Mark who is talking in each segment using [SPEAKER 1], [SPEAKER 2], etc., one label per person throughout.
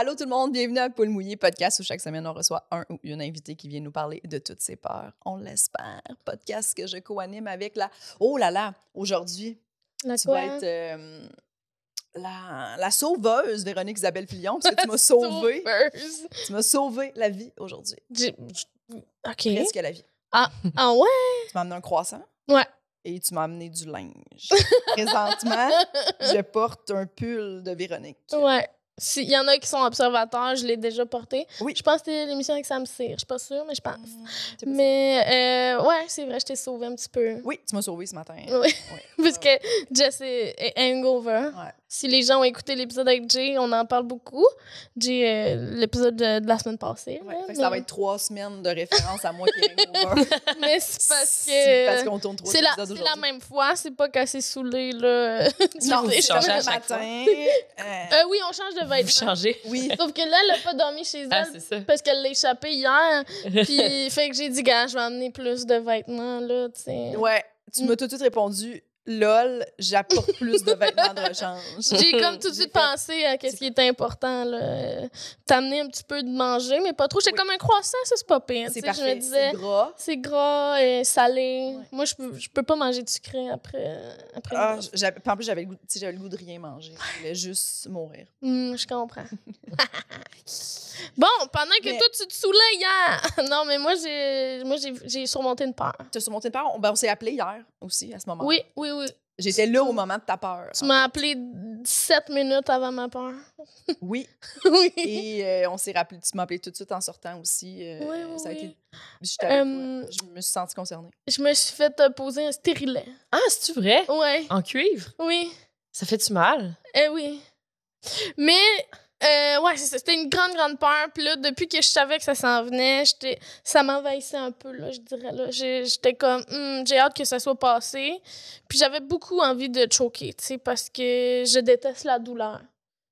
[SPEAKER 1] Allô tout le monde, bienvenue à Poule Mouillé podcast où chaque semaine on reçoit un ou une invitée qui vient nous parler de toutes ses peurs. On l'espère. Podcast que je co-anime avec la. Oh là là, aujourd'hui,
[SPEAKER 2] La
[SPEAKER 1] tu vas être euh, la, la sauveuse Véronique Isabelle Fillon parce que tu m'as sauvé.
[SPEAKER 2] Sauveuse.
[SPEAKER 1] tu m'as sauvé la vie aujourd'hui.
[SPEAKER 2] OK.
[SPEAKER 1] Presque la vie.
[SPEAKER 2] Ah ouais?
[SPEAKER 1] Tu m'as amené un croissant
[SPEAKER 2] Ouais.
[SPEAKER 1] et tu m'as amené du linge. Présentement, je porte un pull de Véronique.
[SPEAKER 2] Ouais. S'il y en a qui sont observateurs, je l'ai déjà porté.
[SPEAKER 1] Oui.
[SPEAKER 2] Je pense que c'était l'émission avec Sam Cyr. Je suis pas sûre, mais je pense.
[SPEAKER 1] Possible.
[SPEAKER 2] Mais euh, ouais, c'est vrai, je t'ai sauvé un petit peu.
[SPEAKER 1] Oui, tu m'as sauvé ce matin.
[SPEAKER 2] Oui.
[SPEAKER 1] Ouais.
[SPEAKER 2] Parce que Jess est, est hangover.
[SPEAKER 1] Ouais.
[SPEAKER 2] Si les gens ont écouté l'épisode avec Jay, on en parle beaucoup. Jay, euh, l'épisode de, de la semaine passée.
[SPEAKER 1] Ouais,
[SPEAKER 2] là,
[SPEAKER 1] fait que ça va
[SPEAKER 2] mais-
[SPEAKER 1] être trois semaines de référence à moi qui est.
[SPEAKER 2] Mais c'est parce
[SPEAKER 1] C'est parce
[SPEAKER 2] que.
[SPEAKER 1] qu'on tourne trois
[SPEAKER 2] C'est la, la même fois, c'est pas qu'elle saoulée, là.
[SPEAKER 1] Non,
[SPEAKER 2] matin.
[SPEAKER 3] changer à
[SPEAKER 1] le
[SPEAKER 3] chaque
[SPEAKER 1] matin. Euh,
[SPEAKER 2] Euh, oui, on change de
[SPEAKER 3] Vous
[SPEAKER 2] vêtements.
[SPEAKER 3] changez.
[SPEAKER 1] oui.
[SPEAKER 2] Sauf que là, elle a pas dormi chez elle
[SPEAKER 3] Ah, c'est ça.
[SPEAKER 2] parce qu'elle l'a échappé hier. Puis, fait que j'ai dit, gars, je vais amener plus de vêtements, là, tu sais.
[SPEAKER 1] Ouais, tu m'as tout de suite répondu lol, j'apporte plus de vêtements de rechange.
[SPEAKER 2] J'ai comme tout de
[SPEAKER 1] J'ai
[SPEAKER 2] suite pensé à ce qui était important, là. Euh, T'amener un petit peu de manger, mais pas trop.
[SPEAKER 1] Oui.
[SPEAKER 2] comme un croissant, ça, c'est pas pire.
[SPEAKER 1] C'est.
[SPEAKER 2] Je me
[SPEAKER 1] parfait,
[SPEAKER 2] disais,
[SPEAKER 1] c'est gras.
[SPEAKER 2] c'est gras et salé. Moi, je peux, je peux pas manger de sucré après. après
[SPEAKER 1] Ah, en plus, j'avais le, goût- tu sais, j'avais le goût de rien manger. Je voulais juste mourir.
[SPEAKER 2] Hum, je comprends. bon, pendant que
[SPEAKER 1] Mais-
[SPEAKER 2] toi, tu te saoulais hier. non, mais moi, j'ai moi j'ai j'ai surmonté une peur.
[SPEAKER 1] Tu as surmonté une peur? On, ben, on s'est appelé hier aussi, à ce moment.
[SPEAKER 2] Oui, oui, oui.
[SPEAKER 1] J'étais là au moment de ta peur.
[SPEAKER 2] Tu m'as appelé 7 minutes avant ma peur.
[SPEAKER 1] Oui.
[SPEAKER 2] oui.
[SPEAKER 1] Et euh, on s'est rappelé, tu m'as appelé tout de suite en sortant aussi. euh,
[SPEAKER 2] Oui, oui,
[SPEAKER 1] ça a
[SPEAKER 2] oui.
[SPEAKER 1] été. Toi. Je me suis sentie concernée.
[SPEAKER 2] Je me suis fait euh, poser un stérilet.
[SPEAKER 3] Ah, c'est-tu vrai?
[SPEAKER 2] Ouais,
[SPEAKER 3] En cuivre?
[SPEAKER 2] oui.
[SPEAKER 3] Ça fait-tu mal?
[SPEAKER 2] Eh oui. Mais, euh, ouais, c'est ça. C'était une grande, grande peur. Puis là, depuis que je savais que ça s'en venait, j'étais, ça m'envahissait un peu, là, je dirais. Là. J'étais comme, Hmm, j'ai hâte que ça soit passé. Puis j'avais beaucoup envie de choquer, tu sais, parce que je déteste la douleur.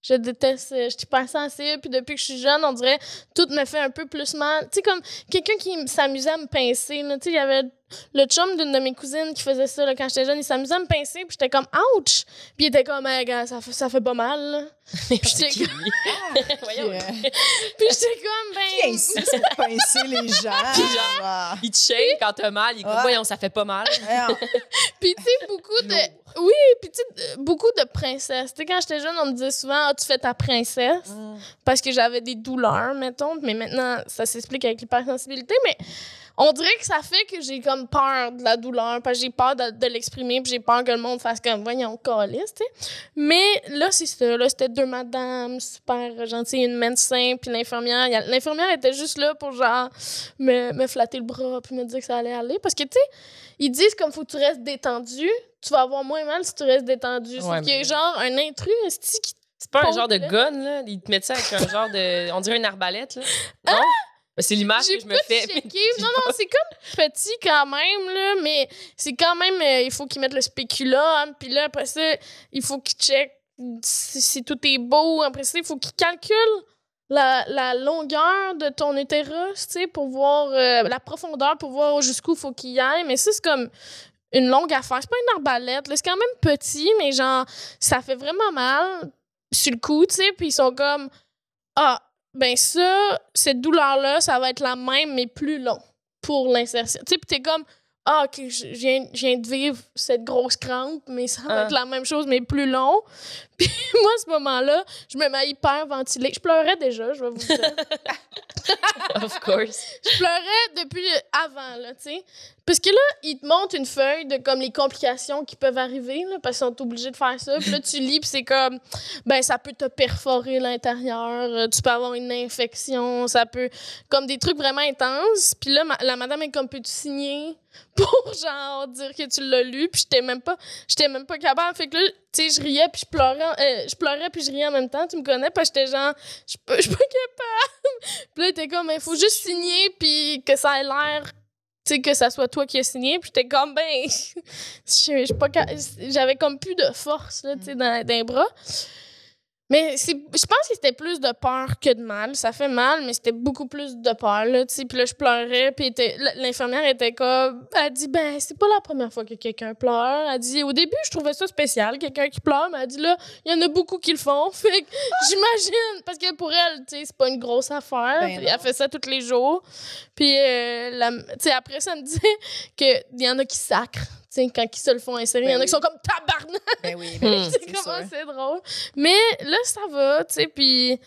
[SPEAKER 2] Je déteste, euh, je suis hyper sensible, puis depuis que je suis jeune, on dirait, tout me fait un peu plus mal. Tu sais, comme quelqu'un qui s'amusait à me pincer, tu sais, il y avait le chum d'une de mes cousines qui faisait ça, là, quand j'étais jeune, il s'amusait à me pincer, puis j'étais comme, ouch! Puis il était comme, hey, gars, ça fait, ça fait pas mal.
[SPEAKER 3] C'est
[SPEAKER 2] j'étais
[SPEAKER 3] qui?
[SPEAKER 2] Voyons.
[SPEAKER 1] Qui, euh,
[SPEAKER 2] Puis j'étais comme,
[SPEAKER 1] qui
[SPEAKER 2] ben.
[SPEAKER 1] insiste pour pincer les gens?
[SPEAKER 3] Puis genre-
[SPEAKER 1] Ah.
[SPEAKER 3] Il te shake quand t'as mal. Il comme,
[SPEAKER 1] Ouais.
[SPEAKER 3] voyons, ça fait pas mal.
[SPEAKER 2] Puis tu sais, beaucoup de. Oui, puis tu sais, beaucoup de princesses. Tu sais, quand j'étais jeune, on me disait souvent, ah, tu fais ta princesse.
[SPEAKER 1] Mm.
[SPEAKER 2] Parce que j'avais des douleurs, mettons. Mais maintenant, ça s'explique avec l'hypersensibilité. Mais on dirait que ça fait que j'ai comme peur de la douleur. Parce que j'ai peur de, de l'exprimer. Puis j'ai peur que le monde fasse comme, voyons, calice, tu sais. Mais là, c'est ça. Là, c'était deux madames super gentilles, une médecin, puis l'infirmière. L'infirmière était juste là pour, genre, me, me flatter le bras, puis me dire que ça allait aller. Parce que, tu sais, ils disent comme faut que tu restes détendu, tu vas avoir moins mal si tu restes détendu.
[SPEAKER 3] Ouais,
[SPEAKER 2] qu'il y a
[SPEAKER 3] mais-
[SPEAKER 2] genre un intrus qui.
[SPEAKER 3] C'est pas un genre de gun, là? Il te met ça avec un genre de. On dirait une arbalète, là. Non? Ben, c'est l'image que je me fais.
[SPEAKER 2] Non, non, c'est comme petit quand même, là, mais c'est quand même. euh, il faut qu'ils mettent le spéculum, puis là, après ça, il faut qu'ils checkent si, si tout est beau. Après ça, il faut qu'ils calculent. La, la longueur de ton utérus, tu sais, pour voir euh, la profondeur, pour voir jusqu'où faut qu'il aille. Mais ça, c'est comme une longue affaire. C'est pas une arbalète. là. C'est quand même petit, mais genre, ça fait vraiment mal sur le coup, tu sais. Puis ils sont comme, ah, ben ça, cette douleur-là, ça va être la même, mais plus long pour l'insertion. Tu sais, puis t'es comme, ah, OK, je viens, je viens de vivre cette grosse crampe, mais ça va
[SPEAKER 3] Ah.
[SPEAKER 2] être la même chose, mais plus long. Puis moi, à ce moment-là, je me mets hyper ventilée. Je pleurais déjà, je vais vous dire.
[SPEAKER 3] Of course.
[SPEAKER 2] je pleurais depuis avant, là, tu sais. Parce que là, ils te montrent une feuille de comme les complications qui peuvent arriver, parce qu'ils sont obligés de faire ça. Puis là, tu lis, puis c'est comme, ben, ça peut te perforer l'intérieur, euh, tu peux avoir une infection, ça peut. Comme des trucs vraiment intenses. Puis là, la madame est comme, peux-tu signer pour, genre, dire que tu l'as lu? Puis j'étais même pas, j'étais même pas capable. Fait que là, tu sais, je riais, puis je pleurais, euh, je pleurais, puis je riais en même temps. Tu me connais, parce que j'étais genre, je suis pas capable. Puis là, était comme, il faut juste signer, puis que ça ait l'air sais, que ça soit toi qui as signé. Puis j'étais comme, ben, J'avais comme plus de force, là, tu sais, dans, dans les bras. Mais je pense que c'était plus de peur que de mal. Ça fait mal, mais c'était beaucoup plus de peur, là, tu sais. Puis là, je pleurais, puis l'infirmière était comme... Elle dit, ben, c'est pas la première fois que quelqu'un pleure. Elle dit, au début, je trouvais ça spécial, quelqu'un qui pleure, mais elle dit, là, il y en a beaucoup qui le font. Fait que j'imagine, parce que pour elle, tu sais, c'est pas une grosse affaire.
[SPEAKER 1] Ben
[SPEAKER 2] elle fait ça tous les jours. Puis, euh, la- tu sais, après, ça me dit qu'il y en a qui sacrent. Tu sais, quand ils se le font insérer, il y en
[SPEAKER 1] Ben
[SPEAKER 2] a qui sont comme tabarnak.
[SPEAKER 1] Ben oui, ben oui,
[SPEAKER 2] C'est comment drôle. Mais là, ça va, tu sais, puis...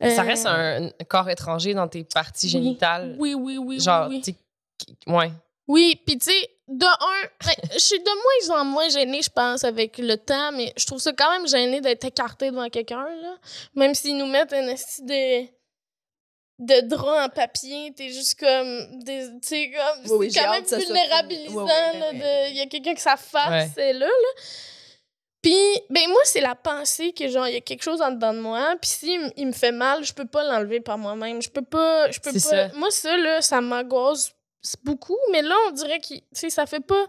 [SPEAKER 3] Ça
[SPEAKER 2] euh,
[SPEAKER 3] reste un, un corps étranger dans tes parties
[SPEAKER 2] oui.
[SPEAKER 3] génitales.
[SPEAKER 2] Oui, oui, oui,
[SPEAKER 3] Genre,
[SPEAKER 2] oui. oui.
[SPEAKER 3] tu ouais.
[SPEAKER 2] Oui, puis tu sais, de un, ben, je suis de moins en moins gênée, je pense, avec le temps, mais je trouve ça quand même gêné d'être écarté devant quelqu'un, là. Même s'ils nous mettent un esti de, de drap en papier, t'es juste comme, des- tu sais, comme,
[SPEAKER 1] Oui, oui,
[SPEAKER 2] c'est quand même vulnérabilisant.
[SPEAKER 1] Oui,
[SPEAKER 2] il y a quelqu'un que ça fasse,
[SPEAKER 3] Ouais.
[SPEAKER 2] c'est là, là. Puis, ben moi, c'est la pensée que, genre, il y a quelque chose en dedans de moi, puis si il me fait mal, je peux pas l'enlever par moi-même. Je peux pas, je peux pas...
[SPEAKER 3] Ça.
[SPEAKER 2] Moi, ça, là, ça m'angoisse beaucoup, mais là, on dirait que, tu sais, ça fait pas...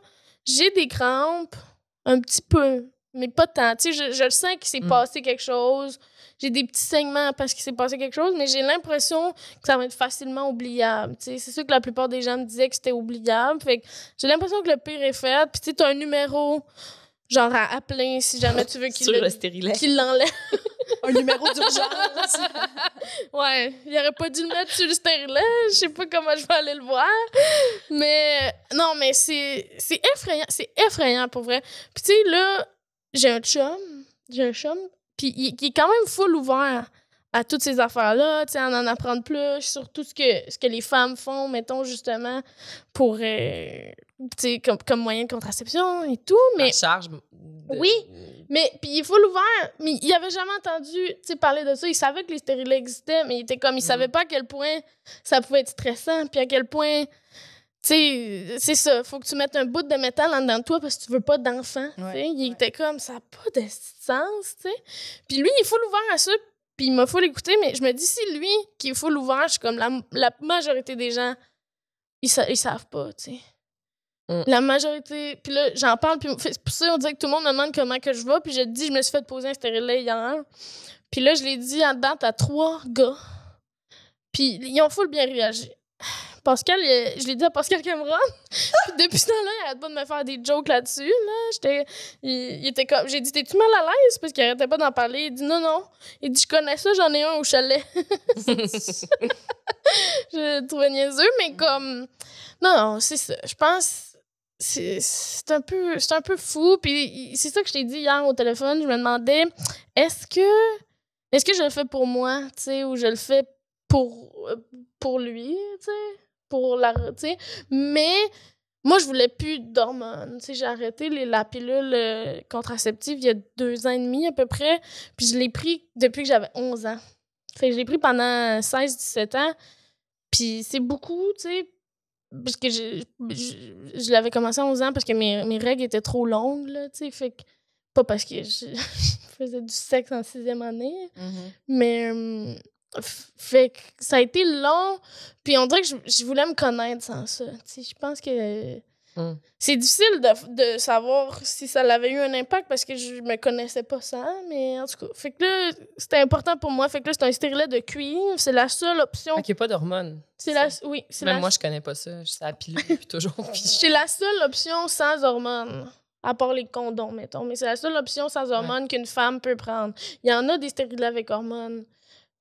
[SPEAKER 2] J'ai des crampes, un petit peu, mais pas tant. Tu sais, je, je le sens qu'il s'est
[SPEAKER 3] Mm.
[SPEAKER 2] passé quelque chose. J'ai des petits saignements parce qu'il s'est passé quelque chose, mais j'ai l'impression que ça va être facilement oubliable. Tu sais, c'est sûr que la plupart des gens me disaient que c'était oubliable. Fait que j'ai l'impression que le pire est fait. Puis tu sais, t'as un numéro, genre à appeler si jamais tu veux qu'il l'enlève.
[SPEAKER 1] Un numéro d'urgence.
[SPEAKER 2] Ouais, il aurait pas dû le mettre sur le stérilet. Je sais pas comment je vais aller le voir. Mais non, mais c'est c'est effrayant. C'est effrayant pour vrai. Puis tu sais, là, j'ai un chum. J'ai un chum. Puis il, il est quand même full ouvert à toutes ces affaires-là. Tu sais, à en apprendre plus sur tout ce que, ce que les femmes font, mettons, justement, pour. euh, comme, comme moyen de contraception et tout. Mais
[SPEAKER 3] La charge. de-
[SPEAKER 2] Oui. mais puis il est full ouvert, mais il avait jamais entendu tu sais, parler de ça. Il savait que les stérilets existaient, mais il était comme il savait pas à quel point ça pouvait être stressant, puis à quel point sais, c'est ça, faut que tu mettes un bout de métal en dedans de toi parce que tu veux pas d'enfant.
[SPEAKER 1] Ouais,
[SPEAKER 2] Il était comme ça a pas de sens, tu sais. Puis lui, il est full ouvert à ça, puis il m'a full écouter, mais je me dis si lui qui est full ouvert, je suis comme la, la majorité des gens ils, sa- ils savent pas, tu sais.
[SPEAKER 3] Mm.
[SPEAKER 2] La majorité. Puis là, j'en parle, puis c'est pour ça on dirait que tout le monde me demande comment que je vais, puis je te dis, je me suis fait poser un stérilet hier. Puis là, je l'ai dit en date à trois gars. Puis ils ont full bien réagi. Pascal, je l'ai dit à Pascal Cameron. puis depuis ce temps-là, il arrête pas de me faire des jokes là-dessus. Là. Il, comme, j'ai dit, t'es-tu mal à l'aise? Parce qu'il arrêtait pas d'en parler. Il dit, non, non. Il dit, je connais ça, j'en ai un au chalet. je trouvais niaiseux, mais comme. Non, non, c'est ça. Je pense. C'est un peu c'est un peu fou puis c'est ça que je t'ai dit hier au téléphone je me demandais est-ce que est-ce que je le fais pour moi tu sais ou je le fais pour euh, pour lui tu sais? Pour la mais moi je voulais plus d'hormones. J'ai arrêté les, la pilule euh, contraceptive il y a deux ans et demi à peu près. Puis je l'ai pris depuis que j'avais 11 ans. Fait que je l'ai pris pendant 16 17 ans. Puis c'est beaucoup tu sais parce que je, je, je l'avais commencé à 11 ans parce que mes, mes règles étaient trop longues, là, tu sais, fait que... Pas parce que je, je faisais du sexe en sixième année,
[SPEAKER 1] Mhm.
[SPEAKER 2] mais... hum, fait que ça a été long, puis on dirait que je, je voulais me connaître sans ça, je pense que...
[SPEAKER 3] Mm.
[SPEAKER 2] C'est difficile de, de savoir si ça avait eu un impact parce que je me connaissais pas ça, mais en tout cas, fait que là, c'était important pour moi, fait que là, c'est un stérilet de cuivre, c'est la seule option.
[SPEAKER 3] A pas d'hormones.
[SPEAKER 2] C'est la... Oui, c'est
[SPEAKER 3] Même
[SPEAKER 2] la
[SPEAKER 3] moi, je connais pas ça. À la pilule depuis toujours. Puis je-
[SPEAKER 2] C'est la seule option sans hormones. À part les condoms, mettons. Mais c'est la seule option sans hormones qu'une femme peut prendre. Il y en a des stérilets avec hormones.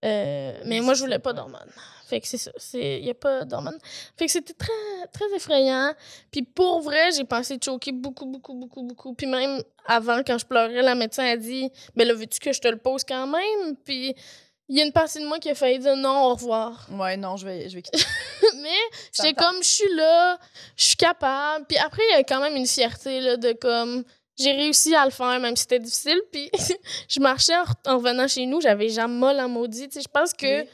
[SPEAKER 2] Euh, mais moi, je voulais pas d'hormones. Fait que c'est ça. Il n'y a pas d'hormones. Fait que c'était très, très effrayant. Puis pour vrai, j'ai pensé choquer beaucoup, beaucoup, beaucoup, beaucoup. Puis même avant, quand je pleurais, la médecin a dit Mais là, veux-tu que je te le pose quand même Puis il y a une partie de moi qui a failli dire non, au revoir.
[SPEAKER 1] Ouais, non, je vais, je vais quitter.
[SPEAKER 2] mais j'étais comme, je suis là, je suis capable. Puis après, il y a quand même une fierté là, de comme, j'ai réussi à le faire, même si c'était difficile. Puis je marchais en, en revenant chez nous, j'avais jamais mal en maudit. Tu sais, je pense que
[SPEAKER 1] Oui.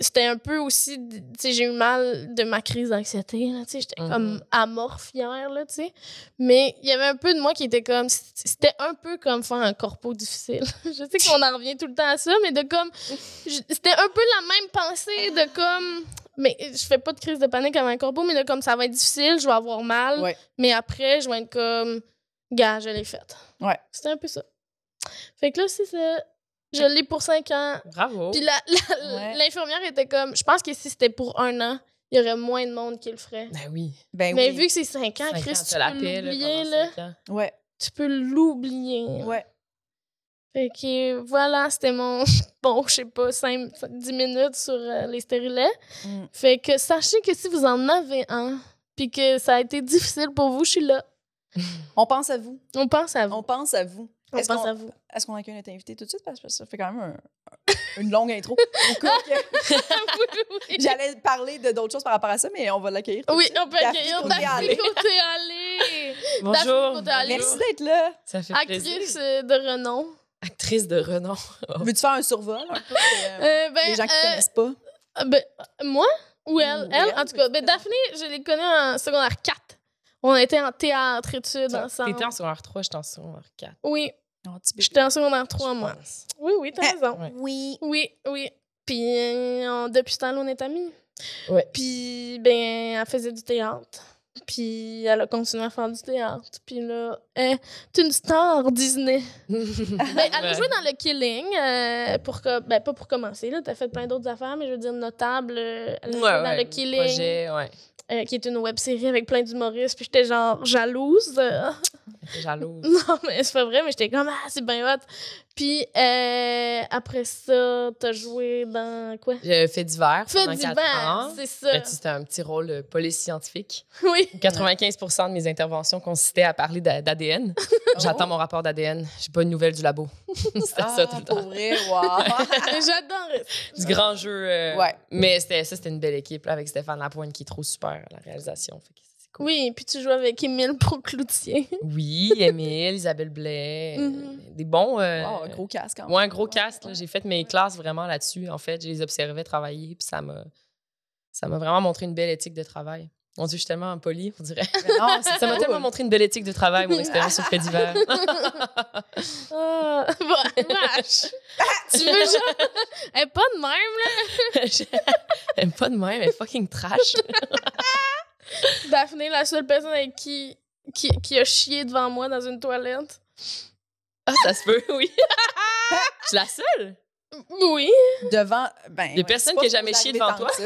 [SPEAKER 2] c'était un peu aussi, tu sais, j'ai eu mal de ma crise d'anxiété. là, Tu sais, j'étais
[SPEAKER 3] Mhm.
[SPEAKER 2] comme amorphe hier, là, tu sais. Mais il y avait un peu de moi qui était comme, c'était un peu comme faire un corpo difficile. je sais qu'on en revient tout le temps à ça, mais de comme, c'était un peu la même pensée de comme Mais je fais pas de crise de panique avant un corbeau, mais là, comme ça va être difficile, je vais avoir mal.
[SPEAKER 1] Ouais.
[SPEAKER 2] Mais après, je vais être comme, gars, je l'ai faite.
[SPEAKER 1] Ouais.
[SPEAKER 2] C'était un peu ça. Fait que là, c'est ça. Je l'ai pour cinq ans.
[SPEAKER 3] Bravo.
[SPEAKER 2] Puis
[SPEAKER 1] Ouais.
[SPEAKER 2] l'infirmière était comme, je pense que si c'était pour un an, il y aurait moins de monde qui le ferait.
[SPEAKER 3] Ben oui.
[SPEAKER 1] Ben
[SPEAKER 2] Mais
[SPEAKER 1] oui.
[SPEAKER 2] vu que c'est cinq ans,
[SPEAKER 3] Cinq
[SPEAKER 2] Chris,
[SPEAKER 3] ans,
[SPEAKER 2] tu
[SPEAKER 3] la
[SPEAKER 2] peux
[SPEAKER 3] paix, là,
[SPEAKER 2] là.
[SPEAKER 1] Ouais,
[SPEAKER 2] Tu peux l'oublier.
[SPEAKER 1] ouais.
[SPEAKER 2] Fait que voilà, c'était mon, bon, je sais pas, 5, 10 minutes sur euh, les stérilets.
[SPEAKER 1] Mm.
[SPEAKER 2] Fait que sachez que si vous en avez un, puis que ça a été difficile pour vous, je suis là.
[SPEAKER 1] On pense à vous.
[SPEAKER 2] On pense à vous.
[SPEAKER 1] On pense à vous.
[SPEAKER 2] On
[SPEAKER 1] Est-ce
[SPEAKER 2] pense
[SPEAKER 1] qu'on-
[SPEAKER 2] à vous.
[SPEAKER 1] Est-ce qu'on accueille notre invité tout de suite? Parce que ça fait quand même un- une longue intro. J'allais parler de d'autres choses par rapport à ça, mais on va l'accueillir.
[SPEAKER 2] Oui,
[SPEAKER 1] suite.
[SPEAKER 2] on peut accueillir
[SPEAKER 1] Côté
[SPEAKER 2] Daphné
[SPEAKER 1] Allé.
[SPEAKER 2] Côté Allé.
[SPEAKER 3] Bonjour.
[SPEAKER 2] Côté-Allé.
[SPEAKER 1] Merci d'être là.
[SPEAKER 3] Ça fait
[SPEAKER 2] Actrice
[SPEAKER 3] plaisir.
[SPEAKER 2] euh, de renom.
[SPEAKER 3] Actrice de renom.
[SPEAKER 1] Veux-tu faire un survol un peu? euh,
[SPEAKER 2] Euh, ben,
[SPEAKER 1] les gens qui
[SPEAKER 2] euh,
[SPEAKER 1] ne connaissent pas.
[SPEAKER 2] Ben, moi ou elle?
[SPEAKER 1] Ou
[SPEAKER 2] elle,
[SPEAKER 1] elle,
[SPEAKER 2] en tout cas. Ben, Daphné, je l'ai connue en secondaire 4. On était en théâtre études ensemble.
[SPEAKER 3] T'étais en secondaire 3, j'étais en secondaire 4.
[SPEAKER 2] Oui, j'étais en secondaire 3,
[SPEAKER 3] je
[SPEAKER 2] moi. Oui, oui, t'as
[SPEAKER 1] Eh,
[SPEAKER 2] raison.
[SPEAKER 3] Ouais.
[SPEAKER 1] Oui.
[SPEAKER 2] Oui, oui. Puis euh, on- depuis ce temps-là, on est amis.
[SPEAKER 3] Ouais.
[SPEAKER 2] Puis, ben, elle faisait du théâtre. Puis elle a continué à faire du théâtre. Puis là, elle est une star Disney. Ben, elle a joué dans le Killing, euh, pour que, ben, pas pour commencer, là, t'as fait plein d'autres affaires, mais je veux dire, notable. euh, Elle a
[SPEAKER 3] Ouais,
[SPEAKER 2] joué dans
[SPEAKER 3] ouais,
[SPEAKER 2] le Killing,
[SPEAKER 3] Projet, ouais.
[SPEAKER 2] euh, qui est une web série avec plein d'humoristes. Puis j'étais genre jalouse.
[SPEAKER 3] jalouse.
[SPEAKER 2] Non, mais c'est pas vrai, mais j'étais comme, ah, c'est bien hot. Puis euh, après ça, t'as joué dans quoi?
[SPEAKER 3] J'ai fait divers
[SPEAKER 2] Fait
[SPEAKER 3] pendant 4
[SPEAKER 2] divers,
[SPEAKER 3] ans.
[SPEAKER 2] c'est ça.
[SPEAKER 3] C'était un petit rôle de police scientifique.
[SPEAKER 2] Oui.
[SPEAKER 3] 95% de mes interventions consistaient à parler d'a- d'ADN. J'attends mon rapport d'ADN. J'ai pas une nouvelle du labo. C'était
[SPEAKER 1] Ah,
[SPEAKER 3] ça tout le
[SPEAKER 1] pour
[SPEAKER 3] temps.
[SPEAKER 1] vrai, wow.
[SPEAKER 2] J'adore.
[SPEAKER 3] Du grand jeu. euh,
[SPEAKER 1] Ouais.
[SPEAKER 3] Mais c'était ça, c'était une belle équipe là, avec Stéphane Lapointe qui est trop super à la réalisation. Fait que c'est cool.
[SPEAKER 2] Oui, puis tu joues avec Émile Procloutier.
[SPEAKER 3] Oui, Émile, Isabelle Blais, euh,
[SPEAKER 2] Mhm.
[SPEAKER 3] des bons. euh,
[SPEAKER 1] Wow, un gros casque.
[SPEAKER 3] Ouais, un gros cast. là. J'ai fait mes classes vraiment là-dessus. En fait, je les observais travailler, puis ça m'a, ça m'a vraiment montré une belle éthique de travail. Mon Dieu, je suis tellement on dirait.
[SPEAKER 1] Non,
[SPEAKER 3] Ça m'a tellement montré une belle éthique de travail, mon expérience sur fait divers.
[SPEAKER 2] Ah, va- vache. tu veux genre. Elle est pas de même, là.
[SPEAKER 3] Elle aime pas de même, elle est fucking trash.
[SPEAKER 2] Daphné, la seule personne avec qui, qui, qui a chié devant moi dans une toilette.
[SPEAKER 3] Ah, ça se peut, oui. Je suis la seule?
[SPEAKER 2] Oui.
[SPEAKER 1] Devant. Ben,
[SPEAKER 3] Il y a personne qui a jamais chié devant toi?
[SPEAKER 1] ça.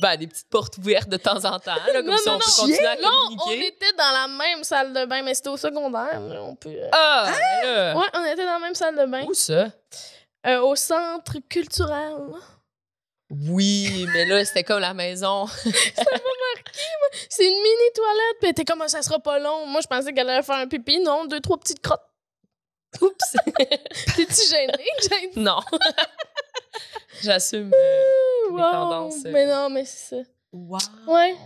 [SPEAKER 3] Ben, des petites portes ouvertes de temps en temps, là, comme
[SPEAKER 2] Non, non,
[SPEAKER 3] on peut
[SPEAKER 2] non.
[SPEAKER 3] continuer à
[SPEAKER 2] Non, on
[SPEAKER 3] communiquer.
[SPEAKER 2] était dans la même salle de bain, mais c'était au secondaire. là, On peut... euh,
[SPEAKER 3] Ah, là.
[SPEAKER 2] Ouais, on était dans la même salle de bain.
[SPEAKER 3] Où ça?
[SPEAKER 2] Euh, au centre culturel.
[SPEAKER 3] Oui, mais là, c'était comme la maison.
[SPEAKER 2] C'est une mini toilette. Puis était comme, Ah, ça sera pas long. Moi, je pensais qu'elle allait faire un pipi. Non, deux, trois petites crottes.
[SPEAKER 3] Oups.
[SPEAKER 2] T'es-tu gênée? J'ai-
[SPEAKER 3] non. J'assume. euh,
[SPEAKER 2] Wow.
[SPEAKER 3] tendances, euh.
[SPEAKER 2] Mais non, mais c'est ça.
[SPEAKER 1] Wow.
[SPEAKER 2] Ouais.
[SPEAKER 1] Hey,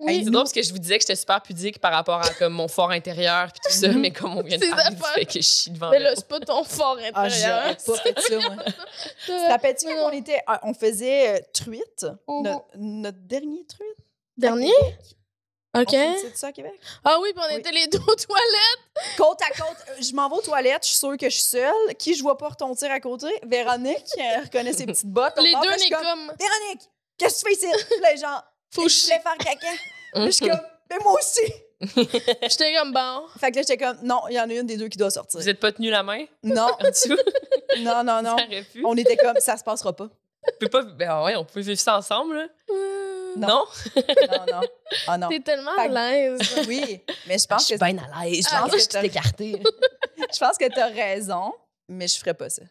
[SPEAKER 2] Oui.
[SPEAKER 3] C'est drôle parce que je vous disais que j'étais super pudique par rapport à comme mon fort intérieur puis tout ça, mais comme on vient de parler du fait que je chie devant
[SPEAKER 2] Mais
[SPEAKER 3] le
[SPEAKER 2] là, c'est pas ton fort
[SPEAKER 1] Ah,
[SPEAKER 2] intérieur.
[SPEAKER 1] j'aurais pas fait ça, moi. Tu te rappelles-tu
[SPEAKER 2] Mais
[SPEAKER 1] quand on
[SPEAKER 2] non.
[SPEAKER 1] était. ah, On faisait euh, truite,
[SPEAKER 2] Mhm.
[SPEAKER 1] notre, notre dernier truite?
[SPEAKER 2] Dernier? OK.
[SPEAKER 1] Faisait ça à Québec?
[SPEAKER 2] Ah oui, puis on
[SPEAKER 1] Oui.
[SPEAKER 2] était les deux aux toilettes.
[SPEAKER 1] Côte à côte, euh, je m'en vais aux toilettes, je suis sûre que je suis seule. Qui je vois pas retontir à côté? Véronique, elle reconnaît ses petites bottes.
[SPEAKER 2] Les deux, on est
[SPEAKER 1] comme,
[SPEAKER 2] comme...
[SPEAKER 1] Véronique, qu'est-ce que tu fais ici? Là, genre,
[SPEAKER 2] Faut
[SPEAKER 1] je voulais faire caca. Je suis comme, mais moi aussi.
[SPEAKER 2] J'étais comme, bon.
[SPEAKER 1] Fait que là, j'étais comme, non, il y en a une des deux qui doit sortir.
[SPEAKER 3] Vous êtes pas tenu la main?
[SPEAKER 1] Non,
[SPEAKER 3] en dessous?
[SPEAKER 1] non, non, non.
[SPEAKER 3] Ça aurait pu.
[SPEAKER 1] On était comme, ça se passera pas.
[SPEAKER 3] On peut pas. Ben ouais, on peut vivre ça ensemble, là.
[SPEAKER 1] Non.
[SPEAKER 3] Non?
[SPEAKER 1] Non, non. Ah non.
[SPEAKER 2] T'es tellement
[SPEAKER 1] Fait
[SPEAKER 2] à l'aise.
[SPEAKER 1] Oui, mais je
[SPEAKER 3] Je
[SPEAKER 1] pense
[SPEAKER 3] suis
[SPEAKER 1] que
[SPEAKER 3] bien à l'aise.
[SPEAKER 1] Ah,
[SPEAKER 3] Je pense que je suis écartée.
[SPEAKER 1] je pense que t'as raison, mais je ferais pas ça.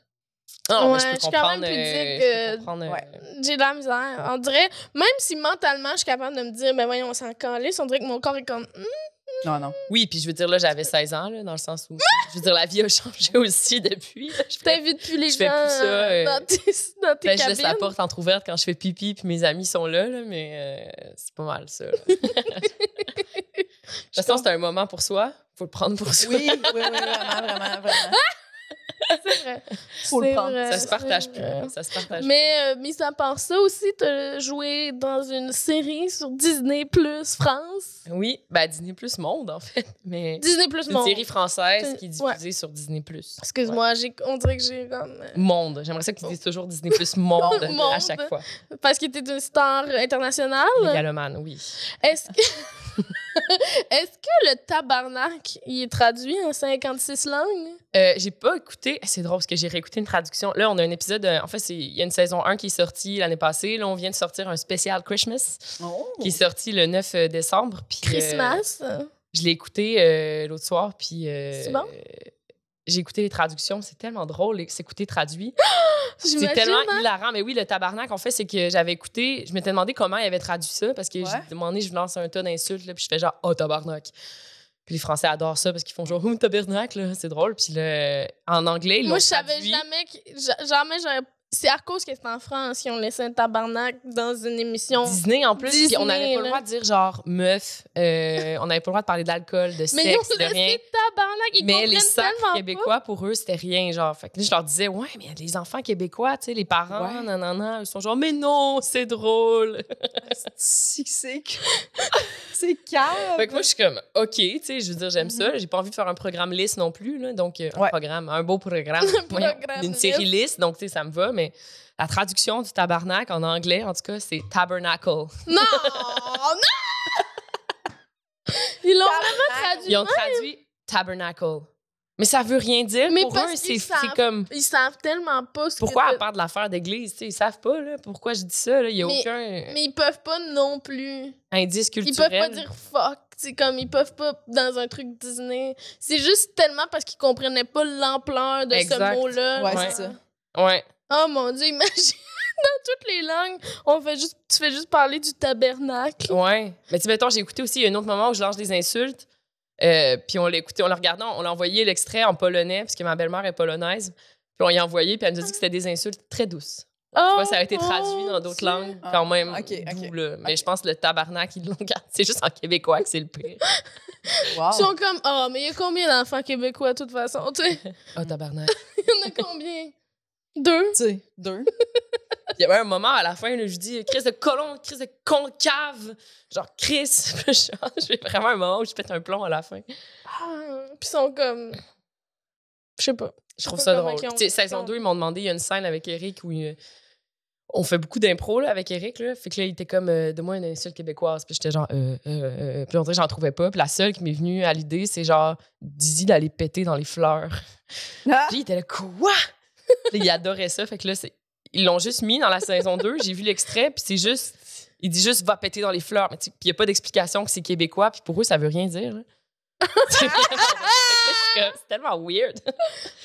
[SPEAKER 3] Non, mais
[SPEAKER 2] Ouais,
[SPEAKER 3] je peux
[SPEAKER 2] je suis quand même pudique,
[SPEAKER 3] euh, je
[SPEAKER 2] euh,
[SPEAKER 3] euh,
[SPEAKER 1] ouais.
[SPEAKER 2] J'ai de la misère. On dirait, même si mentalement, je suis capable de me dire, ben voyons, on s'en calisse, on dirait que mon corps est comme, Hmm,
[SPEAKER 1] Non, non.
[SPEAKER 3] Oui, puis je veux dire, là, j'avais 16 ans, là, dans le sens où. Je veux dire, la vie a changé aussi depuis. là. Je fais-
[SPEAKER 2] t'invites plus les
[SPEAKER 3] Je
[SPEAKER 2] gens
[SPEAKER 3] fais plus ça, euh,
[SPEAKER 2] dans tes, dans tes
[SPEAKER 3] Ben, je laisse la porte entrouverte quand je fais pipi, puis mes amis sont là, là mais euh, c'est pas mal ça. De toute façon, c'est un moment pour soi. Faut le prendre pour soi.
[SPEAKER 1] Oui, oui, oui, vraiment, vraiment, vraiment.
[SPEAKER 2] C'est vrai.
[SPEAKER 1] Faut le
[SPEAKER 2] C'est
[SPEAKER 1] prendre.
[SPEAKER 2] vrai,
[SPEAKER 3] Ça se partage plus. Ça se partage
[SPEAKER 2] Mais, euh, mis à part ça aussi, t'as joué dans une série sur Disney Plus France?
[SPEAKER 3] Oui, ben Disney Plus Monde, en fait. Mais
[SPEAKER 2] Disney Plus
[SPEAKER 3] c'est une
[SPEAKER 2] Monde.
[SPEAKER 3] série française qui est
[SPEAKER 2] ouais.
[SPEAKER 3] diffusée sur Disney Plus.
[SPEAKER 2] Excuse-moi, j'ai- on dirait que j'ai comme. euh,
[SPEAKER 3] Monde. J'aimerais ça que tu dises toujours Disney Plus Monde à
[SPEAKER 2] Monde.
[SPEAKER 3] chaque fois.
[SPEAKER 2] Parce que t'es une star internationale?
[SPEAKER 3] Mégalomane, oui.
[SPEAKER 2] Est-ce que. Est-ce que le tabarnak, il est traduit en 56 langues?
[SPEAKER 3] Euh, j'ai pas écouté. C'est drôle parce que j'ai réécouté une traduction. Là, on a un épisode. euh, en fait, il y a une saison 1 qui est sortie l'année passée. Là, on vient de sortir un spécial Christmas
[SPEAKER 1] Oh.
[SPEAKER 3] qui est sorti le 9 décembre. Puis, euh,
[SPEAKER 2] Christmas?
[SPEAKER 3] je l'ai écouté euh, l'autre soir. Puis. euh,
[SPEAKER 2] C'est bon?
[SPEAKER 3] J'ai écouté les traductions. C'est tellement drôle s'écouter traduit. C'est tellement
[SPEAKER 2] hein?
[SPEAKER 3] hilarant. Mais oui, le tabarnak, en fait, c'est que j'avais écouté. Je m'étais demandé comment il avait traduit ça parce que
[SPEAKER 1] Ouais.
[SPEAKER 3] j'ai demandé, je lance un tas d'insultes, là, puis je fais genre, oh, tabarnak. Puis les Français adorent ça parce qu'ils font genre, oh, tabarnak, là, c'est drôle. Puis le, en anglais, ils
[SPEAKER 2] Moi, je savais jamais que. ja- Jamais j'aurais. C'est à cause que c'est en France qu'ils ont laissé un tabarnak dans une émission.
[SPEAKER 3] Disney en plus, puis on n'avait pas le droit de dire genre meuf, euh, on n'avait pas le droit de parler d'alcool, de
[SPEAKER 2] Mais ils ont
[SPEAKER 3] sexe, de rien.
[SPEAKER 2] tabarnak. Ils
[SPEAKER 3] Mais les sacs québécois, pour eux, c'était rien, genre. Fait que là, je leur disais, ouais, mais les enfants québécois, tu sais, les parents,
[SPEAKER 1] Ouais.
[SPEAKER 3] non, non, non, ils sont genre, mais non, c'est drôle.
[SPEAKER 1] C'est c'est calme.
[SPEAKER 3] Fait que moi, je suis comme, OK, tu sais, je veux dire, j'aime ça. J'ai pas envie de faire un programme lisse non plus, là. Donc, euh, un
[SPEAKER 1] Ouais.
[SPEAKER 3] programme, un beau programme.
[SPEAKER 2] Programme
[SPEAKER 3] une série lisse, donc, tu sais, ça me va, mais la traduction du tabarnak en anglais, en tout cas, c'est tabernacle.
[SPEAKER 2] Non! non! Ils l'ont vraiment traduit.
[SPEAKER 3] Ils ont traduit tabernacle. Mais ça veut rien dire.
[SPEAKER 2] Mais
[SPEAKER 3] pour eux, c'est comme.
[SPEAKER 2] Ils savent tellement pas ce
[SPEAKER 3] Pourquoi,
[SPEAKER 2] que
[SPEAKER 3] à part de l'affaire d'église, tu sais, ils savent pas, là, pourquoi je dis ça, là? Il y a
[SPEAKER 2] Mais-
[SPEAKER 3] aucun
[SPEAKER 2] Mais ils peuvent pas non plus.
[SPEAKER 3] indice
[SPEAKER 2] Ils
[SPEAKER 3] culturel.
[SPEAKER 2] peuvent pas dire fuck. C'est comme ils peuvent pas dans un truc Disney. C'est juste tellement parce qu'ils comprenaient pas l'ampleur de
[SPEAKER 3] Exact.
[SPEAKER 2] ce mot-là.
[SPEAKER 1] Ouais,
[SPEAKER 3] Ouais.
[SPEAKER 1] c'est ça.
[SPEAKER 3] Ouais.
[SPEAKER 2] Oh mon dieu, imagine dans toutes les langues, on fait juste tu fais juste parler du tabernacle.
[SPEAKER 3] Ouais. Mais tu sais, mettons, j'ai écouté aussi il y a un autre moment où je lance des insultes. euh, puis on l'a écouté, on l'a regardé, on l'a envoyé l'extrait en polonais, parce que ma belle-mère est polonaise. Puis on y a envoyé, puis elle nous a dit que c'était des insultes très douces.
[SPEAKER 2] Oh,
[SPEAKER 3] Tu vois, ça a été traduit dans d'autres langues,
[SPEAKER 1] Ah,
[SPEAKER 3] quand même. Mais je pense que le tabarnak, ils l'ont gardé. C'est juste en québécois que c'est le pire.
[SPEAKER 1] Wow.
[SPEAKER 2] Ils sont comme oh mais il y a combien d'enfants québécois de toute façon, tu sais?
[SPEAKER 3] Oh, tabarnak.
[SPEAKER 2] Il y en a combien? Deux.
[SPEAKER 1] Tu sais, deux.
[SPEAKER 3] Il y avait un moment à la fin, là, je dis Chris de colon, Chris de concave. Genre, Chris. J'ai vraiment un moment où je pète un plomb à la fin.
[SPEAKER 2] Ah, puis ils sont comme je sais pas.
[SPEAKER 3] Je trouve ça drôle.
[SPEAKER 2] ont-
[SPEAKER 3] saison 2, ils m'ont demandé, il y a une scène avec Eric où euh, on fait beaucoup d'impro avec Eric. Là. Fait que là, il était comme, euh, donne-moi une insulte québécoise. Puis j'étais genre, euh, euh, euh. Puis on dirait j'en trouvais pas. Puis la seule qui m'est venue à l'idée, c'est genre, Dizzy d'aller péter dans les fleurs.
[SPEAKER 1] Ah!
[SPEAKER 3] Puis il était là, quoi? Il adorait ça. Fait que là, ils l'ont juste mis dans la saison 2. J'ai vu l'extrait, puis c'est juste, il dit juste, va péter dans les fleurs. Mais puis il n'y a pas d'explication que c'est québécois. Puis pour eux, ça veut rien dire. C'est tellement weird.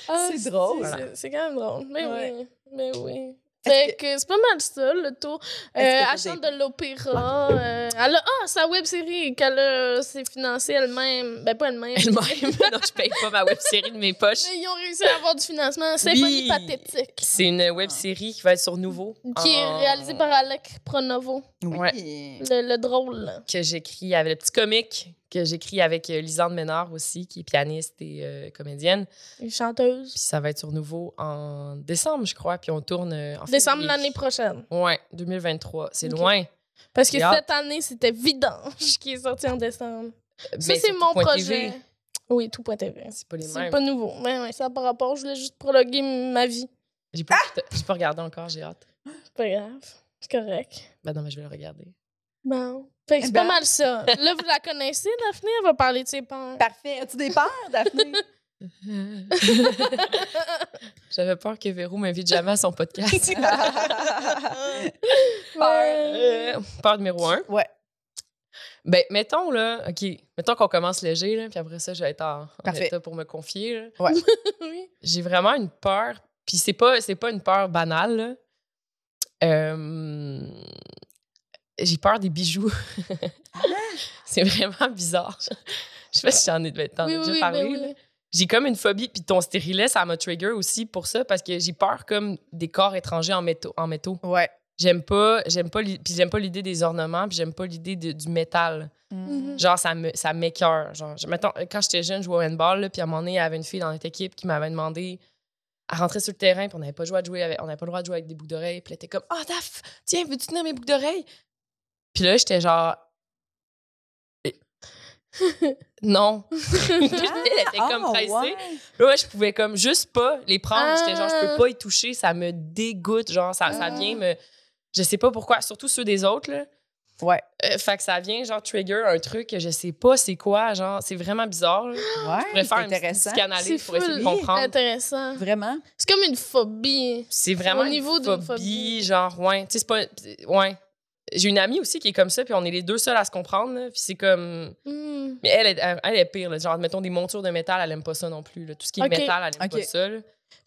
[SPEAKER 2] Ah,
[SPEAKER 1] C'est drôle.
[SPEAKER 2] c'est- quand même drôle. Mais
[SPEAKER 1] Ouais.
[SPEAKER 2] oui. Mais oui. Fait que c'est pas mal ça, le tour. Euh,
[SPEAKER 1] que
[SPEAKER 2] elle chante de l'opéra. euh, elle a, ah, sa web série qu'elle s'est financée elle-même. Ben, pas elle-même.
[SPEAKER 3] Elle-même. non, je paye pas ma web série de mes poches.
[SPEAKER 2] Mais ils ont réussi à avoir du financement.
[SPEAKER 3] Oui.
[SPEAKER 2] pathétique.
[SPEAKER 3] C'est une web série qui va être sur Nouveau.
[SPEAKER 2] Qui est
[SPEAKER 3] en-
[SPEAKER 2] réalisée par Alec Pronovo.
[SPEAKER 1] Oui.
[SPEAKER 3] Ouais.
[SPEAKER 2] Le, le drôle. là.
[SPEAKER 3] Que j'écris avec le petit comique que j'écris avec euh, Lisande Ménard aussi, qui est pianiste et euh, comédienne.
[SPEAKER 2] Une chanteuse.
[SPEAKER 3] Puis ça va être sur Nouveau en décembre, je crois. Puis on tourne euh, en
[SPEAKER 2] Décembre l'année prochaine.
[SPEAKER 3] Ouais, 2023. C'est loin.
[SPEAKER 2] Parce que cette année, c'était Vidange qui est sorti en décembre. Ça,
[SPEAKER 3] Mais
[SPEAKER 2] c'est mon projet. Oui, tout.tv.
[SPEAKER 3] C'est pas les
[SPEAKER 2] C'est
[SPEAKER 3] mêmes.
[SPEAKER 2] pas nouveau. Mais ouais, ça a par rapport. Je voulais juste prologuer ma vie.
[SPEAKER 3] J'ai pas, j'ai pas regardé encore, j'ai hâte.
[SPEAKER 2] C'est pas grave. C'est correct.
[SPEAKER 3] Ben non, mais je vais le regarder.
[SPEAKER 2] Bon. Fait que c'est
[SPEAKER 1] Ben.
[SPEAKER 2] pas mal ça. Là, vous la connaissez, Daphné? Elle va parler de ses peurs.
[SPEAKER 1] Parfait. As-tu des peurs, Daphné?
[SPEAKER 3] J'avais peur que Véro m'invite jamais à son podcast.
[SPEAKER 2] Ouais.
[SPEAKER 3] Euh, peur numéro un.
[SPEAKER 1] ouais.
[SPEAKER 3] Ben, mettons, là, OK, mettons qu'on commence léger, là, puis après ça, je vais être en, en état pour me confier. là.
[SPEAKER 2] Oui.
[SPEAKER 3] J'ai vraiment une peur, puis c'est pas, c'est pas une peur banale, là. Euh, j'ai peur des bijoux. c'est vraiment bizarre. Je sais pas si j'en ai, t'en
[SPEAKER 2] Oui,
[SPEAKER 3] déjà
[SPEAKER 2] oui,
[SPEAKER 3] parlé.
[SPEAKER 2] ben oui.
[SPEAKER 3] J'ai comme une phobie, puis ton stérilet, ça m'a trigger aussi pour ça, parce que j'ai peur comme des corps étrangers en métaux. En métaux.
[SPEAKER 1] Ouais.
[SPEAKER 3] J'aime pas, j'aime pas, puis j'aime pas l'idée des ornements, puis j'aime pas l'idée de- du métal.
[SPEAKER 2] Mhm.
[SPEAKER 3] Genre, ça me ça m'écœure. Genre, mettons, quand j'étais jeune, je jouais au handball, puis à un moment donné, il y avait une fille dans notre équipe qui m'avait demandé elle rentrait sur le terrain, puis on n'avait pas, joué à jouer avec, on pas le droit de jouer avec des boucles d'oreilles. Puis elle était comme, ah, Daf, tiens, veux-tu tenir mes boucles d'oreilles? Puis là, j'étais genre, Eh. non. elle était comme
[SPEAKER 1] Ah,
[SPEAKER 3] pressée.
[SPEAKER 1] ouais.
[SPEAKER 3] Là, ouais, je pouvais comme juste pas les prendre. J'étais genre, je peux
[SPEAKER 2] Ah.
[SPEAKER 3] pas y toucher, ça me dégoûte. Genre, ça, ça
[SPEAKER 1] Ah.
[SPEAKER 3] vient me. Je sais pas pourquoi, surtout ceux des autres, là.
[SPEAKER 1] Ouais.
[SPEAKER 3] Euh, fait que ça vient, genre, trigger un truc que je sais pas c'est quoi. Genre, c'est vraiment bizarre. là.
[SPEAKER 1] Ouais.
[SPEAKER 3] Je pourrais
[SPEAKER 1] c'est
[SPEAKER 3] faire une
[SPEAKER 1] intéressant.
[SPEAKER 3] psychanalyse
[SPEAKER 2] C'est
[SPEAKER 3] pour essayer de comprendre.
[SPEAKER 2] Intéressant.
[SPEAKER 1] Vraiment.
[SPEAKER 2] C'est comme une phobie.
[SPEAKER 3] C'est vraiment
[SPEAKER 2] Au
[SPEAKER 3] une
[SPEAKER 2] niveau d'une
[SPEAKER 3] phobie,
[SPEAKER 2] phobie.
[SPEAKER 3] genre, ouais. Tu sais, c'est pas. Ouais. J'ai une amie aussi qui est comme ça, puis on est les deux seuls à se comprendre, là, Puis c'est comme.
[SPEAKER 2] Hmm.
[SPEAKER 3] Mais elle, est- elle, elle est pire, là. Genre, mettons des montures de métal, elle aime pas ça non plus, là. Tout ce qui est métal, elle aime pas ça.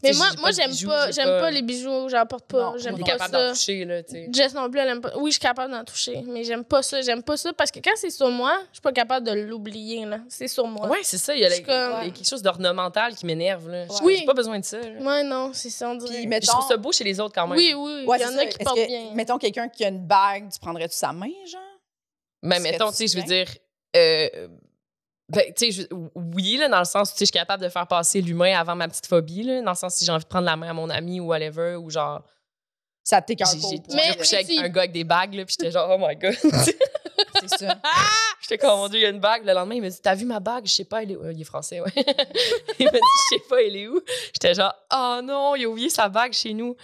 [SPEAKER 2] Mais moi, moi j'aime
[SPEAKER 3] bijoux,
[SPEAKER 2] pas, j'aime pas les bijoux, j'en porte pas. J'aime pas
[SPEAKER 3] capable d'en
[SPEAKER 2] ça.
[SPEAKER 3] toucher, là, tu sais.
[SPEAKER 2] Jess non plus, elle aime pas. Oui, je suis capable d'en toucher, mais j'aime pas ça. J'aime pas ça parce que quand c'est sur moi, je suis pas capable de l'oublier, là. C'est sur moi.
[SPEAKER 3] Ouais, c'est ça. Il y a,
[SPEAKER 2] comme-
[SPEAKER 3] quelque chose d'ornemental qui m'énerve. là. J'ai-
[SPEAKER 2] Oui.
[SPEAKER 3] J'ai pas besoin de ça. là.
[SPEAKER 2] Ouais, non, c'est ça, on dirait.
[SPEAKER 1] Puis, mettons.
[SPEAKER 3] Je trouve ça beau chez les autres quand même.
[SPEAKER 2] Oui, oui,
[SPEAKER 1] Ouais,
[SPEAKER 2] il y
[SPEAKER 1] c'est
[SPEAKER 2] en
[SPEAKER 1] ça.
[SPEAKER 2] a qui portent
[SPEAKER 1] que,
[SPEAKER 2] bien.
[SPEAKER 1] Mettons quelqu'un qui a une bague, tu prendrais-tu sa main, genre?
[SPEAKER 3] Mais
[SPEAKER 1] Serais-tu
[SPEAKER 3] mettons, tu sais, je veux dire. Ben, tu sais, oui, là, dans le sens où tu sais, je suis capable de faire passer l'humain avant ma petite phobie, là, dans le sens si j'ai envie de prendre la main à mon ami ou whatever, ou genre.
[SPEAKER 1] Ça t'écœure
[SPEAKER 3] J'ai couché avec un gars avec des bagues, là, puis j'étais genre, oh my god.
[SPEAKER 1] C'est ça.
[SPEAKER 3] J'étais comme, mon Dieu, il y a une bague. Le lendemain, il m'a dit, t'as vu ma bague? Je sais pas, elle est où? Euh, Il est français, ouais. il m'a dit, je sais pas, elle est où? J'étais genre, oh non, il a oublié sa bague chez nous.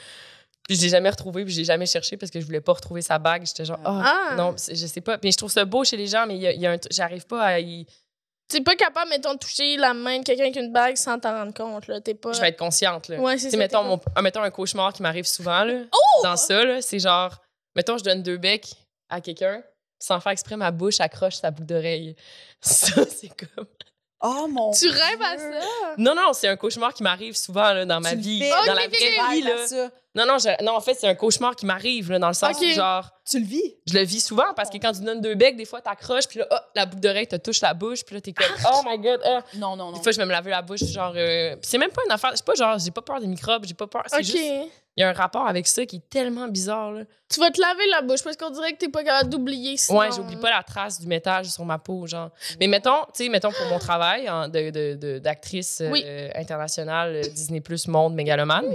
[SPEAKER 3] Puis je l'ai jamais retrouvée, puis je l'ai jamais cherché parce que je voulais pas retrouver sa bague. J'étais genre, oh,
[SPEAKER 2] Ah.
[SPEAKER 3] non, je sais pas. Mais je trouve ça beau chez les gens, mais il y a, a j'arrive pas à y.
[SPEAKER 2] T'es pas capable, mettons, de toucher la main de quelqu'un avec une bague sans t'en rendre compte, là. T'es pas.
[SPEAKER 3] Je vais être consciente, là.
[SPEAKER 2] Ouais, c'est ça.
[SPEAKER 3] mettons, mon, un, mettons un cauchemar qui m'arrive souvent, là.
[SPEAKER 2] Oh!
[SPEAKER 3] Dans ça, là, c'est genre, mettons, je donne deux becs à quelqu'un, sans faire exprès, ma bouche accroche sa boucle d'oreille. Ça, c'est comme.
[SPEAKER 1] Oh mon
[SPEAKER 2] Tu rêves à ça?
[SPEAKER 3] Non, non, c'est un cauchemar qui m'arrive souvent là, dans ma
[SPEAKER 1] Tu
[SPEAKER 3] vie.
[SPEAKER 1] fais.
[SPEAKER 3] Dans la vraie vie, là.
[SPEAKER 1] ça.
[SPEAKER 3] Non, non, je- non, en fait, c'est un cauchemar qui m'arrive, dans le sens où, genre,
[SPEAKER 1] Tu le vis?
[SPEAKER 3] je le vis souvent parce que quand tu donnes deux becs, des fois, t'accroches, puis là, oh, la boucle d'oreille te touche la bouche, puis là, t'es comme, oh my god, ah.
[SPEAKER 1] Non, non, non.
[SPEAKER 3] Des fois, je vais me laver la bouche, genre. euh, c'est même pas une affaire. C'est pas genre, j'ai pas peur des microbes, j'ai pas peur. C'est juste. Il y a un rapport avec ça qui est tellement bizarre, là.
[SPEAKER 2] Tu vas te laver la bouche parce qu'on dirait que t'es pas capable d'oublier sinon.
[SPEAKER 3] Ouais, j'oublie pas la trace du métal sur ma peau, genre. Mais mettons, tu sais, mettons pour mon travail en- de, de- de- d'actrice euh, internationale, euh, Disney Plus Monde Mégalomane,
[SPEAKER 1] non?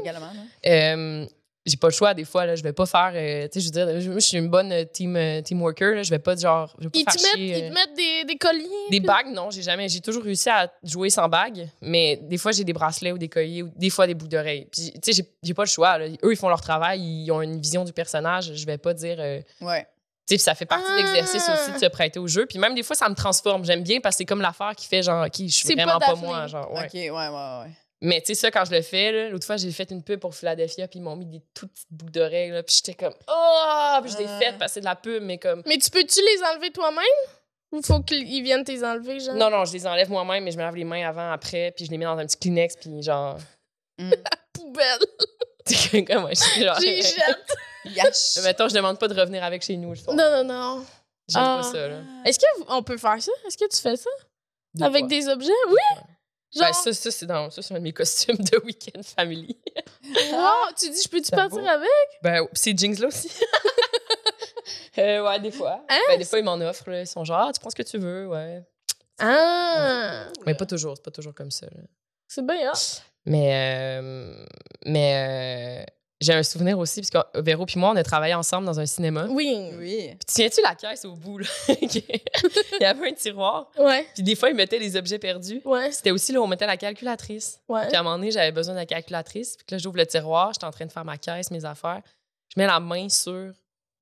[SPEAKER 3] euh, j'ai pas le choix des fois, là. Je vais pas faire. euh, tu sais, je veux dire, je- moi, je suis une bonne euh, team, euh, team worker, là. Je vais pas, genre. Je vais pas
[SPEAKER 2] Ils
[SPEAKER 3] faire
[SPEAKER 2] te mettent,
[SPEAKER 3] chier,
[SPEAKER 2] ils te mettent des, des colliers.
[SPEAKER 3] Des
[SPEAKER 2] puis-
[SPEAKER 3] bagues, non, j'ai jamais. J'ai toujours réussi à jouer sans bague, mais des fois, j'ai des bracelets ou des colliers ou des fois des boucles d'oreilles. Puis, tu sais, j'ai- pas le choix. là. Eux, ils font leur travail, ils ont une vision du personnage. Je vais pas dire. euh,
[SPEAKER 1] Ouais.
[SPEAKER 3] tu sais, ça fait partie de l'exercice
[SPEAKER 2] Ah.
[SPEAKER 3] aussi de se prêter au jeu. Puis même des fois, ça me transforme. J'aime bien parce que c'est comme l'affaire qui fait genre, qui je suis vraiment
[SPEAKER 2] pas
[SPEAKER 3] moi. Genre, ouais.
[SPEAKER 1] OK, ouais, ouais, ouais.
[SPEAKER 3] Mais tu sais, ça, quand je le fais, là, l'autre fois, j'ai fait une pub pour Philadelphia, puis ils m'ont mis des toutes petites boucles d'oreilles, là, puis j'étais comme, oh! Puis je l'ai
[SPEAKER 1] Ah.
[SPEAKER 3] faite parce que c'est de la pub, mais comme.
[SPEAKER 2] Mais tu peux-tu les enlever toi-même? Ou faut qu'ils viennent t'es enlever, genre?
[SPEAKER 3] Non, non, je les enlève moi-même, mais je me lave les mains avant, après, puis je les mets dans un petit Kleenex, puis genre.
[SPEAKER 2] Poubelle.
[SPEAKER 3] Tu sais, comme moi, je suis genre.
[SPEAKER 2] J'ai jette.
[SPEAKER 1] Yash.
[SPEAKER 3] Mettons, je demande pas de revenir avec chez nous, je pense.
[SPEAKER 2] Non, non, non.
[SPEAKER 3] J'aime
[SPEAKER 2] Ah.
[SPEAKER 3] pas ça, là.
[SPEAKER 2] Est-ce qu'on peut faire ça? Est-ce que tu fais ça? Avec des objets? Oui! Genre,
[SPEAKER 3] ça, ça c'est dans ça, c'est un de mes costumes de week-end family.
[SPEAKER 2] wow, tu dis, je peux-tu partir
[SPEAKER 3] beau.
[SPEAKER 2] avec?
[SPEAKER 3] Ben, ces jeans-là aussi. euh, ouais, des fois.
[SPEAKER 2] Hein?
[SPEAKER 3] Ben, des fois, ils m'en offrent. là. Ils sont genre, ah, tu prends ce que tu veux, ouais.
[SPEAKER 2] Ah!
[SPEAKER 3] Mais pas toujours, c'est pas toujours comme ça. là.
[SPEAKER 2] C'est bien, hein?
[SPEAKER 3] Mais, euh, mais euh, j'ai un souvenir aussi, parce que Véro puis moi, on a travaillé ensemble dans un cinéma.
[SPEAKER 2] Oui.
[SPEAKER 1] Oui.
[SPEAKER 3] Puis, tu tiens-tu la caisse au bout, là? Il y avait un tiroir.
[SPEAKER 2] Ouais,
[SPEAKER 3] Puis des fois, ils mettaient les objets perdus.
[SPEAKER 2] ouais,
[SPEAKER 3] C'était aussi là où on mettait la calculatrice.
[SPEAKER 2] ouais.
[SPEAKER 3] Puis à un moment donné, j'avais besoin de la calculatrice. Puis que là, j'ouvre le tiroir, j'étais en train de faire ma caisse, mes affaires. Je mets la main sur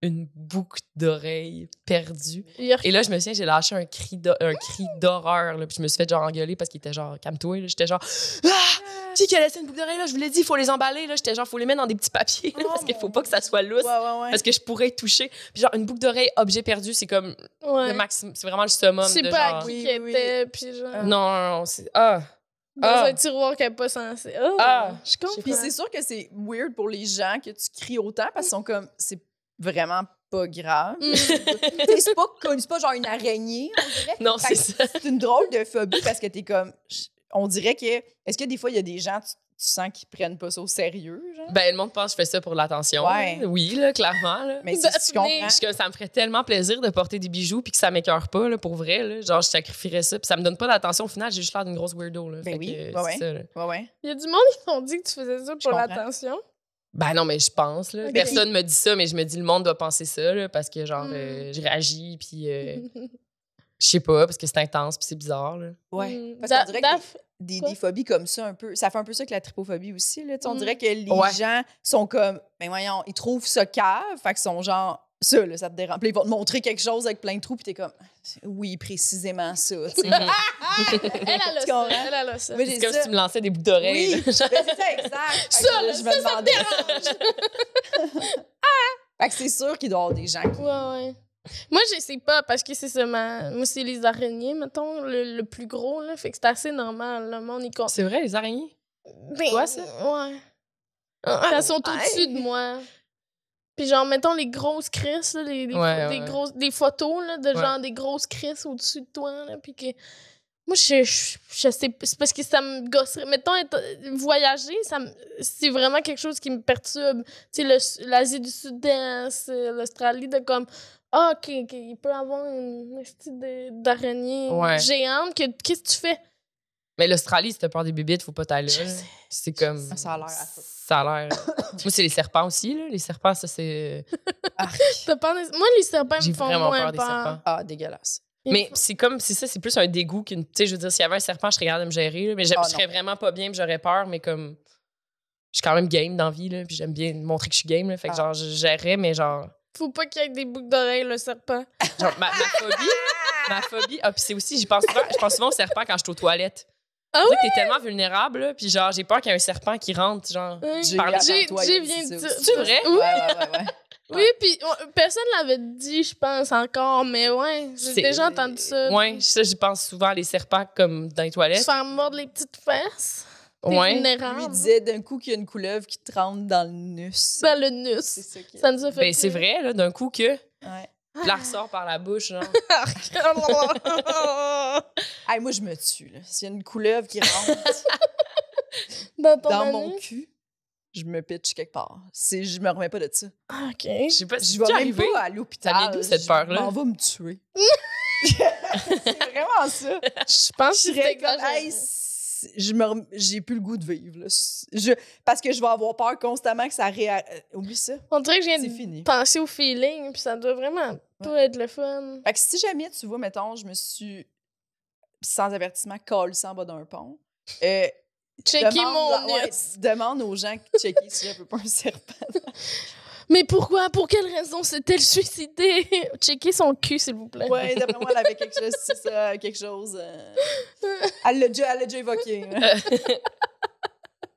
[SPEAKER 3] une boucle d'oreille perdue. Et là, je me souviens, j'ai lâché un cri d'ho- un cri d'horreur. là. Puis je me suis fait genre engueuler parce qu'il était genre, calme-toi. là. J'étais genre, ah! Qui qui a laissé une boucle d'oreille là? Je vous l'ai dit, il faut les emballer. là. J'étais genre, faut les mettre dans des petits papiers là,
[SPEAKER 1] Oh
[SPEAKER 3] parce qu'il faut pas que ça soit lousse.
[SPEAKER 1] Ouais, ouais, ouais.
[SPEAKER 3] Parce que je pourrais touchée. Puis genre, une boucle d'oreille, objet perdu, c'est comme
[SPEAKER 2] Ouais.
[SPEAKER 3] le maximum. C'est vraiment le summum
[SPEAKER 2] C'est
[SPEAKER 3] de
[SPEAKER 2] pas
[SPEAKER 3] genre.
[SPEAKER 2] à qui
[SPEAKER 1] Oui,
[SPEAKER 2] était, puis genre,
[SPEAKER 3] Non, non, non, c'est. Ah!
[SPEAKER 2] dans
[SPEAKER 3] Ah.
[SPEAKER 2] un tiroir qu'elle n'est pas censée. Oh,
[SPEAKER 3] Ah.
[SPEAKER 2] je comprends.
[SPEAKER 1] Puis c'est sûr que c'est weird pour les gens que tu cries autant parce qu'ils sont comme, c'est vraiment pas grave.
[SPEAKER 2] Mm.
[SPEAKER 1] Tu sais, c'est pas, pas genre une araignée, on dirait.
[SPEAKER 3] Non,
[SPEAKER 1] Fait
[SPEAKER 3] c'est ça.
[SPEAKER 1] C'est une drôle de phobie parce que t'es comme, on dirait que, est-ce que des fois il y a des gens, tu sens qu'ils prennent pas ça au sérieux, genre?
[SPEAKER 3] Ben, le monde pense que je fais ça pour l'attention.
[SPEAKER 1] Ouais.
[SPEAKER 3] là. Oui, là, clairement. Là.
[SPEAKER 1] Mais si tu comprends.
[SPEAKER 3] que ça me ferait tellement plaisir de porter des bijoux puis que ça m'écœure pas, là, pour vrai. Là. Genre, je sacrifierais ça. Puis ça me donne pas d'attention. Au final, j'ai juste l'air d'une grosse weirdo. Là.
[SPEAKER 1] Ben
[SPEAKER 3] Fait
[SPEAKER 1] oui,
[SPEAKER 3] que,
[SPEAKER 1] ouais,
[SPEAKER 3] c'est ça, là.
[SPEAKER 1] Ouais, ouais.
[SPEAKER 2] Il y a du monde qui m'ont dit que tu faisais ça pour l'attention.
[SPEAKER 3] Ben non, mais je pense. Là.
[SPEAKER 1] Mais
[SPEAKER 3] Personne me dit ça, mais je me dis le monde doit penser ça là, parce que, genre,
[SPEAKER 2] Mm.
[SPEAKER 3] euh, je réagis puis euh, je sais pas, parce que c'est intense puis c'est bizarre. Là.
[SPEAKER 1] Ouais.
[SPEAKER 2] Mm.
[SPEAKER 1] Parce qu'on dirait que des, des phobies comme ça, un peu. Ça fait un peu ça que la trypophobie aussi. Là, Tu sais, On
[SPEAKER 2] Mm.
[SPEAKER 1] dirait que les
[SPEAKER 3] Ouais.
[SPEAKER 1] gens sont comme, ben voyons, ils trouvent ça cave, fait qu'ils sont genre, ça, là, ça te dérange. Puis ils vont te montrer quelque chose avec plein de trous, puis t'es comme, oui, précisément ça.
[SPEAKER 3] Mhm.
[SPEAKER 2] Elle, elle a
[SPEAKER 1] Tu
[SPEAKER 2] ça. Elle, a ça.
[SPEAKER 1] Moi,
[SPEAKER 3] C'est comme
[SPEAKER 1] ça.
[SPEAKER 3] si tu me lançais des boucles d'oreilles.
[SPEAKER 1] Oui,
[SPEAKER 3] là.
[SPEAKER 1] ben, c'est ça, exact. Que
[SPEAKER 2] Ça, là,
[SPEAKER 1] je
[SPEAKER 2] ça,
[SPEAKER 1] me
[SPEAKER 2] ça me
[SPEAKER 1] demandais.
[SPEAKER 2] dérange.
[SPEAKER 1] Fait que c'est sûr qu'il doit y avoir des gens qui.
[SPEAKER 2] Ouais, ouais. Moi, je sais pas, parce que c'est ça, ma... moi, c'est les araignées, mettons, le, le plus gros, là. Fait que c'est assez normal. Le monde, il compte.
[SPEAKER 3] C'est vrai, les araignées?
[SPEAKER 2] Ben,
[SPEAKER 3] Toi, ça?
[SPEAKER 2] Ouais. Elles sont au-dessus de moi. Puis genre, mettons les grosses crises, là, les, les,
[SPEAKER 3] Ouais,
[SPEAKER 2] des
[SPEAKER 3] ouais.
[SPEAKER 2] grosses, des photos là, de genre des grosses crises au-dessus de toi. Là, puis que... Moi, je, je, je sais c'est parce que ça me gosserait. Mettons, être- voyager, ça c'est vraiment quelque chose qui me perturbe. Tu sais, le- l'Asie du Sud-Est, euh, l'Australie, de comme... Ah, OK, OK, il peut avoir une petite d'araignée
[SPEAKER 3] Ouais.
[SPEAKER 2] géante. que Qu'est-ce que tu fais?
[SPEAKER 3] Mais l'Australie, si t'as peur des bébites, faut pas t'aller là. C'est comme.
[SPEAKER 1] Ça a l'air à ça.
[SPEAKER 3] Ça a l'air. Moi, c'est les serpents aussi, là. Les serpents, ça, c'est.
[SPEAKER 2] Des- Moi, les serpents me font
[SPEAKER 3] vraiment
[SPEAKER 2] moins
[SPEAKER 3] peur des serpents.
[SPEAKER 1] Ah, dégueulasse.
[SPEAKER 3] Mais c'est comme, c'est ça, c'est plus un dégoût qu'une. Tu sais, je veux dire, s'il y avait un serpent, je serais capable de me gérer, là, mais je
[SPEAKER 1] Ah,
[SPEAKER 3] je serais vraiment pas bien, puis j'aurais peur, mais comme. Je suis quand même game dans la vie, là, puis j'aime bien montrer que je suis game, là. Fait que,
[SPEAKER 1] Ah.
[SPEAKER 3] genre, je gérerais, mais genre.
[SPEAKER 2] Faut pas qu'il y ait des boucles d'oreilles, le serpent.
[SPEAKER 3] Genre, ma, ma phobie. ma phobie. Ah, puis c'est aussi, j'y pense souvent, je pense souvent au serpent quand je suis aux toilettes.
[SPEAKER 2] Ah
[SPEAKER 3] que t'es tellement vulnérable, là, puis genre, j'ai peur qu'il y ait un serpent qui rentre, genre.
[SPEAKER 2] Oui.
[SPEAKER 3] Par
[SPEAKER 1] à
[SPEAKER 2] J'ai
[SPEAKER 1] toi,
[SPEAKER 2] j'ai
[SPEAKER 1] il
[SPEAKER 2] viens
[SPEAKER 1] dit
[SPEAKER 2] de
[SPEAKER 1] ça
[SPEAKER 2] dire.
[SPEAKER 3] C'est vrai?
[SPEAKER 1] Ouais, ouais, ouais, ouais.
[SPEAKER 2] Oui, puis on- personne l'avait dit, je pense, encore, mais ouais, j'ai
[SPEAKER 3] C'est-
[SPEAKER 2] déjà entendu ça.
[SPEAKER 3] Ouais, ça, j'y pense souvent, les serpents comme dans les
[SPEAKER 2] Se
[SPEAKER 3] toilettes.
[SPEAKER 2] faire mordre les petites fesses.
[SPEAKER 3] Ouais.
[SPEAKER 2] vulnérable.
[SPEAKER 1] Lui il disait d'un coup qu'il y a une couleuvre qui te rentre dans le nus.
[SPEAKER 2] Dans le
[SPEAKER 1] C'est
[SPEAKER 2] nus.
[SPEAKER 1] ça qui
[SPEAKER 2] Ça nous a fait.
[SPEAKER 3] Ben, c'est vrai, là, d'un coup que.
[SPEAKER 1] Ouais.
[SPEAKER 3] Là, elle ressort par la bouche, genre.
[SPEAKER 1] Hey, moi, je me tue. là. S'il y a une couleuvre qui rentre
[SPEAKER 2] Dans ton
[SPEAKER 1] dans mon cul, je me pitch quelque part. C'est, je me remets pas de ça.
[SPEAKER 2] Ah, OK.
[SPEAKER 3] Je sais pas,
[SPEAKER 1] Je
[SPEAKER 3] si
[SPEAKER 1] vais
[SPEAKER 3] tu
[SPEAKER 1] même
[SPEAKER 3] arrivé?
[SPEAKER 1] pas à l'hôpital.
[SPEAKER 3] Ça d'où, cette
[SPEAKER 1] je
[SPEAKER 3] peur-là?
[SPEAKER 1] m'en vais me tuer. c'est vraiment ça.
[SPEAKER 2] Je pense
[SPEAKER 1] Je
[SPEAKER 2] que c'est
[SPEAKER 1] serais comme, hey, je me j'ai plus le goût de vivre. là. Je, parce que je vais avoir peur constamment que ça réa... euh, Oublie ça.
[SPEAKER 2] On dirait que je
[SPEAKER 1] fini.
[SPEAKER 2] penser au feeling, puis ça doit vraiment pas être le fun.
[SPEAKER 1] Fait que si jamais tu vois, mettons, je me suis sans avertissement collé en bas d'un pont, euh,
[SPEAKER 2] Checker
[SPEAKER 1] demande,
[SPEAKER 2] mon
[SPEAKER 1] ouais, demande aux gens qui checker si j'avais pas un serpent.
[SPEAKER 2] Mais pourquoi? Pour quelle raison s'est-elle suicidée? Checker son cul, s'il vous plaît.
[SPEAKER 1] Ouais, d'après moi, elle avait quelque chose, c'est ça, quelque chose. euh, Elle l'a déjà, elle l'a déjà évoqué. hein.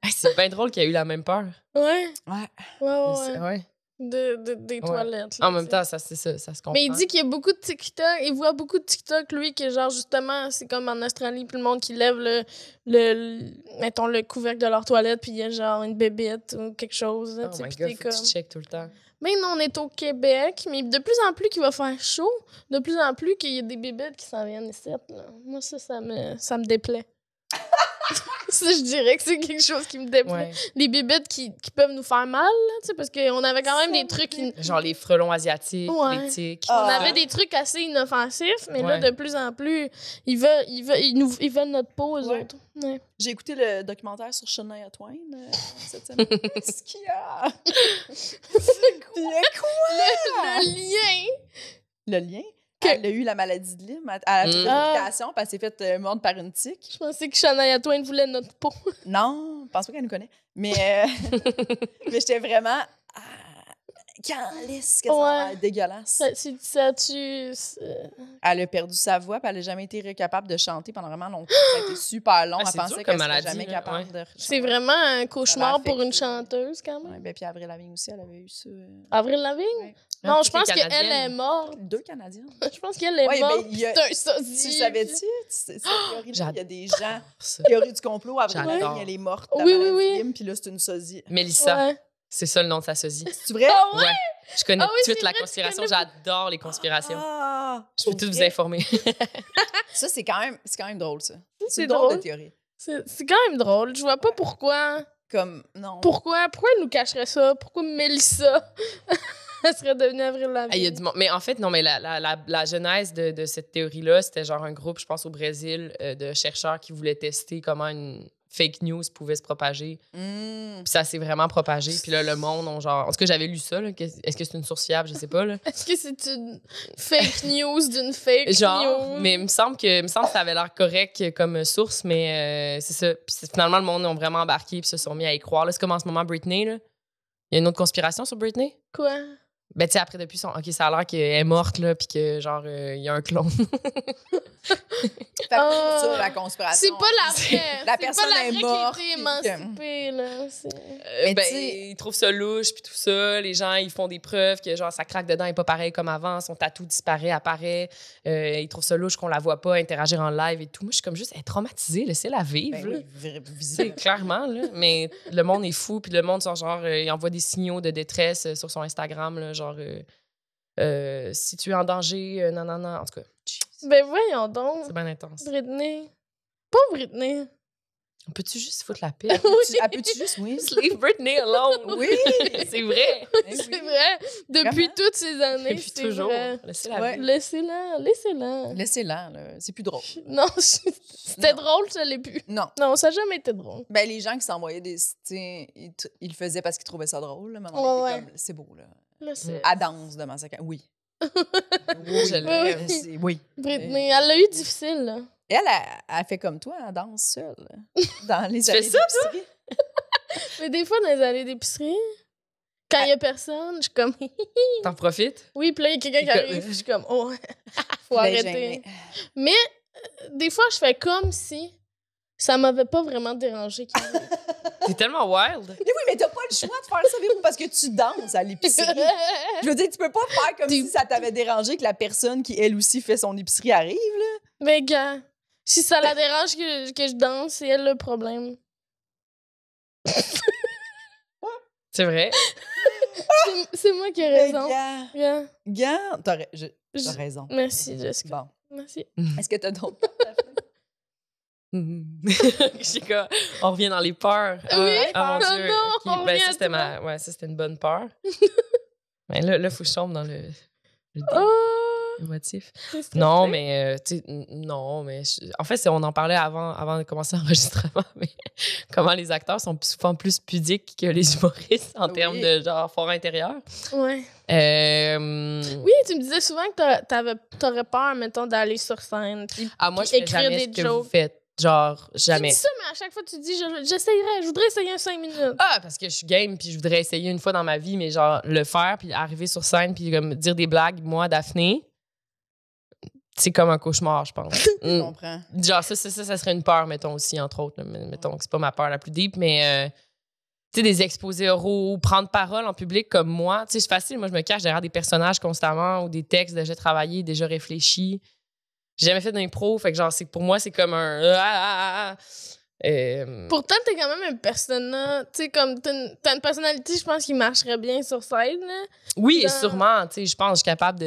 [SPEAKER 3] Hey, c'est bien drôle qu'il y a eu la même peur.
[SPEAKER 2] Ouais.
[SPEAKER 1] Ouais.
[SPEAKER 2] Ouais, ouais. De, de- des
[SPEAKER 3] Ouais.
[SPEAKER 2] toilettes. là,
[SPEAKER 3] En même temps, ça, c'est ça, ça se comprend.
[SPEAKER 2] Mais il dit qu'il y a beaucoup de TikTok, il voit beaucoup de TikTok, lui, que genre, justement, c'est comme en Australie, puis le monde qui lève le, le, le- mettons, le couvercle de leur toilette, puis il y a genre une bébête ou quelque chose, là,
[SPEAKER 3] Oh my god,
[SPEAKER 2] comme...
[SPEAKER 3] tu checkes tout le temps.
[SPEAKER 2] Mais non, on est au Québec, mais de plus en plus qu'il va faire chaud, de plus en plus qu'il y a des bébêtes qui s'en viennent ici, là. Moi, ça, ça me, ça me déplaît. ça, je dirais que c'est quelque chose qui me déplaît.
[SPEAKER 3] Ouais.
[SPEAKER 2] Les bébêtes qui, qui peuvent nous faire mal, là, tu sais, parce qu'on avait quand même des trucs... qui-
[SPEAKER 3] Genre les frelons asiatiques,
[SPEAKER 2] Ouais.
[SPEAKER 3] les tiques.
[SPEAKER 1] Ah.
[SPEAKER 2] On avait des trucs assez inoffensifs, mais là, de plus en plus, ils veulent, ils veulent, ils nous, ils veulent notre peau, eux
[SPEAKER 1] Ouais.
[SPEAKER 2] autres. Ouais.
[SPEAKER 1] J'ai écouté le documentaire sur Shania Twain euh, cette semaine. Qu'est-ce qu'il y a? Le quoi?
[SPEAKER 2] Le lien!
[SPEAKER 1] Le lien? Elle a eu la maladie de Lyme. Elle a
[SPEAKER 3] Mm.
[SPEAKER 1] une médication, puis elle s'est fait euh, mordre par une tique.
[SPEAKER 2] Je pensais que Shania Twain voulait notre peau.
[SPEAKER 1] Non, je pense pas qu'elle nous connaît. Mais, euh, mais j'étais vraiment. Calice, que ça
[SPEAKER 2] Ouais.
[SPEAKER 1] dégueulasse.
[SPEAKER 2] Ça, c'est- ça tu c'est-
[SPEAKER 1] Elle a perdu sa voix, puis elle n'a jamais été capable de chanter pendant vraiment longtemps. Ça a été super long.
[SPEAKER 3] Ah,
[SPEAKER 1] elle
[SPEAKER 3] c'est
[SPEAKER 1] pensait qu'elle
[SPEAKER 3] maladie,
[SPEAKER 1] jamais capable
[SPEAKER 3] ouais.
[SPEAKER 1] de chanter.
[SPEAKER 2] C'est vraiment un cauchemar pour une chanteuse, quand même.
[SPEAKER 1] Ouais, ben, puis Avril Lavigne aussi, elle avait eu ça. euh,
[SPEAKER 2] Avril Lavigne?
[SPEAKER 1] Ouais.
[SPEAKER 2] Non, je pense qu'elle est morte.
[SPEAKER 1] Deux Canadiennes.
[SPEAKER 2] Je pense qu'elle est
[SPEAKER 1] Ouais,
[SPEAKER 2] morte.
[SPEAKER 1] ben, il y a-
[SPEAKER 2] C'est un sosie.
[SPEAKER 1] Tu savais-tu? C'est? Il y a des gens. Théorie du complot, Avril. Lavigne, elle est morte.
[SPEAKER 2] Oui, oui, oui.
[SPEAKER 1] Puis là, c'est une sosie.
[SPEAKER 3] Mélissa. C'est ça le nom de sa sosie.
[SPEAKER 1] C'est vrai?
[SPEAKER 2] Ah ouais?
[SPEAKER 3] Ouais. Je connais
[SPEAKER 2] Ah oui,
[SPEAKER 3] toute
[SPEAKER 2] c'est
[SPEAKER 3] la conspiration. J'adore les conspirations.
[SPEAKER 1] Ah!
[SPEAKER 3] Je peux tout vous informer.
[SPEAKER 1] Ça, c'est quand, même, c'est quand même drôle, ça. C'est drôle de théorie.
[SPEAKER 2] C'est c'est quand même drôle. Je vois pas pourquoi.
[SPEAKER 1] Comme, non.
[SPEAKER 2] Pourquoi, pourquoi elle nous cacherait ça? Pourquoi Mélissa elle serait devenue Avril
[SPEAKER 3] Ah, Il y a
[SPEAKER 2] Lavigne?
[SPEAKER 3] du monde. Mais en fait, non, mais la, la, la, la genèse de, de cette théorie-là, c'était genre un groupe, je pense, au Brésil, euh, de chercheurs qui voulaient tester comment une fake news pouvait se propager.
[SPEAKER 1] Hmm.
[SPEAKER 3] Puis ça s'est vraiment propagé. Puis là, le monde, on genre. En tout cas, j'avais lu ça. Est-ce que c'est une source fiable? Je sais pas.
[SPEAKER 2] Est-ce que c'est une fake news d'une fake
[SPEAKER 3] Genre,
[SPEAKER 2] news?
[SPEAKER 3] mais il me semble que, me semble que ça avait l'air correct comme source, mais euh, c'est ça. Puis finalement, le monde ont vraiment embarqué puis se sont mis à y croire. Là, c'est comme en ce moment Britney. Là. Il y a une autre conspiration sur Britney?
[SPEAKER 2] Quoi?
[SPEAKER 3] Ben, tu sais, après, depuis son. Ok, ça a l'air qu'elle est morte, là, puis que, genre, euh, il y a un clone.
[SPEAKER 1] Fait ça, la conspiration.
[SPEAKER 2] C'est pas la vraie.
[SPEAKER 1] La personne
[SPEAKER 2] pas la
[SPEAKER 1] est morte,
[SPEAKER 2] qui a été émancipée, là. C'est-
[SPEAKER 3] Euh, ben,
[SPEAKER 1] tu sais-
[SPEAKER 3] ils trouvent ça louche, puis tout ça. Les gens, ils font des preuves que, genre, ça craque dedans, et pas pareil comme avant. Son tatou disparaît, apparaît. Euh, ils trouvent ça louche qu'on la voit pas interagir en live et tout. Moi, je suis comme juste, elle est traumatisée, laissez-la vivre.
[SPEAKER 1] Ben
[SPEAKER 3] là. clairement, là. Mais le monde est fou, puis le monde, genre, euh, il envoie des signaux de détresse euh, sur son Instagram, là, genre, euh, euh, si tu es en danger, non, non, non. En tout cas,
[SPEAKER 2] Ben voyons donc.
[SPEAKER 3] c'est bien intense.
[SPEAKER 2] Britney. Pas Britney.
[SPEAKER 3] Peux-tu juste foutre la paix?
[SPEAKER 1] Elle elle peut-tu juste, oui?
[SPEAKER 3] Leave Britney alone.
[SPEAKER 1] Oui!
[SPEAKER 3] c'est vrai.
[SPEAKER 1] Oui.
[SPEAKER 2] C'est vrai. Depuis
[SPEAKER 1] Vraiment?
[SPEAKER 2] toutes ces années,
[SPEAKER 3] Depuis
[SPEAKER 2] c'est
[SPEAKER 3] toujours.
[SPEAKER 2] vrai.
[SPEAKER 3] Laissez-la
[SPEAKER 1] Ouais.
[SPEAKER 3] vivre.
[SPEAKER 2] Laissez-la, laissez-la.
[SPEAKER 1] Laissez-la, là. C'est plus drôle.
[SPEAKER 2] Non, c'était drôle, ça l'est plus.
[SPEAKER 1] Non.
[SPEAKER 2] Non, ça n'a jamais été drôle.
[SPEAKER 1] Ben, les gens qui s'envoyaient des. tu sais, Ils, t- ils le faisaient parce qu'ils trouvaient ça drôle. là, mais
[SPEAKER 2] Ouais, ouais.
[SPEAKER 1] comme, C'est beau, là.
[SPEAKER 2] Là, c'est...
[SPEAKER 1] À danse de massacre. Oui.
[SPEAKER 3] Je
[SPEAKER 1] oui.
[SPEAKER 3] l'aime.
[SPEAKER 1] c'est- oui.
[SPEAKER 2] Britney, elle l'a eu difficile, là.
[SPEAKER 1] Elle, elle, elle fait comme toi, elle danse seule. Dans les
[SPEAKER 3] Tu
[SPEAKER 1] allées
[SPEAKER 3] fais ça,
[SPEAKER 1] d'épicerie.
[SPEAKER 2] Mais des fois, dans les allées d'épicerie, quand il y a personne, je suis comme...
[SPEAKER 3] T'en profites?
[SPEAKER 2] oui, puis là, il y a quelqu'un qui arrive, je suis comme... Oh, faut
[SPEAKER 1] Ben,
[SPEAKER 2] arrêter. Mais euh, des fois, je fais comme si ça m'avait pas vraiment dérangé.
[SPEAKER 3] T'es tellement wild.
[SPEAKER 1] Mais oui, mais t'as pas le choix de faire ça, parce que tu danses à l'épicerie. Je veux dire, tu peux pas faire comme si ça t'avait dérangé que la personne qui, elle aussi, fait son épicerie arrive, là.
[SPEAKER 2] Mais gars, si ça la dérange que, que je danse, c'est elle le problème.
[SPEAKER 3] C'est vrai?
[SPEAKER 2] C'est- moi qui ai raison.
[SPEAKER 1] gars,
[SPEAKER 2] Gars,
[SPEAKER 1] gars, t'as ra- je- raison.
[SPEAKER 2] Merci, Jessica.
[SPEAKER 1] Bon.
[SPEAKER 2] Merci.
[SPEAKER 1] Est-ce que t'as d'autres?
[SPEAKER 3] J'ai comme- on revient dans les peurs.
[SPEAKER 2] Oui,
[SPEAKER 3] mon
[SPEAKER 2] oh
[SPEAKER 3] Dieu.
[SPEAKER 2] non,
[SPEAKER 3] Ok,
[SPEAKER 2] on
[SPEAKER 3] ben,
[SPEAKER 2] revient
[SPEAKER 3] ça,
[SPEAKER 2] à
[SPEAKER 3] c'était ma... ouais, ça, c'était une bonne peur. Mais là, là, faut que je tombe dans le, le
[SPEAKER 2] Oh,
[SPEAKER 3] le motif.
[SPEAKER 2] c'est stressé.
[SPEAKER 3] Non, mais, euh, tu non, mais je- en fait, on en parlait avant, avant de commencer l'enregistrement, mais comment les acteurs sont souvent plus pudiques que les humoristes en
[SPEAKER 1] Oui.
[SPEAKER 3] termes de genre fort intérieur.
[SPEAKER 2] Ouais.
[SPEAKER 3] Euh,
[SPEAKER 2] Oui, tu me disais souvent que t'aurais peur, mettons, d'aller sur scène. Puis
[SPEAKER 3] Ah, moi, je
[SPEAKER 2] puis
[SPEAKER 3] fais
[SPEAKER 2] écrire
[SPEAKER 3] jamais
[SPEAKER 2] des
[SPEAKER 3] ce que vous
[SPEAKER 2] jokes.
[SPEAKER 3] faites. Genre,
[SPEAKER 2] Tu
[SPEAKER 3] jamais.
[SPEAKER 2] dis ça, mais à chaque fois, tu dis je- j'essayerais, je voudrais essayer un 5 minutes.
[SPEAKER 3] Ah, parce que je suis game, puis je voudrais essayer une fois dans ma vie, mais genre le faire, puis arriver sur scène, puis comme dire des blagues, moi, Daphné, c'est comme un cauchemar, je pense.
[SPEAKER 1] Je
[SPEAKER 3] Mm.
[SPEAKER 1] comprends.
[SPEAKER 3] Genre, ça, ça, ça, ça serait une peur, mettons, aussi, entre autres. là. Mettons que c'est pas ma peur la plus deep, mais... euh, tu sais, des exposés oraux, prendre parole en public comme moi. Tu sais, c'est facile. Moi, je me cache derrière des personnages constamment ou des textes déjà travaillés, déjà réfléchis. J'ai jamais fait d'impro, fait que genre, c'est, pour moi, c'est comme un... Euh,
[SPEAKER 2] Pourtant, t'es quand même un personnage. Tu sais, comme t'as une, une personnalité, je pense, qui marcherait bien sur scène. Là.
[SPEAKER 3] Oui,
[SPEAKER 2] Dans-
[SPEAKER 3] sûrement. Tu sais, je pense que je suis capable de,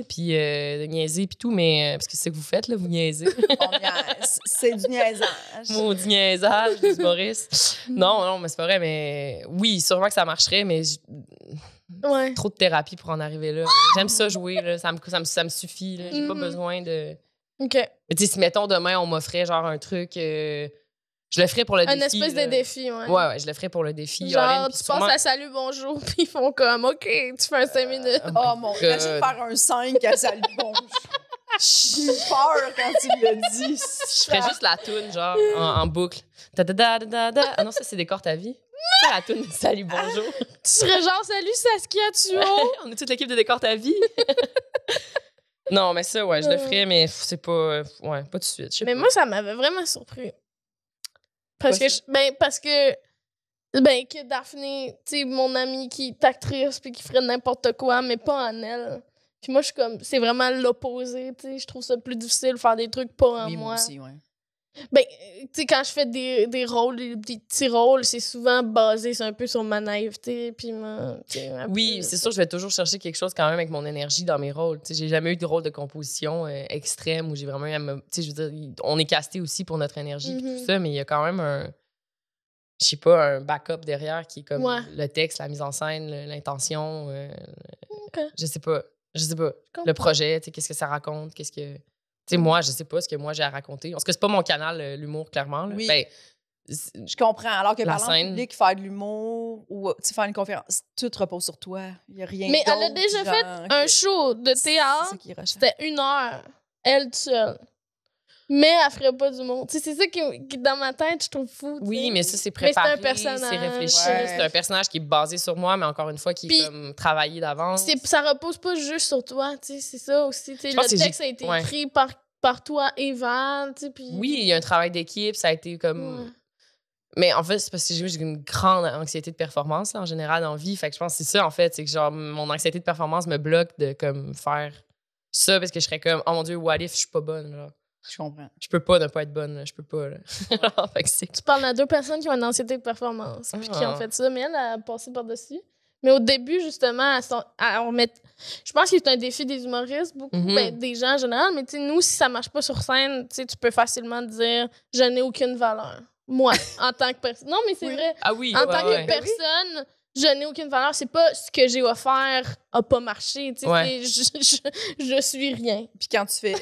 [SPEAKER 3] euh, puis euh, de niaiser puis tout, mais euh, parce que c'est ce que vous faites là, vous niaisez.
[SPEAKER 1] On niaise. C'est du niaisage.
[SPEAKER 3] Maudit niaisage des humoristes. non, non, mais c'est pas vrai, mais oui, sûrement que ça marcherait, mais j-
[SPEAKER 2] Ouais.
[SPEAKER 3] trop de thérapie pour en arriver là. J'aime ça jouer là, ça me ça me, ça me suffit là. J'ai pas
[SPEAKER 2] Mhm.
[SPEAKER 3] besoin de.
[SPEAKER 2] OK.
[SPEAKER 3] Tu sais, si mettons demain on m'offrait genre un truc, euh, je le ferais pour le
[SPEAKER 2] Un
[SPEAKER 3] défi.
[SPEAKER 2] espèce
[SPEAKER 3] là.
[SPEAKER 2] de défi, ouais.
[SPEAKER 3] Ouais, ouais, je le ferais pour le défi.
[SPEAKER 2] Genre, tu
[SPEAKER 3] sûrement-
[SPEAKER 2] passes à salut, bonjour, puis ils font comme, OK, tu fais un 5 minutes.
[SPEAKER 1] Oh mon,
[SPEAKER 3] God.
[SPEAKER 1] imagine faire un 5 à Salut Bon. J'ai eu peur quand tu l'as dit.
[SPEAKER 3] Je ferais juste la toune, genre, en, en boucle. Da, da, da, da. Ah non, ça, c'est des cortes à vie. C'est la toune de Salut, bonjour.
[SPEAKER 2] Tu serais genre, salut Saskia, tu
[SPEAKER 3] On est toute l'équipe de décortes à vie. non, mais ça, ouais, je le ferais, mais c'est pas. euh, Ouais, pas tout de suite.
[SPEAKER 2] Mais
[SPEAKER 3] pas.
[SPEAKER 2] moi, ça m'avait vraiment surpris. Parce que, je- ben, parce que, ben, que Daphné, tu sais, mon amie qui est actrice puis qui ferait n'importe quoi, mais pas en elle. Puis moi, je suis comme, c'est vraiment l'opposé, tu sais. Je trouve ça plus difficile de faire des trucs pas en
[SPEAKER 1] Oui, moi
[SPEAKER 2] moi.
[SPEAKER 1] aussi, ouais.
[SPEAKER 2] Ben, euh, tu sais, quand je fais des, des rôles, des, des petits rôles, c'est souvent basé sur- un peu sur ma naïveté, puis ma...
[SPEAKER 3] Oui, c'est sûr, je vais toujours chercher quelque chose quand même avec mon énergie dans mes rôles. Tu sais, j'ai jamais eu de rôle de composition euh, extrême où j'ai vraiment eu à me- Tu sais, je veux dire, on est casté aussi pour notre énergie
[SPEAKER 2] Mhm.
[SPEAKER 3] tout ça, mais il y a quand même un. Je sais pas, un backup derrière qui est comme
[SPEAKER 2] Ouais.
[SPEAKER 3] le texte, la mise en scène, l'intention. euh. Je sais pas. Je sais pas. Le projet, tu sais, qu'est-ce que ça raconte, qu'est-ce que. Tu sais, moi, je sais pas ce que moi j'ai à raconter. Parce que c'est pas mon canal, euh, l'humour, clairement. là.
[SPEAKER 1] Oui.
[SPEAKER 3] Ben,
[SPEAKER 1] Je comprends. Alors que
[SPEAKER 3] La scène.
[SPEAKER 1] public, faire de l'humour ou tu faire une conférence, tout repose sur toi. Il n'y a rien
[SPEAKER 2] Mais elle a déjà
[SPEAKER 1] genre,
[SPEAKER 2] fait un show de théâtre, c'était une heure, elle seule. Mais elle ferait pas du monde. Tu sais, c'est ça qui, qui, dans ma tête, je trouve fou.
[SPEAKER 3] Oui, mais ça, c'est
[SPEAKER 2] Mais c'est un
[SPEAKER 3] préparé,
[SPEAKER 2] personnage.
[SPEAKER 3] c'est réfléchi.
[SPEAKER 1] Ouais.
[SPEAKER 3] C'est un personnage qui est basé sur moi, mais encore une fois, qui est comme travaillé d'avance.
[SPEAKER 2] Ça repose pas juste sur toi, tu sais, c'est ça aussi. tu sais, Le
[SPEAKER 3] que
[SPEAKER 2] texte a été
[SPEAKER 3] ouais.
[SPEAKER 2] écrit par, par toi et Val, tu sais, puis...
[SPEAKER 3] Oui, il y a un travail d'équipe, ça a été comme...
[SPEAKER 2] Ouais.
[SPEAKER 3] Mais en fait, c'est parce que j'ai une grande anxiété de performance, là, en général, dans la vie. Fait que je pense que c'est ça, en fait. C'est que, genre, mon anxiété de performance me bloque de, comme, faire ça parce que je serais comme, oh mon Dieu, what if je suis pas bonne, genre.
[SPEAKER 1] Je comprends.
[SPEAKER 3] Je peux pas ne pas être bonne, là. Je peux pas, là. fait que c'est...
[SPEAKER 2] Tu parles à deux personnes qui ont une anxiété de performance, puis qui ont
[SPEAKER 3] Ah.
[SPEAKER 2] fait ça, mais elle a passé par-dessus. Mais au début, justement, remettent- je pense que c'est un défi des humoristes, beaucoup,
[SPEAKER 3] Mhm.
[SPEAKER 2] ben, des gens en général, mais nous, si ça marche pas sur scène, tu peux facilement dire « je n'ai aucune valeur ». Moi, en tant que personne. Non, mais c'est
[SPEAKER 1] Oui.
[SPEAKER 2] vrai.
[SPEAKER 3] Ah oui,
[SPEAKER 2] En
[SPEAKER 3] ouais,
[SPEAKER 2] tant
[SPEAKER 3] ouais.
[SPEAKER 2] que personne, je n'ai aucune valeur. C'est pas ce que j'ai offert a pas marché. tu sais,
[SPEAKER 3] Ouais.
[SPEAKER 2] Je, je, je suis rien.
[SPEAKER 1] Puis quand tu fais,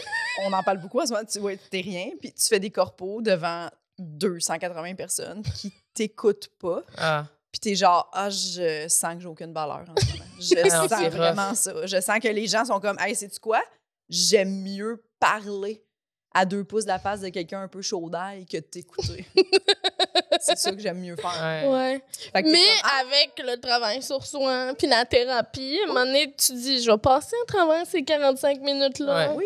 [SPEAKER 1] on en parle beaucoup en ce moment, tu vois, t'es rien, puis tu fais des corpos devant 280 personnes qui t'écoutent pas,
[SPEAKER 3] Ah.
[SPEAKER 1] puis t'es genre, ah, je sens que j'ai aucune valeur en ce moment. Je
[SPEAKER 3] Ah,
[SPEAKER 1] sens
[SPEAKER 3] rough.
[SPEAKER 1] vraiment ça. Je sens que les gens sont comme, hey, sais-tu quoi? J'aime mieux parler à deux pouces de la face de quelqu'un un peu chaud d'ail que de t'écouter. c'est ça que j'aime mieux faire.
[SPEAKER 3] Ouais.
[SPEAKER 2] Ouais.
[SPEAKER 1] Fait que t'es
[SPEAKER 2] Mais
[SPEAKER 1] comme, ah,
[SPEAKER 2] avec le travail sur soi, puis la thérapie, à un moment donné, tu dis, je vais passer à travers ces 45 minutes-là.
[SPEAKER 3] Ouais.
[SPEAKER 1] oui,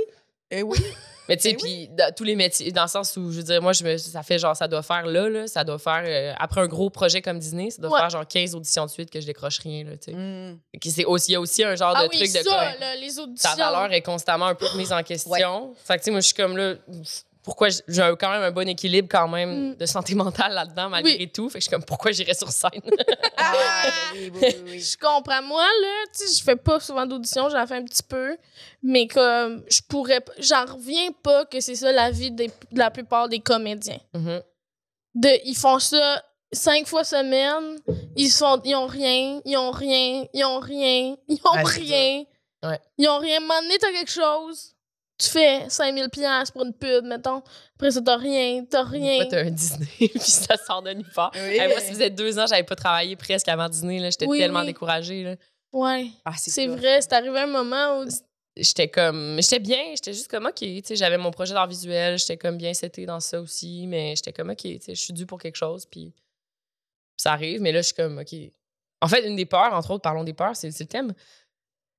[SPEAKER 1] eh oui.
[SPEAKER 3] Mais tu sais,
[SPEAKER 1] Ben
[SPEAKER 3] puis dans tous les métiers, dans le sens où, je veux dire, moi, je me, ça fait genre, ça doit faire là, là ça doit faire, euh, après un gros projet comme Disney, ça doit
[SPEAKER 2] Ouais.
[SPEAKER 3] faire genre 15 auditions de suite que je décroche rien, là, tu sais.
[SPEAKER 1] Mm.
[SPEAKER 3] Qui c'est aussi, il y a aussi un genre
[SPEAKER 2] Ah
[SPEAKER 3] de
[SPEAKER 2] oui,
[SPEAKER 3] truc de
[SPEAKER 2] ça,
[SPEAKER 3] comme,
[SPEAKER 2] là, les auditions.
[SPEAKER 3] ta valeur est constamment un peu remise en question. Fait que, tu sais, moi, je suis comme là, pourquoi j'ai quand même un bon équilibre quand même
[SPEAKER 2] Mm.
[SPEAKER 3] de santé mentale là-dedans, malgré
[SPEAKER 2] Oui.
[SPEAKER 3] tout. Fait que je suis comme, pourquoi j'irais sur scène?
[SPEAKER 1] Ah, oui, oui.
[SPEAKER 2] Je comprends. Moi, là, tu sais, je fais pas souvent d'auditions, j'en fais un petit peu. Mais comme, je pourrais. J'en reviens pas que c'est ça la vie des- de la plupart des comédiens.
[SPEAKER 3] Mhm.
[SPEAKER 2] De, ils font ça cinq fois semaine, ils, sont, ils ont rien, ils ont rien, ils ont rien, ils ont
[SPEAKER 1] c'est
[SPEAKER 2] rien.
[SPEAKER 3] Ouais.
[SPEAKER 2] Ils ont rien. À un moment donné, t'as quelque chose. Tu fais 5000 pièces pour une pub, mettons. Après ça, t'as rien, t'as rien.
[SPEAKER 3] Moi, t'as un Disney, puis ça sort de nulle part.
[SPEAKER 1] Oui.
[SPEAKER 3] Hey, moi, ça faisait deux ans, j'avais pas travaillé presque avant Disney. là. J'étais
[SPEAKER 2] Oui,
[SPEAKER 3] tellement
[SPEAKER 2] oui.
[SPEAKER 3] découragée. Là.
[SPEAKER 2] Ouais.
[SPEAKER 1] Ah,
[SPEAKER 2] C'est vrai, c'est arrivé un moment où.
[SPEAKER 3] J'étais comme. J'étais bien, j'étais juste comme, OK. Tu sais, j'avais mon projet d'art visuel, j'étais comme bien seté dans ça aussi, mais j'étais comme, OK, tu sais, je suis due pour quelque chose, puis ça arrive, mais là, je suis comme, OK. En fait, une des peurs, entre autres, parlons des peurs, c'est c'est le thème.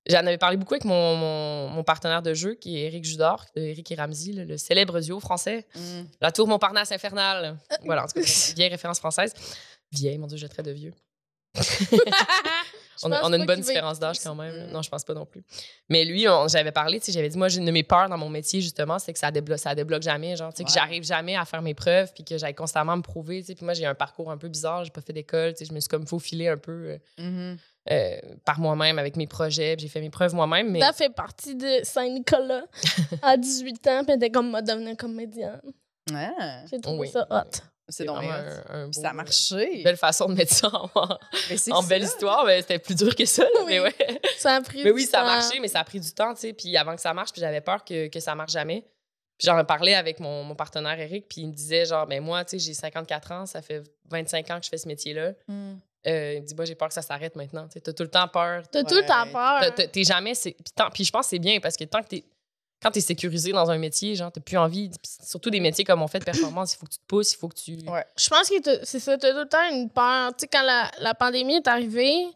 [SPEAKER 3] J'en avais parlé beaucoup avec mon, mon, mon partenaire de jeu, qui est Eric Judor, Eric et Ramsey, le, le célèbre duo français.
[SPEAKER 1] Mm.
[SPEAKER 3] La tour Montparnasse infernale. Voilà, en tout cas, vieille référence française. Vieille, mon Dieu, je traite de vieux. On on a une bonne différence d'âge quand même.
[SPEAKER 1] Mm.
[SPEAKER 3] Non, je pense pas non plus. Mais lui, j'avais parlé, tu sais, j'avais dit, moi, une de mes peurs dans mon métier, justement, c'est que ça débloque, ça débloque jamais. Genre, tu sais, que
[SPEAKER 1] Ouais.
[SPEAKER 3] j'arrive jamais à faire mes preuves, puis que j'aille constamment me prouver. tu sais. Puis moi, j'ai un parcours un peu bizarre, j'ai pas fait d'école, tu sais, je me suis comme faufilée un peu euh,
[SPEAKER 1] Mhm.
[SPEAKER 3] Euh, par moi-même avec mes projets, j'ai fait mes preuves moi-même. Mais
[SPEAKER 2] T'as fait partie de Saint-Nicolas à 18 ans, puis elle était comme, m'a devenir comédienne.
[SPEAKER 1] Ah,
[SPEAKER 2] J'ai trouvé
[SPEAKER 3] Oui.
[SPEAKER 2] ça hot.
[SPEAKER 1] c'est donc
[SPEAKER 3] un, un beau-
[SPEAKER 1] ça a marché.
[SPEAKER 3] Belle façon de mettre ça en,
[SPEAKER 1] Mais ça.
[SPEAKER 3] belle histoire, mais c'était plus dur que ça. là,
[SPEAKER 2] Oui.
[SPEAKER 3] Mais ouais.
[SPEAKER 2] Ça a pris
[SPEAKER 3] Mais
[SPEAKER 2] du
[SPEAKER 3] oui, ça a
[SPEAKER 2] temps.
[SPEAKER 3] marché, mais ça a pris du temps, tu sais. Puis avant que ça marche, puis j'avais peur que, que ça marche jamais. Puis j'en ai parlé avec mon, mon partenaire Eric, puis il me disait, genre, ben moi, tu sais, j'ai 54 ans, ça fait 25 ans que je fais ce métier-là.
[SPEAKER 1] Mm.
[SPEAKER 3] Euh, il me dit, moi, j'ai peur que ça s'arrête maintenant. Tu t'as tout le temps peur.
[SPEAKER 2] T'as tout le temps peur.
[SPEAKER 3] T'es jamais. c'est- Puis, tant- puis je pense que c'est bien parce que tant que t'es. Quand t'es sécurisé dans un métier, genre, t'as plus envie. surtout des métiers comme on fait de performance, il faut que tu te pousses, il faut que tu.
[SPEAKER 1] Ouais.
[SPEAKER 2] Je pense que c'est ça, t'as tout le temps une peur. Tu sais, quand la, la pandémie est arrivée,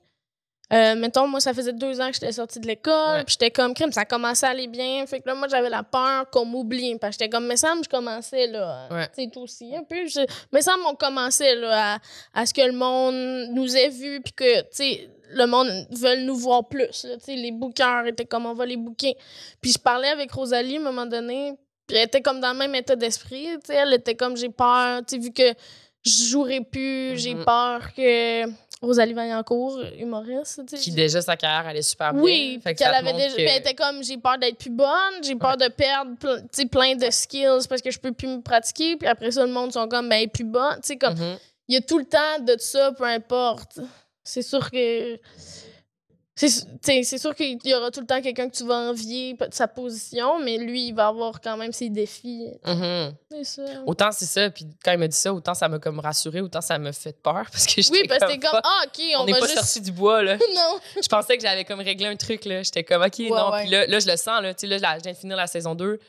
[SPEAKER 2] euh, mettons, moi, ça faisait deux ans que j'étais sortie de l'école,
[SPEAKER 3] Ouais.
[SPEAKER 2] puis j'étais comme crime, ça commençait à aller bien. Fait que là, moi, j'avais la peur qu'on m'oublie. Parce que j'étais comme, mais ça, je commençais, là.
[SPEAKER 3] Ouais.
[SPEAKER 2] Tu sais, aussi, un peu. Je, mais ça, on commençait, là, à, à ce que le monde nous ait vus, puis que, tu sais, le monde veut nous voir plus. là. Tu sais, les bookers étaient comme, on va les booker. Puis je parlais avec Rosalie à un moment donné, Puis elle était comme dans le même état d'esprit, tu sais. Elle était comme, j'ai peur, tu sais, vu que je jouerai plus, j'ai
[SPEAKER 3] Mhm.
[SPEAKER 2] peur que Rosalie Vaillancourt, humoriste, tu sais.
[SPEAKER 3] Qui déjà sa carrière allait super bien.
[SPEAKER 2] Oui,
[SPEAKER 3] que
[SPEAKER 2] qu'elle avait déjà.
[SPEAKER 3] que-
[SPEAKER 2] puis elle était comme, j'ai peur d'être plus bonne, j'ai peur de perdre ple- tu sais, plein de skills parce que je peux plus me pratiquer. Puis après ça, le monde sont comme, ben, elle est plus bonne. Tu sais, comme,
[SPEAKER 3] Mhm.
[SPEAKER 2] il y a tout le temps de ça, peu importe. C'est sûr que. C'est c'est sûr qu'il y aura tout le temps quelqu'un que tu vas envier de sa position, mais lui, il va avoir quand même ses défis.
[SPEAKER 3] Mhm.
[SPEAKER 2] C'est ça.
[SPEAKER 3] Autant c'est ça, puis quand il m'a dit ça, autant ça m'a comme rassuré, autant ça m'a fait peur parce que
[SPEAKER 2] Oui, parce que t'es comme, ah, ok, on,
[SPEAKER 3] on n'est
[SPEAKER 2] va
[SPEAKER 3] pas
[SPEAKER 2] juste.
[SPEAKER 3] sorti du bois là.
[SPEAKER 2] non.
[SPEAKER 3] je pensais que j'avais comme réglé un truc là, j'étais comme OK, non, puis là, là je le sens là, tu sais là là, je viens de finir la saison 2.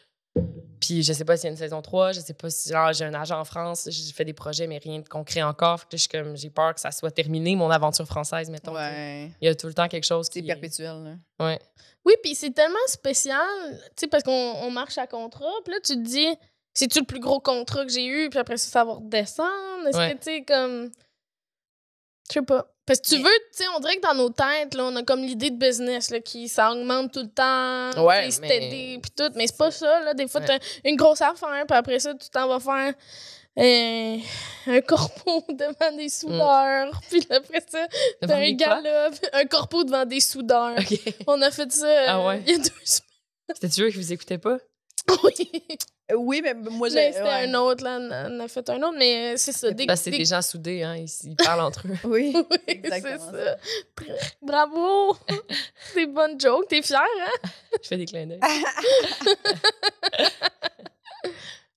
[SPEAKER 3] Puis je sais pas s'il y a une saison 3, je sais pas si genre j'ai un agent en France, j'ai fait des projets mais rien de concret encore, fait que je suis comme j'ai peur que ça soit terminé mon aventure française mettons.
[SPEAKER 1] Ouais.
[SPEAKER 3] Il y a tout le temps quelque chose
[SPEAKER 1] C'est
[SPEAKER 3] qui
[SPEAKER 1] perpétuel, là.
[SPEAKER 3] Ouais.
[SPEAKER 2] Oui, puis c'est tellement spécial, tu sais, parce qu'on on marche à contrat, puis là, tu te dis, c'est-tu le plus gros contrat que j'ai eu, puis après ça, ça va redescendre? Est-ce
[SPEAKER 3] Ouais.
[SPEAKER 2] que, tu sais, comme. Je sais pas. Parce que tu veux, tu sais, on dirait que dans nos têtes, là, on a comme l'idée de business, là, qui ça augmente tout le temps,
[SPEAKER 3] Ouais, mais-
[SPEAKER 2] puis tout, mais c'est pas ça, là. Des fois,
[SPEAKER 3] Ouais.
[SPEAKER 2] t'as une grosse affaire, puis après ça, tu t'en vas faire. euh, un corpo devant des soudeurs, puis après ça, t'as un gala, un corpo devant des soudeurs. On a fait ça euh,
[SPEAKER 3] Ah ouais?
[SPEAKER 2] il y a deux semaines.
[SPEAKER 3] C'était eux qui vous écoutaient pas?
[SPEAKER 2] Oui.
[SPEAKER 1] Euh, Oui, mais moi, j'ai.
[SPEAKER 2] Mais c'était
[SPEAKER 1] ouais.
[SPEAKER 2] un autre, là. On a fait un autre, mais euh, c'est ça. Des,
[SPEAKER 3] Parce que c'est
[SPEAKER 2] des-
[SPEAKER 3] gens soudés hein, ils, ils parlent entre eux.
[SPEAKER 1] Oui.
[SPEAKER 2] Oui, c'est
[SPEAKER 1] Exactement
[SPEAKER 2] ça. Bravo! c'est bonne joke. T'es fière, hein?
[SPEAKER 3] Je fais des clins d'œil.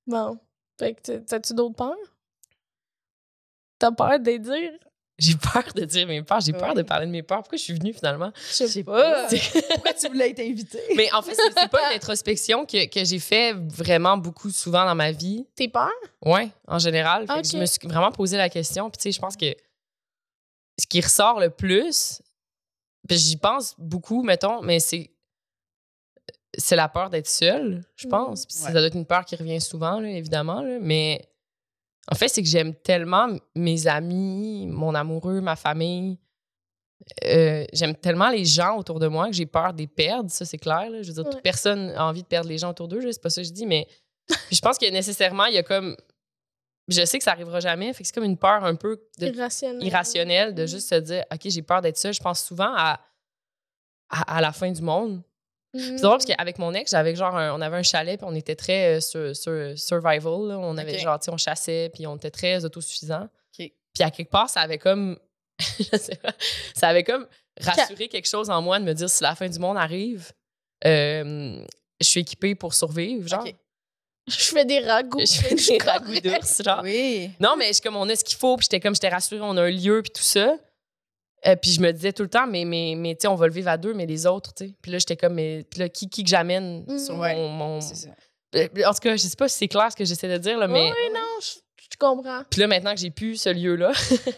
[SPEAKER 2] Bon. Fait que t'as- t'as-tu d'autres peurs? T'as peur de les dire?
[SPEAKER 3] J'ai peur de dire mes peurs, j'ai peur de parler de mes peurs. Pourquoi je suis venue finalement?
[SPEAKER 1] Je sais pas. Pourquoi tu voulais être invité?
[SPEAKER 3] Mais en fait, c'est pas une introspection que, que j'ai fait vraiment beaucoup souvent dans ma vie.
[SPEAKER 2] T'es peur?
[SPEAKER 3] Ouais, en général. Je me suis vraiment posé la question. Puis tu sais, je pense que ce qui ressort le plus, j'y pense beaucoup, mettons, mais c'est c'est la peur d'être seule, je
[SPEAKER 2] Mhm.
[SPEAKER 3] pense. Ça doit être une peur qui revient souvent, là, évidemment. là. Mais en fait, c'est que j'aime tellement mes amis, mon amoureux, ma famille. Euh, j'aime tellement les gens autour de moi que j'ai peur de les perdre, ça c'est clair. là. Je veux dire, toute personne a envie de perdre les gens autour d'eux, c'est pas ça que je dis, mais je pense que nécessairement, il y a comme. Je sais que ça arrivera jamais, fait que c'est comme une peur un peu de-
[SPEAKER 2] Irrationnel.
[SPEAKER 3] irrationnelle de
[SPEAKER 2] Mhm.
[SPEAKER 3] juste se dire, OK, j'ai peur d'être seule. Je pense souvent à, à, à la fin du monde.
[SPEAKER 2] Mhm.
[SPEAKER 3] C'est drôle parce qu'avec mon ex, j'avais genre un- on avait un chalet puis on était très euh, sur, sur- survival. là. On avait genre, tu sais, on chassait puis on était très autosuffisants.
[SPEAKER 1] OK.
[SPEAKER 3] Puis à quelque part, ça avait comme. je sais pas, ça avait comme rassuré quelque chose en moi de me dire si la fin du monde arrive, euh, je suis équipée pour survivre. Genre,
[SPEAKER 1] OK.
[SPEAKER 2] Je fais des ragoûts.
[SPEAKER 3] je fais des ragoûts d'ours. Genre,
[SPEAKER 1] Oui.
[SPEAKER 3] non, mais je comme on a ce qu'il faut, puis j'étais comme j'étais rassurée, on a un lieu puis tout ça. Euh, puis je me disais tout le temps, mais, mais, mais tu sais, on va le vivre à deux, mais les autres, tu sais. Puis là, j'étais comme, mais puis là, qui, qui que j'amène
[SPEAKER 2] Mhm.
[SPEAKER 3] sur
[SPEAKER 1] Ouais,
[SPEAKER 3] mon. mon-. Euh, En tout cas, je sais pas si c'est clair ce que j'essaie de dire, là, mais.
[SPEAKER 2] Oui, non, je comprends.
[SPEAKER 3] Puis là, maintenant que j'ai plus ce lieu-là,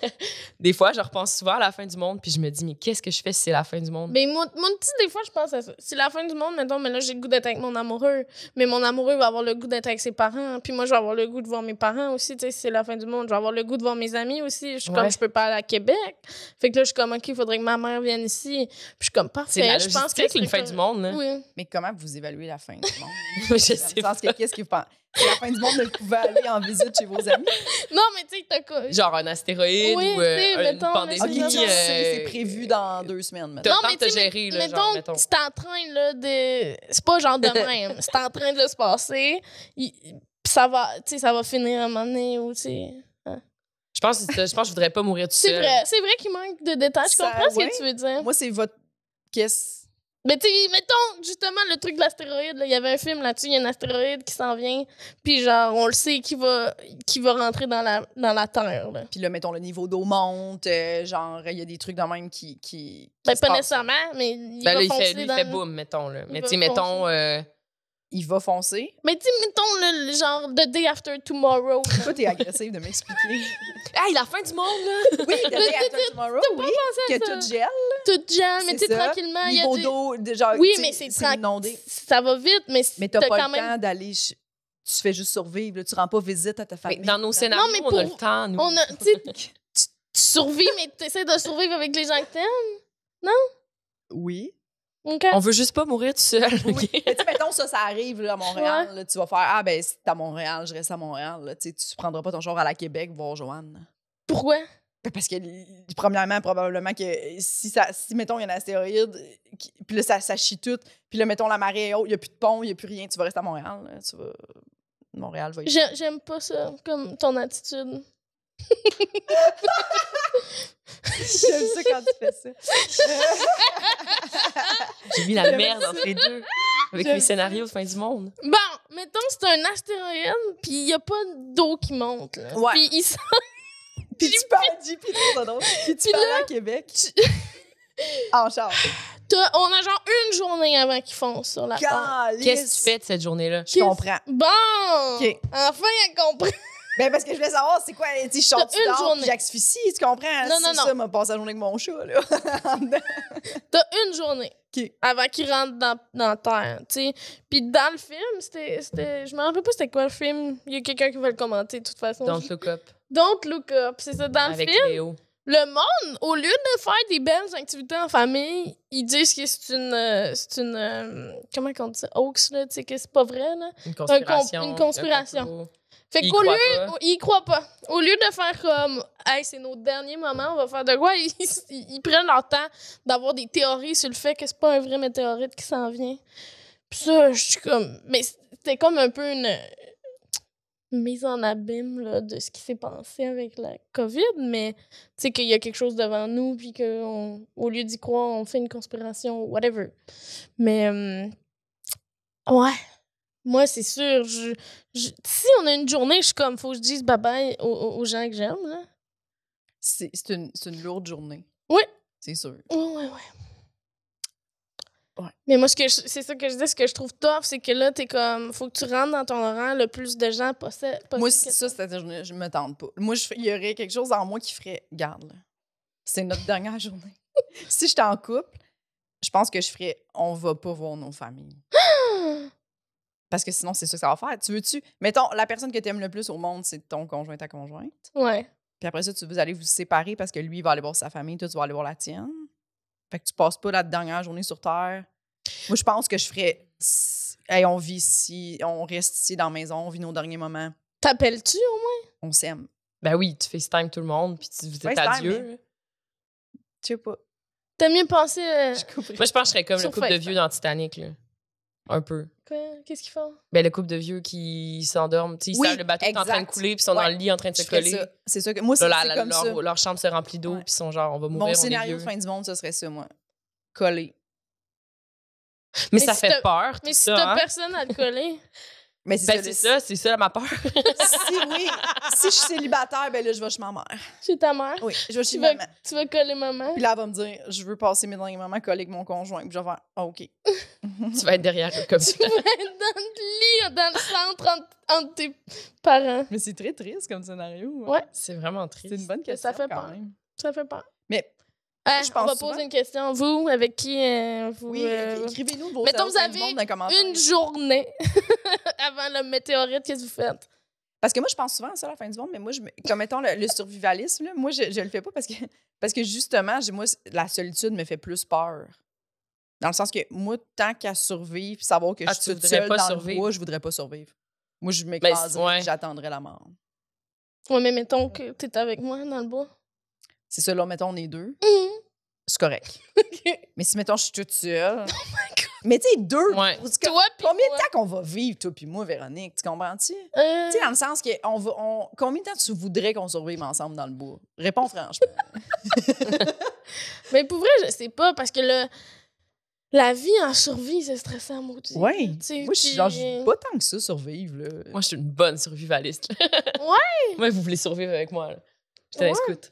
[SPEAKER 3] des fois, je repense souvent à la fin du monde, puis je me dis, mais qu'est-ce que je fais si c'est la fin du monde?
[SPEAKER 2] Mais moi, moi, tu sais, des fois, je pense à ça. C'est la fin du monde, mettons, mais là, j'ai le goût d'être avec mon amoureux. Mais mon amoureux va avoir le goût d'être avec ses parents. Puis moi, je vais avoir le goût de voir mes parents aussi. Tu sais, si c'est la fin du monde. Je vais avoir le goût de voir mes amis aussi. Je suis
[SPEAKER 3] Ouais.
[SPEAKER 2] comme, je peux pas aller à Québec. Fait que là, je suis comme, OK, il faudrait que ma mère vienne ici. Puis je suis comme,
[SPEAKER 3] c'est la
[SPEAKER 2] parfait. Je pense que
[SPEAKER 3] logistique, une
[SPEAKER 2] c'est
[SPEAKER 3] fin
[SPEAKER 2] comme-
[SPEAKER 3] du monde, là.
[SPEAKER 2] Oui.
[SPEAKER 1] Mais comment vous évaluez la fin du monde?
[SPEAKER 3] je sais pas.
[SPEAKER 1] que qu'est-ce que vous pensez? La fin du monde, vous pouvez aller en visite chez vos amis.
[SPEAKER 2] Non, mais tu sais, t'as quoi?
[SPEAKER 3] Genre un astéroïde
[SPEAKER 2] Oui,
[SPEAKER 3] ou euh,
[SPEAKER 2] tu sais,
[SPEAKER 3] une
[SPEAKER 2] mettons,
[SPEAKER 3] pandémie.
[SPEAKER 2] mais
[SPEAKER 1] OK,
[SPEAKER 2] c'est
[SPEAKER 1] tu
[SPEAKER 2] genre,
[SPEAKER 1] sais,
[SPEAKER 3] euh,
[SPEAKER 1] c'est prévu dans deux semaines maintenant.
[SPEAKER 3] T'as
[SPEAKER 2] Non,
[SPEAKER 3] le temps
[SPEAKER 2] mais
[SPEAKER 3] de te
[SPEAKER 2] tu
[SPEAKER 3] gérer, là,
[SPEAKER 2] mettons,
[SPEAKER 3] genre, mettons.
[SPEAKER 2] c'est en train, là, de... C'est pas genre de même. c'est en train de se passer. Puis ça va, tu sais, ça va finir à un moment donné ou, tu sais...
[SPEAKER 3] Je pense, je pense que je voudrais pas mourir tout
[SPEAKER 2] C'est
[SPEAKER 3] seul.
[SPEAKER 2] vrai, c'est vrai qu'il manque de détails. Je comprends ce que tu veux dire.
[SPEAKER 1] Moi, c'est votre. Qu'est-ce.
[SPEAKER 2] Mais tu sais, mettons, justement, le truc de l'astéroïde, là, il y avait un film là-dessus, il y a un astéroïde qui s'en vient, puis genre, on le sait qui va, qui va rentrer dans la, dans la Terre, là.
[SPEAKER 1] Puis là, mettons, le niveau d'eau monte. euh, genre, il y a des trucs de même qui. qui, qui
[SPEAKER 2] Ben,
[SPEAKER 1] se
[SPEAKER 2] pas
[SPEAKER 1] passent.
[SPEAKER 2] nécessairement, mais il
[SPEAKER 3] Ben
[SPEAKER 2] va
[SPEAKER 3] là, il fait, lui, il
[SPEAKER 2] dans...
[SPEAKER 3] fait boum, mettons. Là.
[SPEAKER 2] Il
[SPEAKER 3] Mais tu sais, mettons. euh,
[SPEAKER 1] Il va foncer.
[SPEAKER 2] Mais tu sais, mettons, le, le genre, The Day After Tomorrow.
[SPEAKER 1] Toi, t'es agressif de m'expliquer.
[SPEAKER 3] Hey, la fin du monde, là!
[SPEAKER 1] Oui, the day after tomorrow, oui. Que
[SPEAKER 2] ça?
[SPEAKER 1] tout gel.
[SPEAKER 2] Tout gel, mais tu tranquillement, il y a
[SPEAKER 1] Niveau
[SPEAKER 2] des...
[SPEAKER 1] d'eau, de genre.
[SPEAKER 2] Oui, mais c'est
[SPEAKER 1] inondé.
[SPEAKER 2] Ça va vite, mais,
[SPEAKER 1] Mais t'as pas
[SPEAKER 2] quand
[SPEAKER 1] le
[SPEAKER 2] même...
[SPEAKER 1] temps d'aller. ch- Tu fais juste survivre. là. Tu rends pas visite à ta
[SPEAKER 3] Mais
[SPEAKER 1] famille.
[SPEAKER 3] dans nos scénarios,
[SPEAKER 2] mais
[SPEAKER 3] on a le temps, nous.
[SPEAKER 2] On a, tu sais, tu, tu survis, mais tu essaies de survivre avec les gens que t'aimes.
[SPEAKER 1] Oui.
[SPEAKER 3] On veut juste pas mourir tout seul.
[SPEAKER 1] Oui.
[SPEAKER 3] OK?
[SPEAKER 1] Mais tu sais, mettons, ça, ça arrive là, à Montréal. là, tu vas faire Ah, ben, c'est à Montréal, je reste à Montréal. Là, tu prendras pas ton jour à la Québec voir Joanne.
[SPEAKER 2] Pourquoi?
[SPEAKER 1] Ben, Parce que, premièrement, probablement que si, ça, si mettons, il y a un astéroïde, qui- puis là, ça, ça chie tout, puis là, mettons, la marée est haute, il n'y a plus de pont, il n'y a plus rien, tu vas rester à Montréal. là, tu vas... Montréal va.
[SPEAKER 2] J'ai- J'aime pas ça, comme ton attitude.
[SPEAKER 1] J'aime ça quand tu fais ça.
[SPEAKER 3] J'ai mis la merde entre les deux. Avec mes scénarios de fin du monde.
[SPEAKER 2] Bon, mettons c'est un astéroïde, puis il y a pas d'eau qui monte. Là.
[SPEAKER 1] Ouais.
[SPEAKER 2] Puis il sent
[SPEAKER 1] Puis tu trop drôle. Puis tu
[SPEAKER 2] Puis
[SPEAKER 1] pars à Québec. en char.
[SPEAKER 2] T'as- On a genre une journée avant qu'ils foncent sur la.
[SPEAKER 3] Qu'est-ce que tu fais de cette journée-là?
[SPEAKER 1] Je comprends.
[SPEAKER 2] Bon!
[SPEAKER 1] OK.
[SPEAKER 2] Enfin, elle comprend.
[SPEAKER 1] Ben, parce que je voulais savoir, c'est quoi, tu sais, je du
[SPEAKER 2] une journée.
[SPEAKER 1] j'asphyxie, tu comprends?
[SPEAKER 2] Non, non,
[SPEAKER 1] C'est
[SPEAKER 2] non.
[SPEAKER 1] ça, m'a passé la journée avec mon chat, là.
[SPEAKER 2] T'as une journée avant qu'ils rentrent dans, dans la Terre, tu sais. Puis dans le film, c'était... c'était- Je me rappelle pas c'était quoi le film. Il y a quelqu'un qui va le commenter, de toute façon.
[SPEAKER 3] Don't look up.
[SPEAKER 2] Don't Look Up. C'est ça, dans
[SPEAKER 3] avec
[SPEAKER 2] le film.
[SPEAKER 3] Léo.
[SPEAKER 2] Le monde, au lieu de faire des belles activités en famille, ils disent que c'est une... euh, C'est une... euh, comment on dit ça? Hoax, là, tu sais, que c'est pas vrai, là.
[SPEAKER 3] Une
[SPEAKER 2] com-
[SPEAKER 3] conspiration.
[SPEAKER 2] une conspiration. Fait qu'au lieu,
[SPEAKER 3] pas.
[SPEAKER 2] ils croient pas. Au lieu de faire comme, hey, c'est nos derniers moments, on va faire de quoi, ils, ils- ils prennent leur temps d'avoir des théories sur le fait que c'est pas un vrai météorite qui s'en vient. Puis ça, je suis comme, mais c'était comme un peu une mise en abîme là, de ce qui s'est passé avec la COVID, mais tu sais qu'il y a quelque chose devant nous, puis qu'au lieu d'y croire, on fait une conspiration, whatever. Mais, euh, ouais. Moi, c'est sûr. Je, je- si on a une journée, je suis comme, faut que je dise bye-bye aux, gens que j'aime, là.
[SPEAKER 1] C'est c'est une, c'est une lourde journée.
[SPEAKER 2] Oui.
[SPEAKER 1] C'est sûr.
[SPEAKER 2] Ouais, ouais, ouais.
[SPEAKER 1] Ouais.
[SPEAKER 2] Mais moi, ce que je- c'est ça que je dis, ce que je trouve tough, c'est que là, t'es comme, faut que tu rentres dans ton horaire le plus de gens possi- possible.
[SPEAKER 1] Moi, c'est ça, c'est-à-dire, je, ne- je me tente pas. Moi, il y aurait quelque chose en moi qui ferait, garde, là, c'est notre dernière journée. si j'étais en couple, je pense que je ferais, on va pas voir nos familles. Parce que sinon, c'est ça que ça va faire. Tu veux-tu, mettons, la personne que tu aimes le plus au monde, c'est ton conjoint, ta conjointe?
[SPEAKER 2] Ouais.
[SPEAKER 1] Puis après ça, tu veux aller vous séparer parce que lui, il va aller voir sa famille, toi, tu vas aller voir la tienne? Fait que tu passes pas la dernière journée sur Terre. Moi, je pense que je ferais. Hey, on vit ici, on reste ici dans la maison, on vit nos derniers moments,
[SPEAKER 2] T'appelles-tu au moins?
[SPEAKER 1] on s'aime.
[SPEAKER 3] Ben oui, tu FaceTime tout le monde, puis tu vous
[SPEAKER 1] FaceTime,
[SPEAKER 3] adieu.
[SPEAKER 1] Je sais pas.
[SPEAKER 2] T'as mieux pensé. euh,
[SPEAKER 1] Je.
[SPEAKER 3] Moi, je pense que je serais comme
[SPEAKER 2] Sur
[SPEAKER 3] le couple de vieux dans Titanic, là. Un peu.
[SPEAKER 2] Qu'est-ce qu'ils font?
[SPEAKER 3] Ben, le couple de vieux qui s'endorment. Tu sais, ils
[SPEAKER 1] Oui,
[SPEAKER 3] savent le bateau est en train de couler, puis ils sont dans
[SPEAKER 1] Ouais.
[SPEAKER 3] le lit en train de
[SPEAKER 1] Je
[SPEAKER 3] se coller.
[SPEAKER 1] ça. C'est ça que. Moi, c'est comme
[SPEAKER 3] leur,
[SPEAKER 1] ça.
[SPEAKER 3] leur chambre se remplit d'eau, puis ils sont genre, on va mourir,
[SPEAKER 1] Mon
[SPEAKER 3] on est
[SPEAKER 1] scénario de
[SPEAKER 3] vieux.
[SPEAKER 1] fin du monde, ce serait ça, moi. Coller.
[SPEAKER 3] Mais,
[SPEAKER 2] Mais
[SPEAKER 3] ça
[SPEAKER 2] si
[SPEAKER 3] fait peur, tout
[SPEAKER 2] Mais si
[SPEAKER 3] ça.
[SPEAKER 2] t'as
[SPEAKER 3] hein?
[SPEAKER 2] personne à te coller,
[SPEAKER 1] Mais c'est
[SPEAKER 3] Ben,
[SPEAKER 1] ça.
[SPEAKER 3] c'est ça, c'est ça ma peur.
[SPEAKER 1] Si oui, si je suis célibataire, ben là, je vais chez ma mère.
[SPEAKER 2] chez ta mère,
[SPEAKER 1] Oui, je vais chez
[SPEAKER 2] tu
[SPEAKER 1] ma
[SPEAKER 2] vas,
[SPEAKER 1] mère.
[SPEAKER 2] tu vas coller maman?
[SPEAKER 1] Puis là, elle va me dire, je veux passer mes derniers moments collés avec mon conjoint. Puis je vais faire, Ah, OK.
[SPEAKER 3] tu vas être derrière eux comme ça.
[SPEAKER 2] Tu vas être dans le lit, dans le centre entre, entre tes parents.
[SPEAKER 1] Mais c'est très triste comme scénario. hein.
[SPEAKER 2] Ouais.
[SPEAKER 3] C'est vraiment triste.
[SPEAKER 1] C'est une bonne
[SPEAKER 2] Ça
[SPEAKER 1] question.
[SPEAKER 2] fait
[SPEAKER 1] quand
[SPEAKER 2] peur.
[SPEAKER 1] même.
[SPEAKER 2] Ça fait peur.
[SPEAKER 1] Mais
[SPEAKER 2] Hein,
[SPEAKER 1] je
[SPEAKER 2] on
[SPEAKER 1] pense
[SPEAKER 2] va
[SPEAKER 1] souvent-
[SPEAKER 2] poser une question. Vous, avec qui euh, vous.
[SPEAKER 1] oui,
[SPEAKER 2] euh,
[SPEAKER 1] écrivez-nous vos
[SPEAKER 2] mettons, vous avez
[SPEAKER 1] monde dans les commentaires.
[SPEAKER 2] une journée avant le météorite, qu'est-ce que vous faites?
[SPEAKER 1] Parce que moi, je pense souvent à ça à la fin du monde, mais moi, je me- comme mettons le, le survivalisme, là, moi, je, je le fais pas parce que, parce que justement, j'ai- moi, la solitude me fait plus peur. Dans le sens que moi, tant qu'à survivre savoir que
[SPEAKER 3] Ah,
[SPEAKER 1] je
[SPEAKER 3] tu
[SPEAKER 1] suis toute seule
[SPEAKER 3] pas
[SPEAKER 1] dans survivre.
[SPEAKER 2] Ben,
[SPEAKER 1] le bois, je voudrais pas survivre. Moi, je m'écraserais
[SPEAKER 3] ouais.
[SPEAKER 1] j'attendrais la mort.
[SPEAKER 2] Ouais, mais mettons que t'es avec moi dans le bois.
[SPEAKER 1] C'est ça, là, mettons, on est deux.
[SPEAKER 2] Mhm.
[SPEAKER 1] C'est correct. Mais si, mettons, je suis toute seule. Mais tu sais, deux.
[SPEAKER 3] Ouais.
[SPEAKER 1] parce que-
[SPEAKER 2] Toi, pis
[SPEAKER 1] Combien
[SPEAKER 2] moi.
[SPEAKER 1] de temps qu'on va vivre, toi puis moi, Véronique? Tu comprends-tu?
[SPEAKER 2] Euh,
[SPEAKER 1] Tu sais, dans le sens que on va, on, combien de temps tu voudrais qu'on survive ensemble dans le bois? Réponds franchement.
[SPEAKER 2] Mais pour vrai, je sais pas, parce que le, la vie en survie, c'est stressant, maudit.
[SPEAKER 1] Oui.
[SPEAKER 2] Tu sais,
[SPEAKER 1] Moi, je suis genre, pas tant que ça survivre. Là.
[SPEAKER 3] Moi, je suis une bonne survivaliste.
[SPEAKER 2] Ouais.
[SPEAKER 3] Moi, vous voulez survivre avec moi. là. J'étais
[SPEAKER 2] Ouais.
[SPEAKER 3] scout.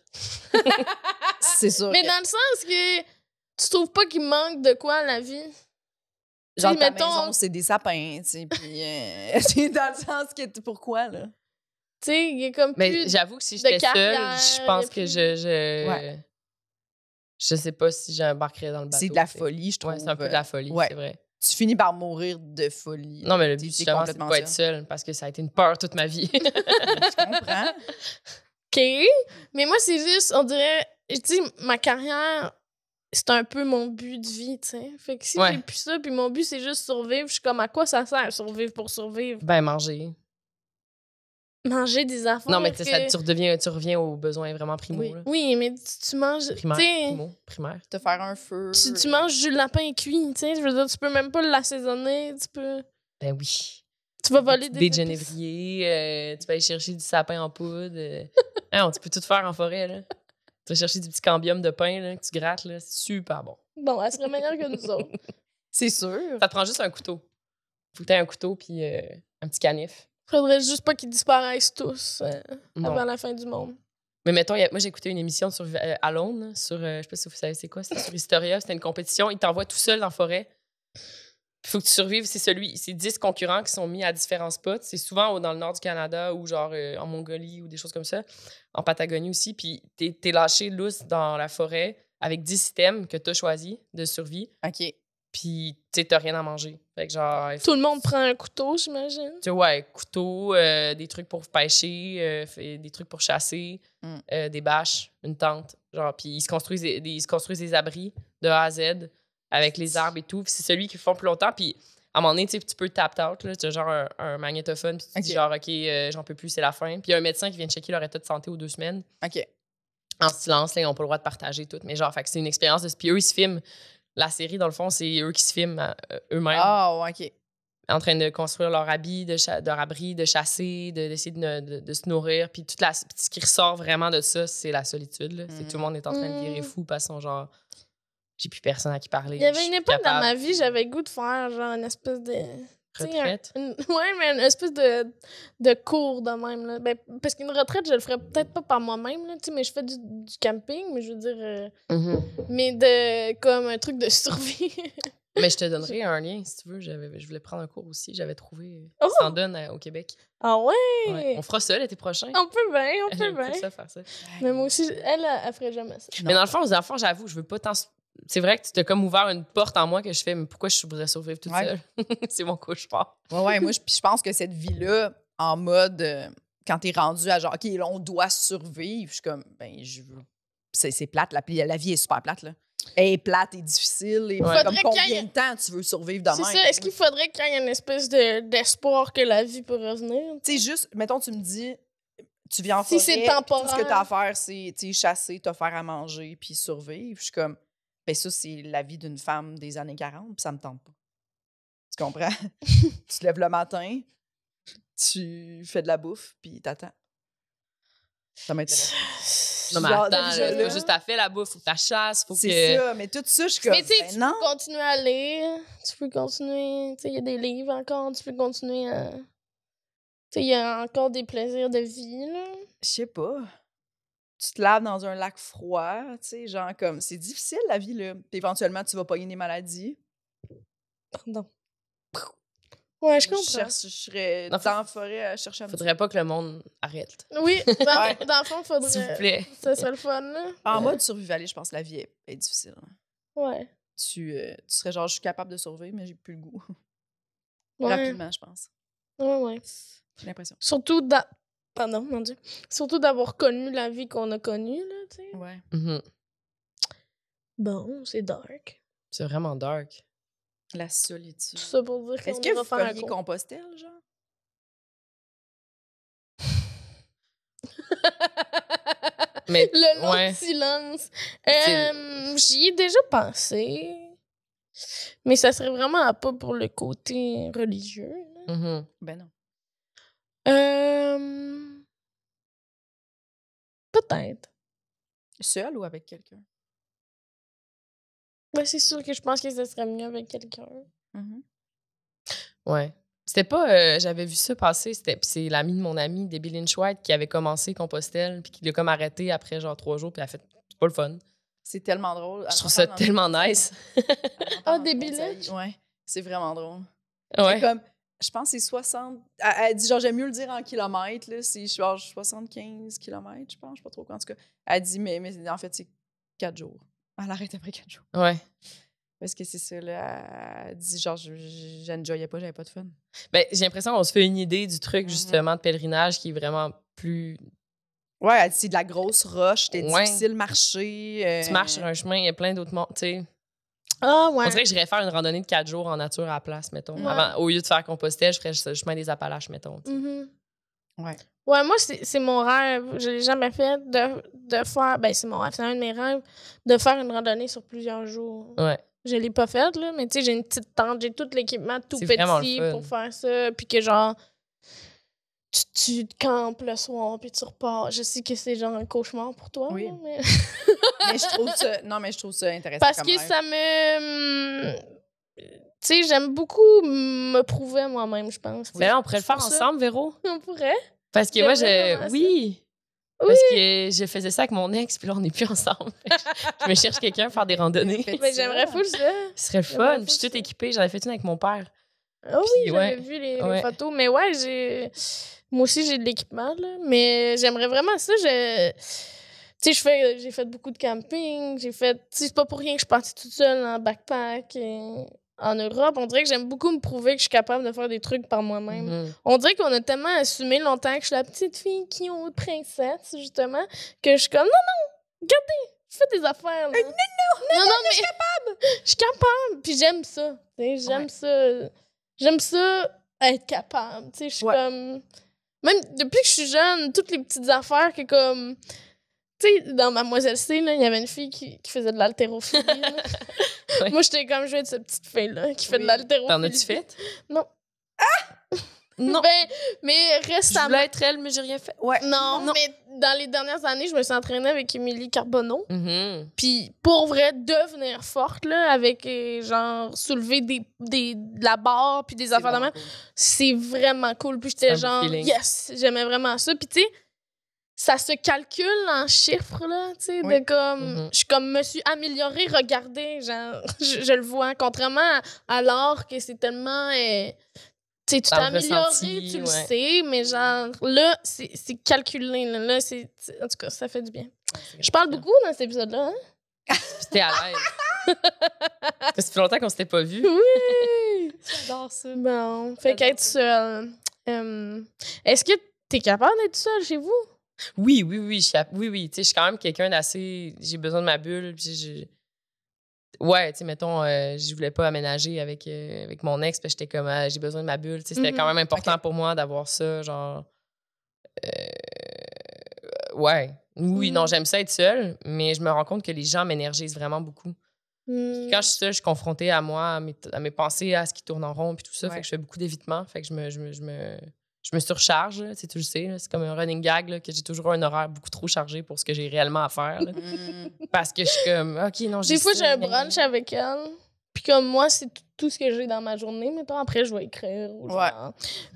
[SPEAKER 1] C'est ça.
[SPEAKER 2] Mais
[SPEAKER 1] que-
[SPEAKER 2] dans le sens que tu trouves pas qu'il manque de quoi à la vie?
[SPEAKER 1] genre, ta
[SPEAKER 2] mettons-
[SPEAKER 1] maison, c'est des sapins, tu sais, puis euh, c'est dans le sens que, pourquoi, là?
[SPEAKER 2] Tu sais, il y a comme
[SPEAKER 3] Mais
[SPEAKER 2] plus...
[SPEAKER 3] j'avoue que si j'étais seule, je pense que je, je.
[SPEAKER 1] Ouais.
[SPEAKER 3] Je sais pas si j'embarquerais dans le bateau.
[SPEAKER 1] C'est de la folie, je trouve.
[SPEAKER 3] Ouais, c'est un peu de la folie,
[SPEAKER 1] Ouais.
[SPEAKER 3] c'est vrai.
[SPEAKER 1] Tu finis par mourir de folie.
[SPEAKER 3] Non, mais le but, justement, c'est de pas être seule parce que ça a été une peur toute ma vie.
[SPEAKER 1] Je comprends.
[SPEAKER 2] OK. Mais moi, c'est juste, on dirait... Tu sais, ma carrière, c'est un peu mon but de vie, tu sais. Fait que si
[SPEAKER 3] Ouais.
[SPEAKER 2] j'ai plus ça, puis mon but, c'est juste survivre, je suis comme, à quoi ça sert, survivre pour survivre?
[SPEAKER 3] Ben, manger.
[SPEAKER 2] Manger des affaires.
[SPEAKER 3] Non, mais ça- tu, redeviens, tu reviens aux besoins vraiment primaux.
[SPEAKER 1] Oui.
[SPEAKER 3] là.
[SPEAKER 2] Oui, mais tu, tu manges.
[SPEAKER 3] Primaire.
[SPEAKER 2] tu sais,
[SPEAKER 3] Primo, primaire.
[SPEAKER 1] Te faire un feu.
[SPEAKER 2] tu, tu manges du lapin cuit, tu sais. Je veux dire, tu peux même pas l'assaisonner, tu peux.
[SPEAKER 3] Ben oui.
[SPEAKER 2] Tu vas voler des.
[SPEAKER 3] Des
[SPEAKER 2] épices.
[SPEAKER 3] genévriers, euh, tu vas aller chercher du sapin en poudre. euh. Non, tu peux tout faire en forêt, là. Tu vas chercher du petit cambium de pain là, que tu grattes, là. C'est super bon.
[SPEAKER 2] Bon, elle serait meilleure que nous autres.
[SPEAKER 1] C'est sûr.
[SPEAKER 3] Ça te prend juste un couteau. Faut que t'aies un couteau puis euh, un petit canif.
[SPEAKER 2] Faudrait juste pas qu'ils disparaissent tous euh, avant la fin du monde.
[SPEAKER 3] Mais mettons, a- moi j'ai écouté une émission sur euh, Alone, là, sur, euh, je sais pas si vous savez c'est quoi, c'était sur Historia, c'était une compétition, ils t'envoient tout seul dans la forêt. Il faut que tu survives, c'est celui, c'est 10 concurrents qui sont mis à différents spots. C'est souvent dans le nord du Canada ou genre euh, en Mongolie ou des choses comme ça, en Patagonie aussi. Puis t'es es lâché lousse dans la forêt avec 10 systèmes que t'as choisi de survie.
[SPEAKER 1] OK.
[SPEAKER 3] Puis tu sais, t'as rien à manger. Fait que genre, faut-
[SPEAKER 2] Tout le monde prend un couteau, j'imagine.
[SPEAKER 3] tu sais, ouais, couteau, euh, des trucs pour pêcher, euh, des trucs pour chasser,
[SPEAKER 1] Mm.
[SPEAKER 3] euh, des bâches, une tente. Genre, puis ils se construisent des, des- ils se construisent des abris de A à Z avec les arbres et tout. C'est celui qui font plus longtemps. Puis à un moment donné, tu sais, tu peux tap out, là. Tu as genre un, un magnétophone, puis tu dis genre, OK, euh, j'en peux plus, c'est la fin. Puis il y a un médecin qui vient checker leur état de santé aux deux semaines.
[SPEAKER 1] OK.
[SPEAKER 3] En silence, là, ils n'ont pas le droit de partager tout. Mais genre, fait c'est une expérience de. Puis eux, ils se filment. La série, dans le fond, c'est eux qui se filment euh, eux-mêmes
[SPEAKER 1] Ah, ouais, OK.
[SPEAKER 3] en train de construire leur habit, de leur abri, de chasser, de- d'essayer de, de- de se nourrir. Puis toute la, puis ce qui ressort vraiment de ça, c'est la solitude. là. C'est tout le monde est en train de virer
[SPEAKER 2] Mhm.
[SPEAKER 3] fou parce qu'ils sont genre, j'ai plus personne à qui parler.
[SPEAKER 2] Il y avait une époque dans ma vie, j'avais goût de faire genre une espèce de.
[SPEAKER 3] Retraite.
[SPEAKER 2] un- une- ouais, mais une espèce de, de cours de même. Là. Ben, parce qu'une retraite, je le ferais peut-être pas par moi-même, là, tu sais, mais je fais du, du camping, mais je veux dire. euh,
[SPEAKER 3] Mhm.
[SPEAKER 2] mais de. comme un truc de survie.
[SPEAKER 3] Mais je te donnerai un lien si tu veux. J'avais- Je voulais prendre un cours aussi. J'avais trouvé.
[SPEAKER 2] Oh!
[SPEAKER 3] Ça en donne euh, au Québec.
[SPEAKER 2] ah ouais?
[SPEAKER 3] Ouais. On fera ça l'été prochain.
[SPEAKER 2] On peut bien, on peut bien.
[SPEAKER 3] ça, faire ça.
[SPEAKER 2] Mais moi aussi, elle, elle, elle ferait jamais ça.
[SPEAKER 1] Non.
[SPEAKER 3] Mais dans le fond, aux enfants, j'avoue, je veux pas tant. C'est vrai que tu t'as comme ouvert une porte en moi que je fais, mais pourquoi je voudrais survivre toute
[SPEAKER 1] Ouais.
[SPEAKER 3] seule? c'est mon cauchemar.
[SPEAKER 1] Ouais, ouais, moi, je, puis je pense que cette vie-là, en mode, euh, quand t'es rendu à genre, OK, là, on doit survivre, je suis comme, ben, je veux. C'est c'est plate, la, la vie est super plate, là. Elle est plate et difficile. Et
[SPEAKER 3] Ouais.
[SPEAKER 1] comme
[SPEAKER 2] Faudrait qu'il y
[SPEAKER 1] combien
[SPEAKER 2] ait-
[SPEAKER 1] de temps tu veux survivre de
[SPEAKER 2] C'est ça. Est-ce qu'il faudrait qu'il y ait une espèce de- d'espoir que la vie peut revenir?
[SPEAKER 1] Tu sais, juste, mettons, tu me dis, tu viens en
[SPEAKER 2] Si
[SPEAKER 1] forêt, Tout ce que
[SPEAKER 2] temporaire.
[SPEAKER 1] t'as à faire, c'est tu chasser, te faire à manger, puis survivre. Je suis comme, ben ça, c'est la vie d'une femme des années 40, puis ça me tente pas. Tu comprends? tu te lèves le matin, tu fais de la bouffe, puis t'attends. Ça m'intéresse.
[SPEAKER 3] Non, mais
[SPEAKER 1] Genre,
[SPEAKER 3] attends, là, juste à fait la bouffe, faut que tu chasses, faut que.
[SPEAKER 1] C'est ça, mais tout ça, je suis comme,
[SPEAKER 2] Mais tu sais,
[SPEAKER 1] ben
[SPEAKER 2] tu
[SPEAKER 1] non.
[SPEAKER 2] peux continuer à lire, tu peux continuer, tu sais, il y a des livres encore, tu peux continuer à... Tu sais, il y a encore des plaisirs de vie, là.
[SPEAKER 1] Je sais pas. Tu te laves dans un lac froid, tu sais, genre comme, c'est difficile la vie, là. Puis éventuellement, tu vas pogner des maladies.
[SPEAKER 2] Pardon. Ouais, je
[SPEAKER 1] Je,
[SPEAKER 2] comprends.
[SPEAKER 1] cherche, je serais dans la forêt à chercher un petit
[SPEAKER 3] Faudrait pas que le monde arrête.
[SPEAKER 2] Oui, dans,
[SPEAKER 1] Ouais.
[SPEAKER 2] dans le fond, faudrait...
[SPEAKER 3] S'il vous plaît.
[SPEAKER 2] Ça serait le fun, là.
[SPEAKER 1] En mode survivaliste, je pense que la vie est, est difficile. hein.
[SPEAKER 2] Ouais.
[SPEAKER 1] Tu, euh, tu serais genre, je suis capable de survivre, mais j'ai plus le goût.
[SPEAKER 2] Ouais.
[SPEAKER 1] Rapidement, je pense.
[SPEAKER 2] Ouais, ouais.
[SPEAKER 1] J'ai l'impression.
[SPEAKER 2] Surtout d'a- Pardon, mon Dieu. Surtout d'avoir connu la vie qu'on a connue, là, tu sais.
[SPEAKER 1] Ouais.
[SPEAKER 3] Mhm.
[SPEAKER 2] Bon, c'est dark.
[SPEAKER 3] C'est vraiment dark.
[SPEAKER 1] La solitude.
[SPEAKER 2] Tout ça pour dire
[SPEAKER 1] Est-ce
[SPEAKER 2] qu'on
[SPEAKER 1] que
[SPEAKER 2] ira
[SPEAKER 1] vous
[SPEAKER 2] faire
[SPEAKER 1] feriez. Compostelle, genre?
[SPEAKER 3] Mais
[SPEAKER 2] Le long
[SPEAKER 3] ouais.
[SPEAKER 2] silence. Euh, J'y ai déjà pensé. Mais ça serait vraiment pas pour le côté religieux. là.
[SPEAKER 3] Mhm.
[SPEAKER 1] Ben non.
[SPEAKER 2] Euh... Peut-être.
[SPEAKER 1] Seul ou avec quelqu'un?
[SPEAKER 2] Ouais, c'est sûr que je pense que ça serait mieux avec quelqu'un.
[SPEAKER 1] Mhm.
[SPEAKER 3] Ouais. C'était pas. euh, J'avais vu ça passer. C'était, c'est l'ami de mon ami, Debbie Lynch White, qui avait commencé Compostelle, puis qui l'a comme arrêté après genre trois jours, puis elle a fait. C'est pas le fun.
[SPEAKER 1] C'est tellement drôle.
[SPEAKER 3] Je trouve ça tellement nice.
[SPEAKER 2] Ah, des billets?
[SPEAKER 1] Ouais. C'est vraiment drôle.
[SPEAKER 3] Ouais.
[SPEAKER 1] C'est comme, je pense que c'est 60. Elle, elle dit, genre, j'aime mieux le dire en kilomètres, là. C'est genre 75 kilomètres, je pense. Je sais pas trop quoi. En tout cas, elle dit, mais, mais en fait, c'est 4 jours. Elle arrête après 4 jours.
[SPEAKER 3] Ouais.
[SPEAKER 1] Parce que c'est ça, là. Elle dit, genre, je- je- j'enjoyais pas, j'avais pas de fun.
[SPEAKER 3] Ben, j'ai l'impression qu'on se fait une idée du truc,
[SPEAKER 1] Mhm.
[SPEAKER 3] justement, de pèlerinage qui est vraiment plus
[SPEAKER 1] Ouais, c'est de la grosse roche, c'était
[SPEAKER 3] Ouais.
[SPEAKER 1] difficile de marcher. euh,
[SPEAKER 3] Tu marches sur un chemin, il y a plein d'autres mondes, tu sais.
[SPEAKER 2] Ah, ouais.
[SPEAKER 3] On dirait que j'irais faire une randonnée de quatre jours en nature à la place, mettons.
[SPEAKER 2] Ouais.
[SPEAKER 3] Avant, au lieu de faire Compostelle, je ferais le chemin des Appalaches, mettons.
[SPEAKER 2] Mhm.
[SPEAKER 1] Ouais.
[SPEAKER 2] Ouais, moi, c'est c'est mon rêve. Je l'ai jamais fait de, de faire. Ben, c'est mon rêve, c'est un de mes rêves, de faire une randonnée sur plusieurs jours.
[SPEAKER 3] Ouais.
[SPEAKER 2] Je l'ai pas faite, là, mais tu sais, j'ai une petite tente, j'ai tout l'équipement tout petit pour faire ça. Puis que, genre, tu, tu te campes le soir, puis tu repars. Je sais que c'est genre un cauchemar pour toi,
[SPEAKER 1] Oui.
[SPEAKER 2] mais...
[SPEAKER 1] Mais je trouve ça. Non, mais je trouve ça intéressant.
[SPEAKER 2] Parce
[SPEAKER 1] comme
[SPEAKER 2] que ça me. Tu sais, j'aime beaucoup me prouver moi-même, je pense.
[SPEAKER 3] Mais là, on pourrait le faire
[SPEAKER 2] ça-
[SPEAKER 3] ensemble, Véro?
[SPEAKER 2] On pourrait.
[SPEAKER 3] Parce que moi, je. Oui!
[SPEAKER 2] Oui.
[SPEAKER 3] Parce que je faisais ça avec mon ex, puis là, on n'est plus ensemble. je me cherche quelqu'un pour faire des randonnées.
[SPEAKER 2] Mais j'aimerais full ça.
[SPEAKER 3] Ce serait le fun. Puis je suis toute équipée. J'en ai fait une avec mon père.
[SPEAKER 2] Ah oui,
[SPEAKER 3] Puis,
[SPEAKER 2] j'avais
[SPEAKER 3] ouais.
[SPEAKER 2] vu les, photos. Mais ouais, j'ai. Moi aussi, j'ai de l'équipement, là. Mais j'aimerais vraiment ça. Je... Tu sais, je fais... j'ai fait beaucoup de camping. J'ai fait. Tu sais, c'est pas pour rien que je suis partie toute seule en backpack euh, en Europe. On dirait que j'aime beaucoup me prouver que je suis capable de faire des trucs par moi-même.
[SPEAKER 3] Mhm.
[SPEAKER 2] On dirait qu'on a tellement assumé longtemps que je suis la petite fille qui ont princesse, justement, que je suis comme, non, non, regardez, je fais des affaires, là. non, non, non, mais... Je suis capable! Je suis capable! Puis j'aime ça, tu sais, j'aime
[SPEAKER 1] Ouais.
[SPEAKER 2] ça. J'aime ça, être capable, tu sais, je suis
[SPEAKER 1] Ouais.
[SPEAKER 2] comme... Même depuis que je suis jeune, toutes les petites affaires que, comme... Tu sais, dans Mademoiselle C, il y avait une fille qui, qui faisait de l'haltérophilie.
[SPEAKER 3] Ouais.
[SPEAKER 2] Moi, j'étais comme, je vais être cette petite fille-là qui fait de
[SPEAKER 1] Oui.
[SPEAKER 2] l'haltérophilie.
[SPEAKER 3] T'en as-tu fait?
[SPEAKER 2] Non.
[SPEAKER 3] Non.
[SPEAKER 2] Ben, mais
[SPEAKER 3] Je
[SPEAKER 2] récemment...
[SPEAKER 3] voulais être elle, mais j'ai rien fait.
[SPEAKER 1] Ouais.
[SPEAKER 2] Non,
[SPEAKER 1] Non.
[SPEAKER 2] mais dans les dernières années, je me suis entraînée avec Émilie Carbonneau.
[SPEAKER 3] Mhm.
[SPEAKER 2] Puis pour vrai, devenir forte, là, avec euh, genre soulever des, des, de la barre puis des affaires de main,
[SPEAKER 1] cool.
[SPEAKER 2] c'est vraiment cool. Puis j'étais genre,
[SPEAKER 3] feeling.
[SPEAKER 2] yes, j'aimais vraiment ça. Puis tu sais, ça se calcule en chiffres, là, tu sais,
[SPEAKER 1] Oui.
[SPEAKER 2] de comme,
[SPEAKER 3] Mhm.
[SPEAKER 2] je suis comme, me suis améliorée, regardez, genre, je, je le vois, contrairement à, à l'art que c'est tellement, euh, tu sais, tu t'es amélioré, tu le
[SPEAKER 3] ouais.
[SPEAKER 2] sais, mais genre, là, c'est c'est calculé, là, là c'est, en tout cas, ça fait du bien. Je parle beaucoup dans cet épisode-là, hein?
[SPEAKER 3] Puis t'es à l'aise. ça fait longtemps qu'on s'était pas vu.
[SPEAKER 2] Oui!
[SPEAKER 1] J'adore ça.
[SPEAKER 2] Bon, fait qu'être seule. euh, Est-ce que t'es capable d'être seule chez vous?
[SPEAKER 3] Oui, oui, oui. Je suis, à- oui, oui. Tu sais, je suis quand même quelqu'un d'assez. J'ai besoin de ma bulle. Puis. Ouais, tu sais, mettons, euh, je voulais pas aménager avec, euh, avec mon ex, parce que j'étais comme, ah, j'ai besoin de ma bulle. Tu sais, c'était
[SPEAKER 2] Mhm.
[SPEAKER 3] quand même important pour moi d'avoir ça, genre. euh, ouais. Oui,
[SPEAKER 2] Mhm.
[SPEAKER 3] non, j'aime ça être seule, mais je me rends compte que les gens m'énergisent vraiment beaucoup.
[SPEAKER 2] Hmm.
[SPEAKER 3] Quand je suis seule, je suis confrontée à moi, à mes, à mes pensées, à ce qui tourne en rond, puis tout ça.
[SPEAKER 1] Ouais.
[SPEAKER 3] Fait que je fais beaucoup d'évitement. Fait que je me, je me, je me, je me surcharge, là, tu le sais. C'est comme un running gag, là, que j'ai toujours un horaire beaucoup trop chargé pour ce que j'ai réellement à faire. là.
[SPEAKER 1] Mm.
[SPEAKER 3] parce que je suis comme, OK, non, j'ai
[SPEAKER 2] Des fois, j'ai un brunch avec elle. Puis comme moi, c'est tout, ce que j'ai dans ma journée. Mettons, après, je vais écrire. ou.
[SPEAKER 1] Ouais.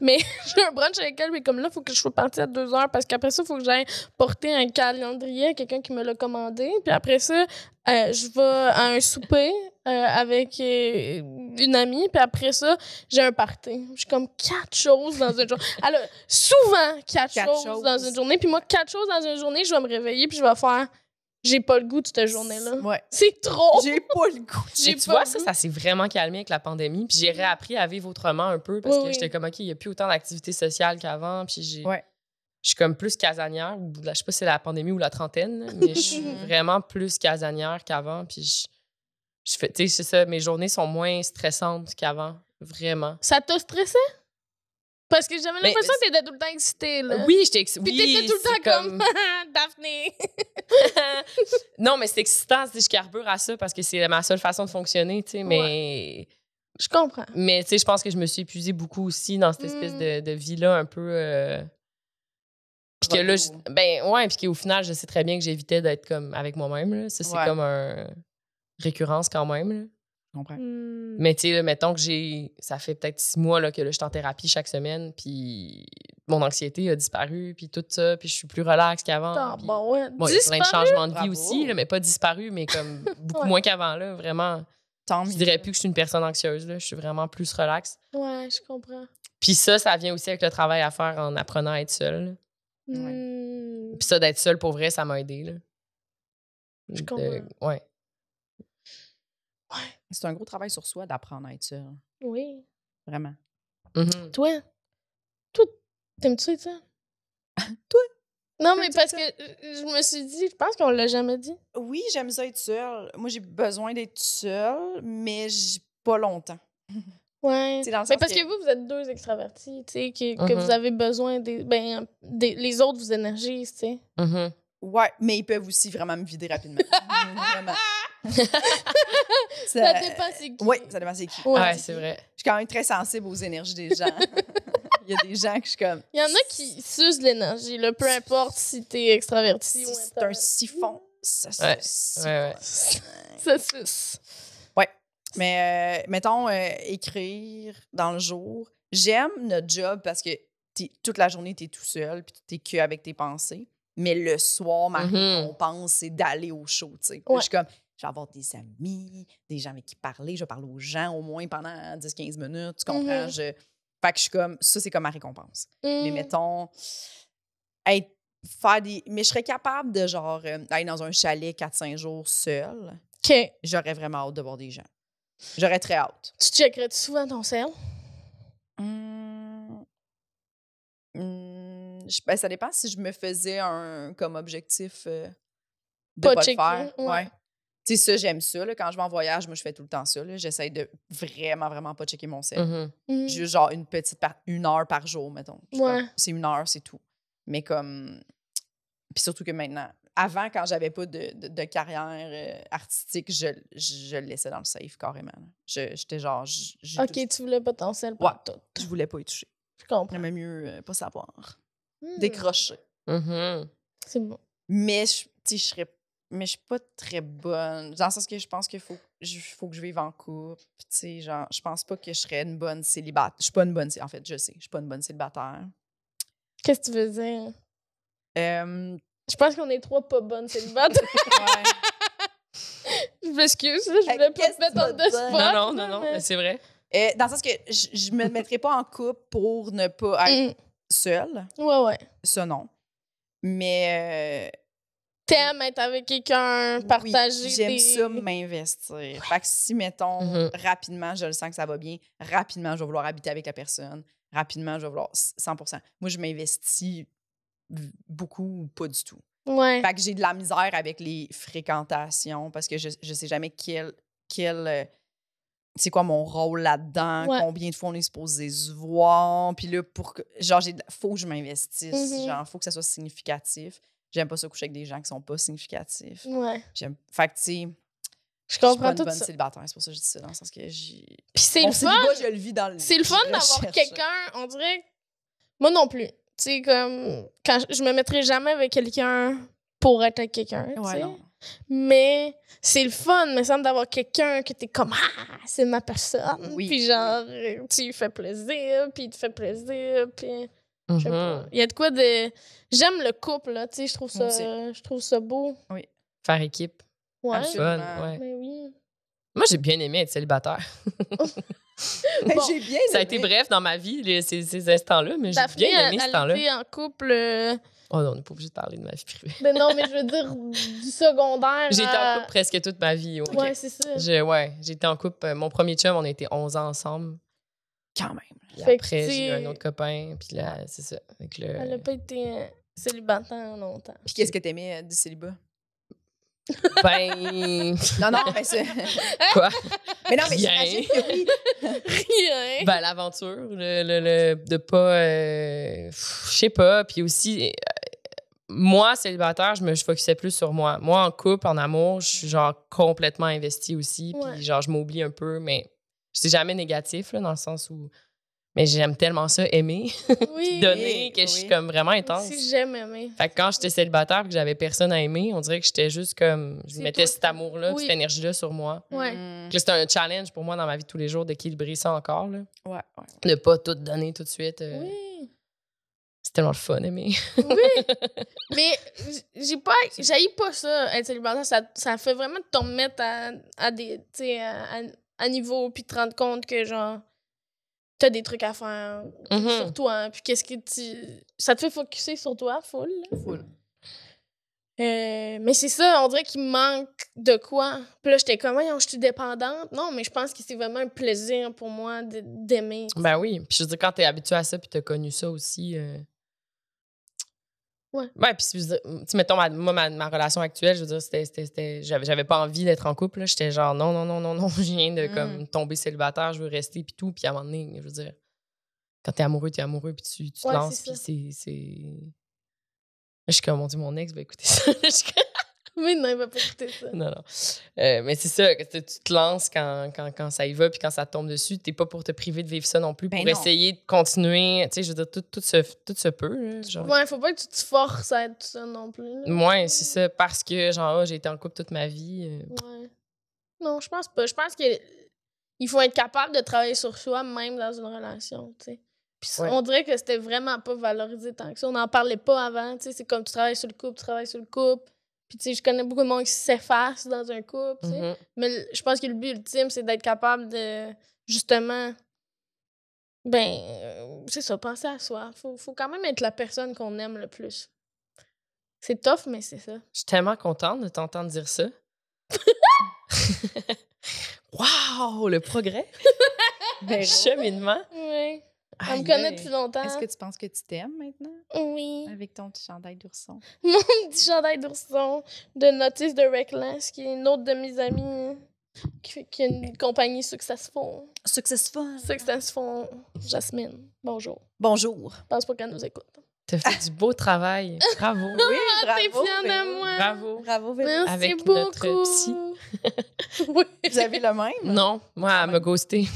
[SPEAKER 2] Mais j'ai un brunch avec elle, mais comme là, il faut que je sois partie à deux heures parce qu'après ça, il faut que j'aille porter un calendrier à quelqu'un qui me l'a commandé. Puis après ça, euh, je vais à un souper euh, avec euh, une amie. Puis après ça, j'ai un party. Je suis comme quatre choses dans une journée. Alors, souvent quatre,
[SPEAKER 1] Quatre
[SPEAKER 2] choses,
[SPEAKER 1] choses.
[SPEAKER 2] dans une journée. Puis moi, quatre choses dans une journée, je vais me réveiller puis je vais faire j'ai pas le goût de cette journée-là.
[SPEAKER 1] Ouais.
[SPEAKER 2] C'est trop!
[SPEAKER 1] J'ai pas le goût.
[SPEAKER 2] J'ai
[SPEAKER 3] tu
[SPEAKER 2] pas
[SPEAKER 3] vois, ça, ça s'est vraiment calmé avec la pandémie. Puis j'ai réappris à vivre autrement un peu parce
[SPEAKER 2] Oui,
[SPEAKER 3] que
[SPEAKER 2] oui.
[SPEAKER 3] j'étais comme, OK, il n'y a plus autant d'activités sociales qu'avant. Puis j'ai.
[SPEAKER 1] Ouais.
[SPEAKER 3] Je suis comme plus casanière. Ou, je sais pas si c'est la pandémie ou la trentaine, mais je suis vraiment plus casanière qu'avant. Puis je, je fais, tu sais, c'est ça, mes journées sont moins stressantes qu'avant. Vraiment.
[SPEAKER 2] Ça t'a stressé? Parce que j'avais l'impression que t'étais tout le temps excitée, là.
[SPEAKER 3] Oui, j'étais ex-
[SPEAKER 2] Puis
[SPEAKER 3] oui,
[SPEAKER 2] t'étais tout le temps comme, Daphné.
[SPEAKER 3] non, mais c'est excitant, sais, je carbure à ça parce que c'est ma seule façon de fonctionner, tu sais, mais...
[SPEAKER 2] Je comprends.
[SPEAKER 3] Mais tu sais, je pense que je me suis épuisée beaucoup aussi dans cette espèce
[SPEAKER 2] Mm.
[SPEAKER 3] de, de vie-là un peu... euh, Puis que là, je- ben ouais, puis qu'au final, je sais très bien que j'évitais d'être comme avec moi-même, là. Ça, c'est
[SPEAKER 1] Ouais.
[SPEAKER 3] comme un... récurrence quand même, là.
[SPEAKER 1] Comprends.
[SPEAKER 2] Hmm.
[SPEAKER 3] Mais tu sais, mettons que j'ai. Ça fait peut-être six mois là, que là, je suis en thérapie chaque semaine, puis mon anxiété a disparu, puis tout ça, puis je suis plus relax qu'avant.
[SPEAKER 2] Ah, bon, ouais.
[SPEAKER 3] Bon, il y a plein de changements de vie
[SPEAKER 1] Bravo.
[SPEAKER 3] aussi, là, mais pas disparu, mais comme beaucoup
[SPEAKER 2] Ouais.
[SPEAKER 3] moins qu'avant, là, vraiment.
[SPEAKER 1] Tant
[SPEAKER 3] Je
[SPEAKER 1] mieux.
[SPEAKER 3] dirais plus que je suis une personne anxieuse, là, je suis vraiment plus relax.
[SPEAKER 2] Ouais, je comprends.
[SPEAKER 3] Puis ça, ça vient aussi avec le travail à faire en apprenant à être seule.
[SPEAKER 2] Hmm.
[SPEAKER 3] Puis ça, d'être seule pour vrai, ça m'a aidé. Là.
[SPEAKER 2] Je
[SPEAKER 3] De-
[SPEAKER 2] comprends.
[SPEAKER 3] ouais.
[SPEAKER 1] C'est un gros travail sur soi d'apprendre à être seul.
[SPEAKER 2] Oui.
[SPEAKER 1] Vraiment.
[SPEAKER 3] Mhm.
[SPEAKER 2] Toi? Toi, t'aimes-tu être ça?
[SPEAKER 1] Toi?
[SPEAKER 2] Non, mais parce que je me suis dit, je pense qu'on l'a jamais dit.
[SPEAKER 1] Oui, j'aime ça être seule. Moi, j'ai besoin d'être seule, mais pas longtemps.
[SPEAKER 2] Ouais.
[SPEAKER 1] C'est dans le
[SPEAKER 2] Mais parce que...
[SPEAKER 1] que-
[SPEAKER 2] vous, vous êtes deux extravertis, tu sais, que, que
[SPEAKER 3] Mhm.
[SPEAKER 2] vous avez besoin des. Ben, des, les autres vous énergisent, tu sais.
[SPEAKER 3] Mhm.
[SPEAKER 1] Ouais, mais ils peuvent aussi vraiment me vider rapidement. vraiment.
[SPEAKER 2] Ça dépend c'est qui.
[SPEAKER 1] Oui, ça dépend c'est qui.
[SPEAKER 2] Ouais.
[SPEAKER 3] Ouais, c'est vrai.
[SPEAKER 1] Je suis quand même très sensible aux énergies des gens. Il y a des gens que je suis comme.
[SPEAKER 2] Il y en a qui sucent de l'énergie, là, peu importe si t'es extraverti ou
[SPEAKER 1] Si c'est un siphon, ça
[SPEAKER 3] Ouais. Ouais, ouais.
[SPEAKER 2] Ça suce.
[SPEAKER 1] Mais euh, mettons, euh, écrire dans le jour. J'aime notre job parce que t'es- toute la journée, tu es tout seul, puis tu es que avec tes pensées. Mais le soir, ma
[SPEAKER 3] Mhm.
[SPEAKER 1] récompense, c'est d'aller au show. tu sais.
[SPEAKER 2] Ouais.
[SPEAKER 1] Je suis comme, je vais avoir des amis, des gens avec qui parler, je vais parler aux gens au moins pendant 10-15 minutes. Tu comprends?
[SPEAKER 2] Mhm.
[SPEAKER 1] Je... Fait que je suis comme, ça, c'est comme ma récompense. Mais
[SPEAKER 2] Mm.
[SPEAKER 1] mettons, être, faire des. Mais je serais capable de, genre, euh, aller dans un chalet 4-5 jours seul.
[SPEAKER 2] OK.
[SPEAKER 1] J'aurais vraiment hâte de voir des gens. J'aurais très hâte.
[SPEAKER 2] Tu checkerais souvent ton sel?
[SPEAKER 1] Hum, hum, je- ben, ça dépend si je me faisais un comme objectif euh, de
[SPEAKER 2] Pas
[SPEAKER 1] le faire.
[SPEAKER 2] ouais.
[SPEAKER 1] Ouais. Tu sais, ça, j'aime ça. là. Quand je vais en voyage, moi, je fais tout le temps ça. là. J'essaie de vraiment, vraiment pas checker mon sel.
[SPEAKER 3] Mhm.
[SPEAKER 2] Mm.
[SPEAKER 1] Juste genre une petite par- une heure par jour, mettons.
[SPEAKER 2] Ouais.
[SPEAKER 1] C'est une heure, c'est tout. Mais comme. Puis surtout que maintenant, avant, quand j'avais pas de, de- de carrière euh, artistique, je, je, le laissais dans le safe carrément. J'étais genre.
[SPEAKER 2] OK,
[SPEAKER 1] tout-
[SPEAKER 2] tu voulais pas ton sel pour tout.
[SPEAKER 1] je voulais pas y toucher.
[SPEAKER 2] Je comprends.
[SPEAKER 1] J'aimais mieux euh, pas savoir.
[SPEAKER 2] Mm.
[SPEAKER 1] Décrocher.
[SPEAKER 3] Mhm.
[SPEAKER 2] C'est bon.
[SPEAKER 1] Mais je, tu sais, je serais. Mais je suis pas très bonne. Dans le sens que je pense qu'il faut, je- faut que je vive en couple. Tu sais, genre, je pense pas que je serais une bonne célibataire. Je suis pas une bonne. En fait, je sais, je suis pas une bonne célibataire.
[SPEAKER 2] Qu'est-ce que tu veux dire?
[SPEAKER 1] Euh,
[SPEAKER 2] Je pense qu'on est trois pas bonnes célibataires. je m'excuse, je voulais pas te mettre en
[SPEAKER 1] tu
[SPEAKER 2] de
[SPEAKER 1] vas
[SPEAKER 2] spot.
[SPEAKER 1] dire?
[SPEAKER 3] Non, non, non,
[SPEAKER 2] mais-
[SPEAKER 3] mais c'est vrai.
[SPEAKER 1] euh, dans le sens que je, je me mettrais pas en couple pour ne pas être
[SPEAKER 2] Mm.
[SPEAKER 1] seule.
[SPEAKER 2] Ouais, ouais.
[SPEAKER 1] Ça, non. Mais.
[SPEAKER 2] T'aimes être avec quelqu'un,
[SPEAKER 1] oui,
[SPEAKER 2] partager
[SPEAKER 1] J'aime
[SPEAKER 2] des...
[SPEAKER 1] ça m'investir. Fait que si, mettons,
[SPEAKER 3] Mhm.
[SPEAKER 1] rapidement, je le sens que ça va bien, rapidement, je vais vouloir habiter avec la personne. Rapidement, je vais vouloir 100% Moi, je m'investis beaucoup ou pas du tout.
[SPEAKER 2] Ouais.
[SPEAKER 1] Fait que j'ai de la misère avec les fréquentations parce que je, je sais jamais quel. quel euh, c'est quoi mon rôle là-dedans?
[SPEAKER 2] Ouais.
[SPEAKER 1] Combien de fois on est supposé se voir? Puis là, pour que. Genre, j'ai de- faut que je m'investisse.
[SPEAKER 2] Mhm.
[SPEAKER 1] Genre, faut que ça soit significatif. J'aime pas ça coucher avec des gens qui sont pas significatifs.
[SPEAKER 2] Ouais.
[SPEAKER 1] J'aime. Fait que, tu sais,
[SPEAKER 2] Je
[SPEAKER 1] je suis pas
[SPEAKER 2] comprends
[SPEAKER 1] une
[SPEAKER 2] tout
[SPEAKER 1] bonne
[SPEAKER 2] ça.
[SPEAKER 1] célibataire. C'est pour ça que je dis ça, dans le sens que j'ai.
[SPEAKER 2] Puis c'est le fun.
[SPEAKER 1] je le vis dans le.
[SPEAKER 2] C'est le fun d'avoir quelqu'un, on dirait. Moi non plus. Tu sais, comme. Quand je, je me mettrai jamais avec quelqu'un pour être avec quelqu'un.
[SPEAKER 1] Ouais, non.
[SPEAKER 2] Mais c'est le fun, me semble, d'avoir quelqu'un que t'es comme Ah, c'est ma personne.
[SPEAKER 1] Oui.
[SPEAKER 2] Puis genre, tu lui fais plaisir, puis il te fait plaisir, puis.
[SPEAKER 3] Mhm.
[SPEAKER 2] Il y a de quoi de. J'aime le couple, là, tu sais, je trouve ça. Je trouve ça beau.
[SPEAKER 3] Faire équipe.
[SPEAKER 2] Ouais.
[SPEAKER 1] Absolument.
[SPEAKER 3] Fun, ouais.
[SPEAKER 2] Mais oui.
[SPEAKER 3] Moi, j'ai bien aimé être célibataire.
[SPEAKER 1] Ben,
[SPEAKER 2] Bon.
[SPEAKER 1] j'ai bien.
[SPEAKER 3] Ça a été
[SPEAKER 1] aimé.
[SPEAKER 3] bref dans ma vie, les- ces, ces instants-là, mais j'ai bien aimé ce temps-là.
[SPEAKER 2] en couple. euh,
[SPEAKER 3] Oh non, on n'est pas obligé de parler de ma vie privée.
[SPEAKER 2] Ben non, mais je veux dire, du secondaire.
[SPEAKER 3] J'ai été
[SPEAKER 2] à-
[SPEAKER 3] en couple presque toute ma vie. ouais.
[SPEAKER 2] Ouais, c'est ça.
[SPEAKER 3] Je- ouais, j'ai été en couple. euh, Mon premier chum, on a été 11 ans ensemble.
[SPEAKER 1] Quand même.
[SPEAKER 3] Puis
[SPEAKER 2] Fait que
[SPEAKER 3] après, j'ai eu un autre copain. Puis là, c'est ça. Avec le...
[SPEAKER 2] Elle a pas été euh, célibataire longtemps.
[SPEAKER 1] Puis qu'est-ce que t'aimais euh, du célibat?
[SPEAKER 3] Ben.
[SPEAKER 1] Non, non, mais c'est.
[SPEAKER 3] Quoi?
[SPEAKER 1] Mais non, mais
[SPEAKER 3] Rien.
[SPEAKER 1] j'imagine que oui.
[SPEAKER 2] Rien.
[SPEAKER 3] Ben, l'aventure, le, le, le- de pas. euh, Je sais pas. Puis aussi, euh, moi, célibataire, je me je focusais plus sur moi. Moi, en couple, en amour, je suis genre complètement investie aussi. Puis
[SPEAKER 2] Ouais.
[SPEAKER 3] genre, je m'oublie un peu, mais c'est jamais négatif, là, dans le sens où. Mais j'aime tellement ça, aimer,
[SPEAKER 2] oui.
[SPEAKER 3] donner, que je suis comme vraiment intense.
[SPEAKER 2] Si j'aime aimer.
[SPEAKER 3] Fait que quand j'étais célibataire et que j'avais personne à aimer, on dirait que j'étais juste comme. Je mettais
[SPEAKER 2] toi
[SPEAKER 3] cet amour-là,
[SPEAKER 2] Oui.
[SPEAKER 3] cette énergie-là sur moi.
[SPEAKER 2] Ouais.
[SPEAKER 1] Mm.
[SPEAKER 3] Que C'était un challenge pour moi dans ma vie de tous les jours d'équilibrer ça encore. Là.
[SPEAKER 1] Ouais, ouais.
[SPEAKER 3] De pas tout donner tout de suite. euh,
[SPEAKER 2] Oui.
[SPEAKER 3] C'est tellement le fun, aimer.
[SPEAKER 2] Oui. Mais j'ai pas. J'haïs pas ça, être célibataire. Ça, ça fait vraiment de te remettre à, à des. Tu sais, à, à- à niveau, puis te rendre compte que, genre, t'as des trucs à faire
[SPEAKER 3] Mhm.
[SPEAKER 2] sur toi. Puis qu'est-ce que tu. Ça te fait focusser sur toi, full. là.
[SPEAKER 1] Full.
[SPEAKER 2] Euh, mais c'est ça, on dirait qu'il me manque de quoi. Puis là, j'étais comme, je suis dépendante. Non, mais je pense que c'est vraiment un plaisir pour moi de- d'aimer.
[SPEAKER 3] Ben oui. Puis je veux dire, quand t'es habitué à ça puis t'as connu ça aussi, euh, Ouais, puis dire, tu sais, mettons, ma, moi, ma, ma relation actuelle, je veux dire, c'était, c'était, c'était- j'avais, j'avais pas envie d'être en couple. là. J'étais genre, non, non, non, non, non, je viens de
[SPEAKER 1] Mm.
[SPEAKER 3] comme, tomber célibataire, je veux rester, puis tout. Puis à un moment donné, je veux dire, quand t'es amoureux, t'es amoureux, puis tu, tu te
[SPEAKER 2] Ouais,
[SPEAKER 3] lances, puis c'est, c'est. Je suis comme, mon Dieu, mon ex va écouter ça.
[SPEAKER 2] Oui, non, il va pas écouter ça.
[SPEAKER 3] non, non. Euh, mais c'est ça, que tu te lances quand, quand, quand ça y va, puis quand ça tombe dessus, t'es pas pour te priver de vivre ça non plus,
[SPEAKER 1] Ben
[SPEAKER 3] pour
[SPEAKER 1] non.
[SPEAKER 3] essayer de continuer. Tu sais, je veux dire, tout, tout, se, tout se peut. genre.
[SPEAKER 2] Ouais, faut pas que tu te forces à être ça non plus. là.
[SPEAKER 3] Ouais, c'est ça, parce que, genre, ah, j'ai été en couple toute ma vie. euh,
[SPEAKER 2] Ouais. Non, je pense pas. Je pense que il faut être capable de travailler sur soi même dans une relation, tu sais. Puis
[SPEAKER 3] Ouais.
[SPEAKER 2] on dirait que c'était vraiment pas valorisé tant que ça. On n'en parlait pas avant, tu sais. C'est comme tu travailles sur le couple, tu travailles sur le couple. Puis, tu sais, je connais beaucoup de monde qui s'efface dans un couple, tu sais.
[SPEAKER 3] mhm.
[SPEAKER 2] Mais je pense que le but ultime, c'est d'être capable de, justement, ben, euh, c'est ça, penser à soi. Faut, faut quand même être la personne qu'on aime le plus. C'est tough, mais c'est ça.
[SPEAKER 3] Je suis tellement contente de t'entendre dire ça. Waouh, le progrès,
[SPEAKER 1] Ben,
[SPEAKER 3] le cheminement.
[SPEAKER 2] Oui. On
[SPEAKER 3] Aïe,
[SPEAKER 2] me connaît
[SPEAKER 3] aïe.
[SPEAKER 2] depuis longtemps.
[SPEAKER 1] Est-ce que tu penses que tu t'aimes maintenant?
[SPEAKER 2] Oui.
[SPEAKER 1] avec ton petit chandail d'ourson?
[SPEAKER 2] Mon petit chandail d'ourson de Notice de Reckless, qui est une autre de mes amies qui, qui a une compagnie Successful.
[SPEAKER 1] Successful.
[SPEAKER 2] Successful Jasmine. Bonjour.
[SPEAKER 1] Bonjour.
[SPEAKER 2] Je pense pas qu'elle nous écoute.
[SPEAKER 3] T'as fait du beau travail. Bravo.
[SPEAKER 1] Oui, bravo.
[SPEAKER 2] T'es fière de
[SPEAKER 1] Véro.
[SPEAKER 2] moi.
[SPEAKER 3] Bravo.
[SPEAKER 1] Bravo, Véro.
[SPEAKER 2] Merci
[SPEAKER 3] Avec
[SPEAKER 2] beaucoup.
[SPEAKER 3] notre psy.
[SPEAKER 2] oui.
[SPEAKER 1] Vous avez le même?
[SPEAKER 3] Non, moi, elle m'a ghosté.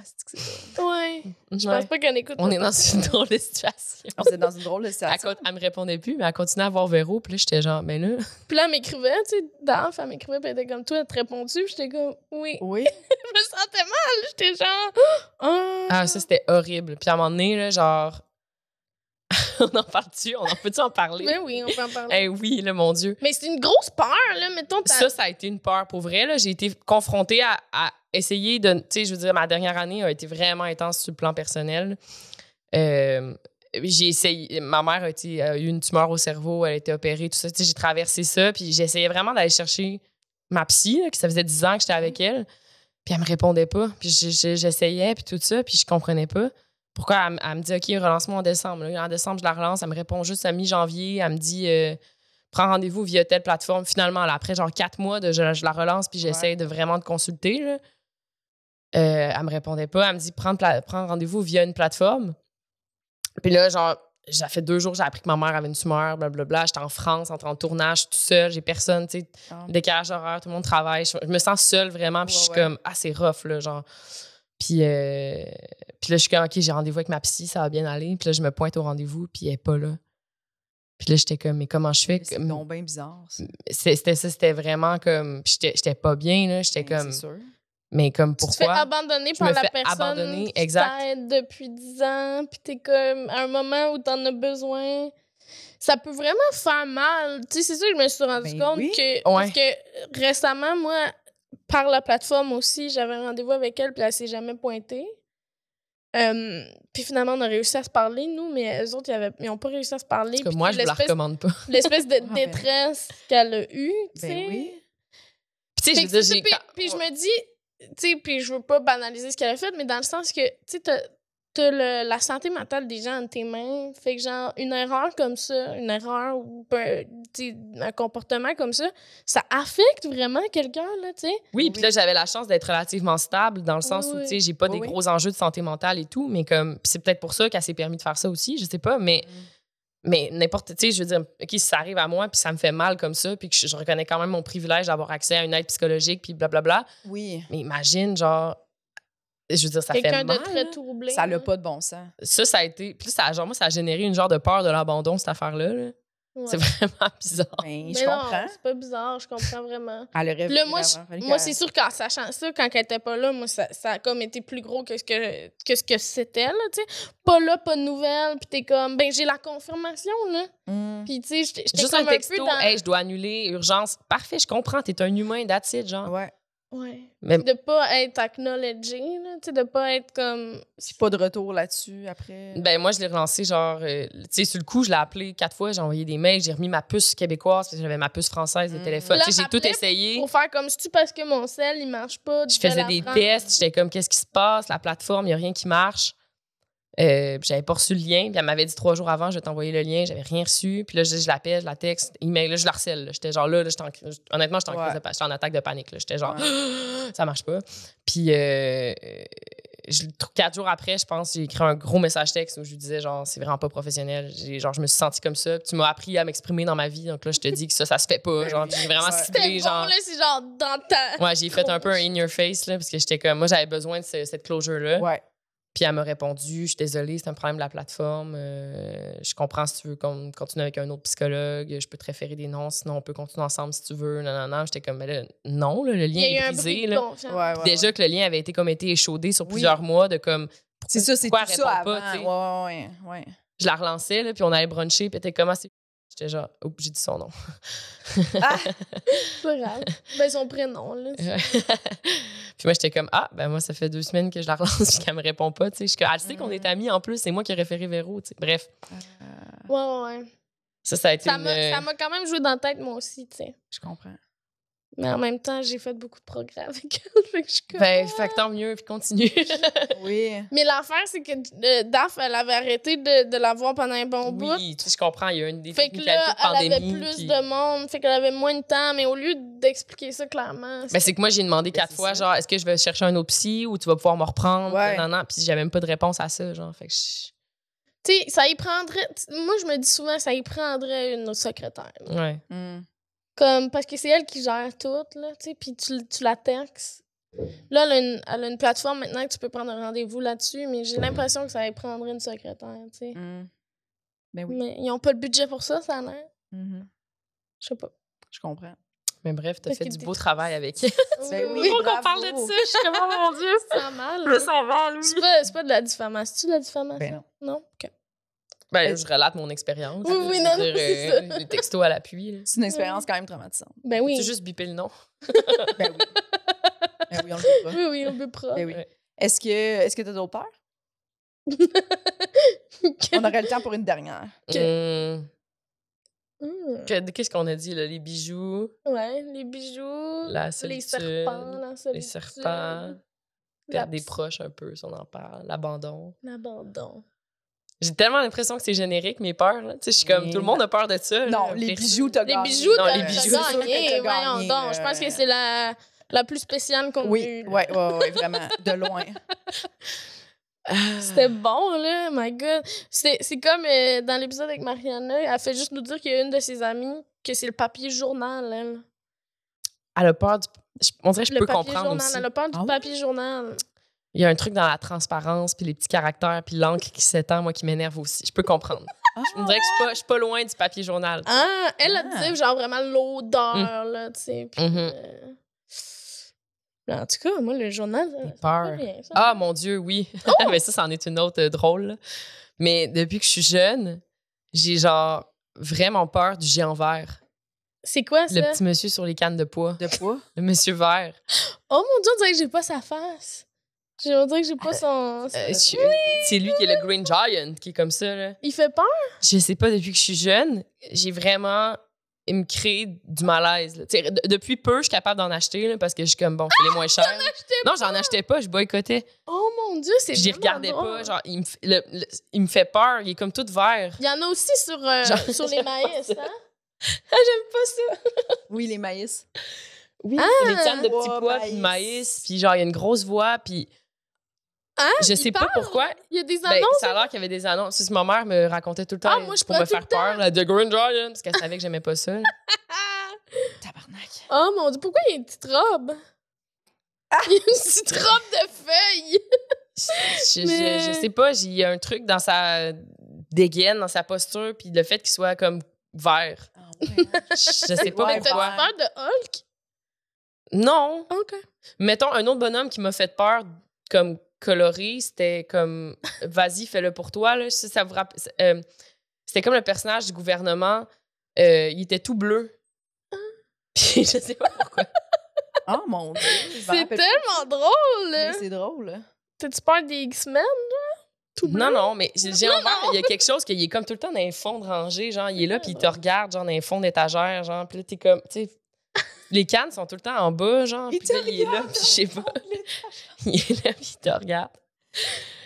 [SPEAKER 1] Ah, c'est que c'est drôle?
[SPEAKER 2] Ouais. Je
[SPEAKER 3] Ouais.
[SPEAKER 2] pense pas qu'elle écoute.
[SPEAKER 3] On est dans une drôle de situation.
[SPEAKER 1] On est dans une drôle de
[SPEAKER 3] Elle,
[SPEAKER 1] situation.
[SPEAKER 3] con- elle me répondait plus, mais elle continuait à voir Véro. Puis là, j'étais genre, ben là,
[SPEAKER 2] Puis là, elle m'écrivait, tu sais, Daf, elle m'écrivait, puis elle était comme toi, elle te répondu, puis j'étais comme, oui.
[SPEAKER 1] Oui.
[SPEAKER 2] Je me sentais mal, j'étais genre, ah.
[SPEAKER 3] ah, ça, c'était horrible. Puis à un moment donné, là, genre, on en parle-tu? On en peut-tu en parler?
[SPEAKER 2] Ben oui, on peut en parler.
[SPEAKER 3] Eh oui, là, mon Dieu.
[SPEAKER 2] Mais c'est une grosse peur, là, mettons,
[SPEAKER 3] Ça, ça a été une peur pour vrai. là. J'ai été confrontée à, à essayer de. Tu sais, je veux dire, ma dernière année a été vraiment intense sur le plan personnel. Euh, j'ai essayé. Ma mère a, été, a eu une tumeur au cerveau, elle a été opérée, tout ça. Tu sais, j'ai traversé ça, puis j'essayais vraiment d'aller chercher ma psy, là, ça faisait 10 ans que j'étais avec elle. Puis elle me répondait pas. Puis j'essayais, puis tout ça, puis je comprenais pas. Pourquoi elle, me dit, OK, relance-moi en décembre. Là, en décembre, je la relance. Elle me répond juste à mi-janvier. Elle me dit, euh, prends rendez-vous via telle plateforme. Finalement, là, après genre quatre mois, de, je, je la relance puis j'essaie de vraiment de consulter. Là. Euh, elle me répondait pas. Elle me dit, prends, rendez-vous via une plateforme. Puis là, genre, ça fait deux jours, j'ai appris que ma mère avait une tumeur, blablabla. J'étais en France, en train de tournage, tout seul. J'ai personne, tu sais,
[SPEAKER 1] Ah.
[SPEAKER 3] décalage horaire, tout le monde travaille. Je, je me sens seule vraiment, puis je suis
[SPEAKER 1] ouais.
[SPEAKER 3] comme, ah, c'est rough, là, genre. Puis, euh, puis là, je suis comme, OK, j'ai rendez-vous avec ma psy, ça va bien aller. Puis là, je me pointe au rendez-vous, puis elle est pas là. Puis là, j'étais comme, mais comment je fais?
[SPEAKER 1] C'est donc bien bizarre,
[SPEAKER 3] C'était ça, c'était vraiment comme. puis J'étais j'étais pas bien, là. J'étais
[SPEAKER 1] Ben,
[SPEAKER 3] comme.
[SPEAKER 1] C'est sûr.
[SPEAKER 3] Mais comme
[SPEAKER 2] Tu te fais
[SPEAKER 3] pourquoi?
[SPEAKER 2] abandonner
[SPEAKER 3] Je
[SPEAKER 2] par
[SPEAKER 3] me
[SPEAKER 2] la
[SPEAKER 3] fais
[SPEAKER 2] personne
[SPEAKER 3] abandonner, exact.
[SPEAKER 2] depuis 10 ans, puis t'es comme, à un moment où t'en as besoin, ça peut vraiment faire mal. Tu sais, c'est ça que je me suis rendu
[SPEAKER 1] Ben
[SPEAKER 2] compte
[SPEAKER 1] oui.
[SPEAKER 2] que...
[SPEAKER 3] Ouais.
[SPEAKER 2] Parce que récemment, moi, par la plateforme aussi, j'avais un rendez-vous avec elle, puis elle s'est jamais pointée. Euh, puis finalement, on a réussi à se parler, nous, mais eux autres, ils, avaient, ils ont pas réussi à se parler.
[SPEAKER 3] Parce que moi, je vous la
[SPEAKER 2] l'espèce-
[SPEAKER 3] recommande pas.
[SPEAKER 2] L'espèce de
[SPEAKER 1] ben.
[SPEAKER 2] détresse qu'elle a eue, tu sais.
[SPEAKER 1] Ben oui.
[SPEAKER 3] Puis, tu sais, je
[SPEAKER 2] puis je me dis, tu sais, puis je veux pas banaliser ce qu'elle a fait, mais dans le sens que, tu sais, t'as, la santé mentale des gens entre tes mains. Fait que, genre, une erreur comme ça, une erreur ou un comportement comme ça, ça affecte vraiment quelqu'un, là, tu sais.
[SPEAKER 3] Oui, puis là, j'avais la chance d'être relativement stable dans le sens
[SPEAKER 2] Oui,
[SPEAKER 3] où, tu sais, j'ai pas
[SPEAKER 1] Oui,
[SPEAKER 3] des
[SPEAKER 1] oui.
[SPEAKER 3] gros enjeux de santé mentale et tout, mais comme. c'est peut-être pour ça qu'elle s'est permis de faire ça aussi, je sais pas, mais.
[SPEAKER 1] Mm.
[SPEAKER 3] Mais n'importe, tu sais, je veux dire, OK, si ça arrive à moi, puis ça me fait mal comme ça, puis que je, je reconnais quand même mon privilège d'avoir accès à une aide psychologique, puis blablabla.
[SPEAKER 1] Oui.
[SPEAKER 3] Mais imagine, genre, je veux dire, ça fait
[SPEAKER 2] Quelqu'un
[SPEAKER 3] mal.
[SPEAKER 2] de très troublé.
[SPEAKER 1] Ça n'a pas de bon sens.
[SPEAKER 3] Ça, ça a été. Puis ça, genre, moi, ça a généré une genre de peur de l'abandon, cette affaire-là. là.
[SPEAKER 2] Ouais.
[SPEAKER 3] C'est vraiment bizarre.
[SPEAKER 1] Ben,
[SPEAKER 2] Mais
[SPEAKER 1] je
[SPEAKER 2] non,
[SPEAKER 1] comprends.
[SPEAKER 2] c'est pas bizarre, je comprends vraiment.
[SPEAKER 1] Elle aurait
[SPEAKER 2] Là, moi, je- moi c'est sûr qu'en sachant ça, quand elle était pas là, moi, ça, ça a comme été plus gros que ce que, que, ce que c'était, là, tu sais. Pas là, pas de nouvelles, puis t'es comme, ben, j'ai la confirmation, là.
[SPEAKER 1] Mm.
[SPEAKER 2] Puis, tu sais, j'étais
[SPEAKER 3] Juste
[SPEAKER 2] comme
[SPEAKER 3] un texto,
[SPEAKER 2] peu dans...
[SPEAKER 3] hey, je dois annuler, urgence. Parfait, je comprends, t'es un humain, that's it, genre.
[SPEAKER 1] Ouais.
[SPEAKER 2] Ouais.
[SPEAKER 3] Mais-
[SPEAKER 2] Puis de pas être acknowledgé, là, tu sais, de pas être comme...
[SPEAKER 1] Puis pas de retour là-dessus après.
[SPEAKER 3] Ben, moi, je l'ai relancé, genre, euh, tu sais, sur le coup, je l'ai appelé quatre fois, j'ai envoyé des mails, j'ai remis ma puce québécoise, parce que j'avais ma puce française de
[SPEAKER 1] Mhm.
[SPEAKER 3] téléphone.
[SPEAKER 2] Là,
[SPEAKER 3] Tu sais, j'ai tout essayé.
[SPEAKER 2] Pour faire comme si tu parce que mon sel, il marche pas.
[SPEAKER 3] Je faisais des
[SPEAKER 2] France.
[SPEAKER 3] tests, j'étais comme, qu'est-ce qui se passe, la plateforme, il n'y a rien qui marche. Euh, puis j'avais pas reçu le lien. Puis elle m'avait dit trois jours avant, je vais t'envoyer le lien. J'avais rien reçu. Puis là, je, je l'appelle, je la texte, email, là, je la harcèle. là. J'étais genre là, là, j'étais en- honnêtement, j'étais en, crise de pa- j'étais en attaque de panique. là. J'étais genre,
[SPEAKER 1] Ouais.
[SPEAKER 3] ça marche pas. Puis euh, je- quatre jours après, je pense, j'ai écrit un gros message texte où je lui disais, genre, c'est vraiment pas professionnel. J'ai- Genre, je me suis sentie comme ça. Puis tu m'as appris à m'exprimer dans ma vie. Donc là, je te dis que ça, ça se fait pas.
[SPEAKER 1] Ben
[SPEAKER 3] Genre, puis j'ai vraiment
[SPEAKER 1] Ouais.
[SPEAKER 2] C'était
[SPEAKER 3] ciblé,
[SPEAKER 2] bon,
[SPEAKER 3] genre.
[SPEAKER 2] là, c'est genre dans ta...
[SPEAKER 3] Ouais, j'ai fait un peu un in your face, là, parce que j'étais comme, moi, j'avais besoin de ce- cette closure-là.
[SPEAKER 1] Ouais.
[SPEAKER 3] Puis elle m'a répondu, je suis désolée, c'est un problème de la plateforme. Euh, je comprends si tu veux qu'on continue avec un autre psychologue. Je peux te référer des noms, sinon on peut continuer ensemble si tu veux. Non, non, non. J'étais comme, mais là, non, là, le
[SPEAKER 2] Il
[SPEAKER 3] lien est brisé. là.
[SPEAKER 1] Ouais, ouais,
[SPEAKER 3] Déjà
[SPEAKER 1] ouais.
[SPEAKER 3] que le lien avait été comme été échaudé sur
[SPEAKER 1] Oui.
[SPEAKER 3] plusieurs mois de comme.
[SPEAKER 1] C'est ça, c'est tout ça avant.
[SPEAKER 3] pas, tu sais?
[SPEAKER 1] ouais, ouais, ouais.
[SPEAKER 3] Je la relançais, là, puis on allait bruncher, puis était comment c'est. J'étais genre, oh, j'ai dit son nom.
[SPEAKER 1] Ah!
[SPEAKER 2] C'est pas grave. Ben, son prénom, là.
[SPEAKER 3] puis moi, j'étais comme, ah, ben moi, ça fait deux semaines que je la relance, puis qu'elle me répond pas, tu sais. Je suis Elle sait qu'on est amis en plus, c'est moi qui ai référé Véro, tu sais. Bref,
[SPEAKER 1] Euh,
[SPEAKER 2] Ouais, ouais, ouais.
[SPEAKER 3] ça, ça a été
[SPEAKER 2] Ça
[SPEAKER 3] une-
[SPEAKER 2] m'a ça m'a quand même joué dans la tête, moi aussi, tu sais.
[SPEAKER 1] je comprends.
[SPEAKER 2] Mais en même temps, j'ai fait beaucoup de progrès avec elle. fait que je suis comme-
[SPEAKER 3] Ben, fait que tant mieux, puis continue.
[SPEAKER 1] Oui.
[SPEAKER 2] Mais l'affaire, c'est que euh, Daph, elle avait arrêté de, de la voir pendant un bon bout.
[SPEAKER 3] oui, tu sais, je comprends, il y a une des
[SPEAKER 2] Fait que là, elle avait
[SPEAKER 3] pandémie.
[SPEAKER 2] plus
[SPEAKER 3] puis-
[SPEAKER 2] de monde, fait qu'elle avait moins de temps, mais au lieu d'expliquer ça clairement,
[SPEAKER 3] Ben, c'est que moi, j'ai demandé
[SPEAKER 1] Ben,
[SPEAKER 3] quatre fois,
[SPEAKER 1] ça.
[SPEAKER 3] genre, est-ce que je vais chercher un autre psy ou tu vas pouvoir me reprendre?
[SPEAKER 1] Ouais.
[SPEAKER 3] Non, non, puis j'avais même pas de réponse à ça, genre. Fait que je-
[SPEAKER 2] tu sais, ça y prendrait. Moi, je me dis souvent, ça y prendrait une autre secrétaire.
[SPEAKER 3] Ouais.
[SPEAKER 1] Hmm.
[SPEAKER 2] Comme, parce que c'est elle qui gère tout, là, tu sais, puis tu, tu la textes. Là, elle a, une, elle a une plateforme maintenant que tu peux prendre un rendez-vous là-dessus, mais j'ai l'impression que ça prendrait une secrétaire, tu sais.
[SPEAKER 1] Hmm. Ben oui.
[SPEAKER 2] Mais ils ont pas le budget pour ça, ça a l'air.
[SPEAKER 1] Mhm.
[SPEAKER 2] Je sais pas.
[SPEAKER 1] Je comprends.
[SPEAKER 3] Mais bref, t'as fait du beau travail avec.
[SPEAKER 1] Ben oui,
[SPEAKER 2] Faut qu'on parle de ça? Je suis comme, oh mon Dieu, c'est mal.
[SPEAKER 3] Je sens mal, oui.
[SPEAKER 2] C'est pas, c'est pas de la diffamation. C'est-tu de la diffamation?
[SPEAKER 1] Ben non.
[SPEAKER 2] non? OK.
[SPEAKER 3] Ben, je relate mon expérience.
[SPEAKER 2] Oui, oui, non,
[SPEAKER 3] dire,
[SPEAKER 2] c'est
[SPEAKER 3] euh,
[SPEAKER 2] ça.
[SPEAKER 3] Des textos à l'appui. là.
[SPEAKER 1] C'est une expérience quand même traumatisante.
[SPEAKER 2] Ben oui.
[SPEAKER 3] Tu juste bipé le nom?
[SPEAKER 1] Ben oui. Ben oui, on le fait pas.
[SPEAKER 2] Oui, oui, on peut pas.
[SPEAKER 1] Ben oui. Est-ce que est-ce que t'as d'autres peurs? On aurait le temps pour une dernière.
[SPEAKER 2] Hmm.
[SPEAKER 3] que- Qu'est-ce qu'on a dit, là? Les bijoux,
[SPEAKER 2] Ouais, les bijoux,
[SPEAKER 3] la
[SPEAKER 2] les
[SPEAKER 3] solitude,
[SPEAKER 2] serpents, la
[SPEAKER 3] les
[SPEAKER 2] solitude,
[SPEAKER 3] serpents,
[SPEAKER 2] la
[SPEAKER 3] perdre des proches un peu, si on en parle, l'abandon.
[SPEAKER 2] L'abandon.
[SPEAKER 3] J'ai tellement l'impression que c'est générique, mes peurs. là. Tu sais, je suis comme, tout le monde a peur de ça. là.
[SPEAKER 1] Non, les bijoux, t'as
[SPEAKER 2] Les
[SPEAKER 1] gagné.
[SPEAKER 2] t'as
[SPEAKER 3] les
[SPEAKER 2] t'as
[SPEAKER 3] bijoux,
[SPEAKER 1] que
[SPEAKER 2] gagné.
[SPEAKER 1] t'as
[SPEAKER 2] Voyons
[SPEAKER 1] gagné,
[SPEAKER 2] donc. Je pense
[SPEAKER 1] euh,
[SPEAKER 2] que c'est la, la plus spéciale qu'on a
[SPEAKER 1] Oui,
[SPEAKER 2] eue. là.
[SPEAKER 1] ouais, ouais, ouais, vraiment, de loin.
[SPEAKER 2] C'était bon, là. My God. C'est c'est comme euh, dans l'épisode avec Mariana, elle fait juste nous dire qu'il y a une de ses amies que c'est le papier journal, elle.
[SPEAKER 3] Elle a peur du. On dirait que je
[SPEAKER 2] le
[SPEAKER 3] peux comprendre
[SPEAKER 2] journal.
[SPEAKER 3] aussi.
[SPEAKER 2] Elle a peur du
[SPEAKER 1] Ah
[SPEAKER 2] papier journal.
[SPEAKER 3] Il y a un truc dans la transparence, puis les petits caractères, puis l'encre qui s'étend, moi, qui m'énerve aussi. Je peux comprendre. Je me dirais que je suis pas, je suis pas loin du papier journal.
[SPEAKER 2] Ah, elle a
[SPEAKER 1] Ah.
[SPEAKER 2] dit genre vraiment l'odeur, là, tu sais. puis,
[SPEAKER 3] Mhm.
[SPEAKER 2] euh, En tout cas, moi, le journal. ça-
[SPEAKER 3] peur.
[SPEAKER 2] ça.
[SPEAKER 3] Ah, mon Dieu, oui. Mais ça, c'en est une autre euh, drôle. là. Mais depuis que je suis jeune, j'ai genre vraiment peur du géant vert.
[SPEAKER 2] C'est quoi ça?
[SPEAKER 3] Le petit monsieur sur les cannes de poids.
[SPEAKER 1] De poids?
[SPEAKER 3] Le monsieur vert.
[SPEAKER 2] Oh mon dieu, on dirait que j'ai pas sa face. J'ai- dirait que j'ai pas son.
[SPEAKER 3] Euh, je- C'est lui qui est le Green Giant, qui est comme ça. Là.
[SPEAKER 2] Il fait peur?
[SPEAKER 3] Je sais pas, depuis que je suis jeune, j'ai vraiment. Il me crée du malaise. là. Tu sais, de- depuis peu, je suis capable d'en acheter là, parce que je suis comme, bon, c'est les moins chers. non, j'en achetais pas, je boycottais.
[SPEAKER 2] Oh mon dieu, c'est
[SPEAKER 3] Puis j'y
[SPEAKER 2] vraiment
[SPEAKER 3] regardais
[SPEAKER 2] drôle.
[SPEAKER 3] pas. Genre, il me, f- le- le- il me fait peur. Il est comme tout vert.
[SPEAKER 2] Il y en a aussi sur, euh,
[SPEAKER 3] Genre-
[SPEAKER 2] sur les maïs, hein?
[SPEAKER 3] Ah, j'aime pas ça.
[SPEAKER 1] Oui, les maïs.
[SPEAKER 3] Oui,
[SPEAKER 2] Ah!
[SPEAKER 3] cannes de petits
[SPEAKER 1] Pois,
[SPEAKER 3] pois puis de maïs. Puis genre, il y a une grosse voix. Puis
[SPEAKER 2] Hein?
[SPEAKER 3] je
[SPEAKER 2] Il
[SPEAKER 3] sais pas
[SPEAKER 2] parle?
[SPEAKER 3] pourquoi.
[SPEAKER 2] Il y a des
[SPEAKER 3] Ben,
[SPEAKER 2] annonces?
[SPEAKER 3] ça a l'air qu'il y avait des annonces. C'est ce que ma mère me racontait tout le temps
[SPEAKER 2] Ah, moi, je
[SPEAKER 3] pour me faire peur. là, The Green Giant, parce qu'elle savait que j'aimais pas ça.
[SPEAKER 2] Ah!
[SPEAKER 1] Tabarnak.
[SPEAKER 2] Oh mon dieu, pourquoi il y a une petite robe? Il y a une petite robe de feuilles!
[SPEAKER 3] Je, je-
[SPEAKER 2] Mais-
[SPEAKER 3] je sais pas, il y a un truc dans sa dégaine, dans sa posture, puis le fait qu'il soit comme vert.
[SPEAKER 1] Ah, ouais.
[SPEAKER 3] Je sais pas
[SPEAKER 1] Ouais,
[SPEAKER 3] pourquoi.
[SPEAKER 1] vert.
[SPEAKER 2] peur de Hulk?
[SPEAKER 3] Non.
[SPEAKER 2] OK.
[SPEAKER 3] Mettons, un autre bonhomme qui m'a fait peur, comme coloré, c'était comme Vas-y, fais-le pour toi. Là. Ça, ça vous rapp- euh, c'était comme le personnage du gouvernement. euh, il était tout bleu. Puis je sais pas pourquoi.
[SPEAKER 1] Oh mon dieu.
[SPEAKER 2] C'est
[SPEAKER 1] rappelle
[SPEAKER 2] tellement drôle! là.
[SPEAKER 1] C'est drôle.
[SPEAKER 2] T'as-tu peur des X-Men? Tout bleu?
[SPEAKER 3] Non, non, mais j'ai
[SPEAKER 2] non.
[SPEAKER 3] il y a quelque chose qu'il est comme tout le temps dans les fonds de rangée. Genre, il est là, puis il te regarde, genre, dans les fonds d'étagère. Genre, puis là, t'es comme, tu sais, les cannes sont tout le temps en bas, genre.
[SPEAKER 1] Il
[SPEAKER 3] Puis
[SPEAKER 1] te
[SPEAKER 3] là, il est là, puis je sais pas. Il est là, puis il te regarde.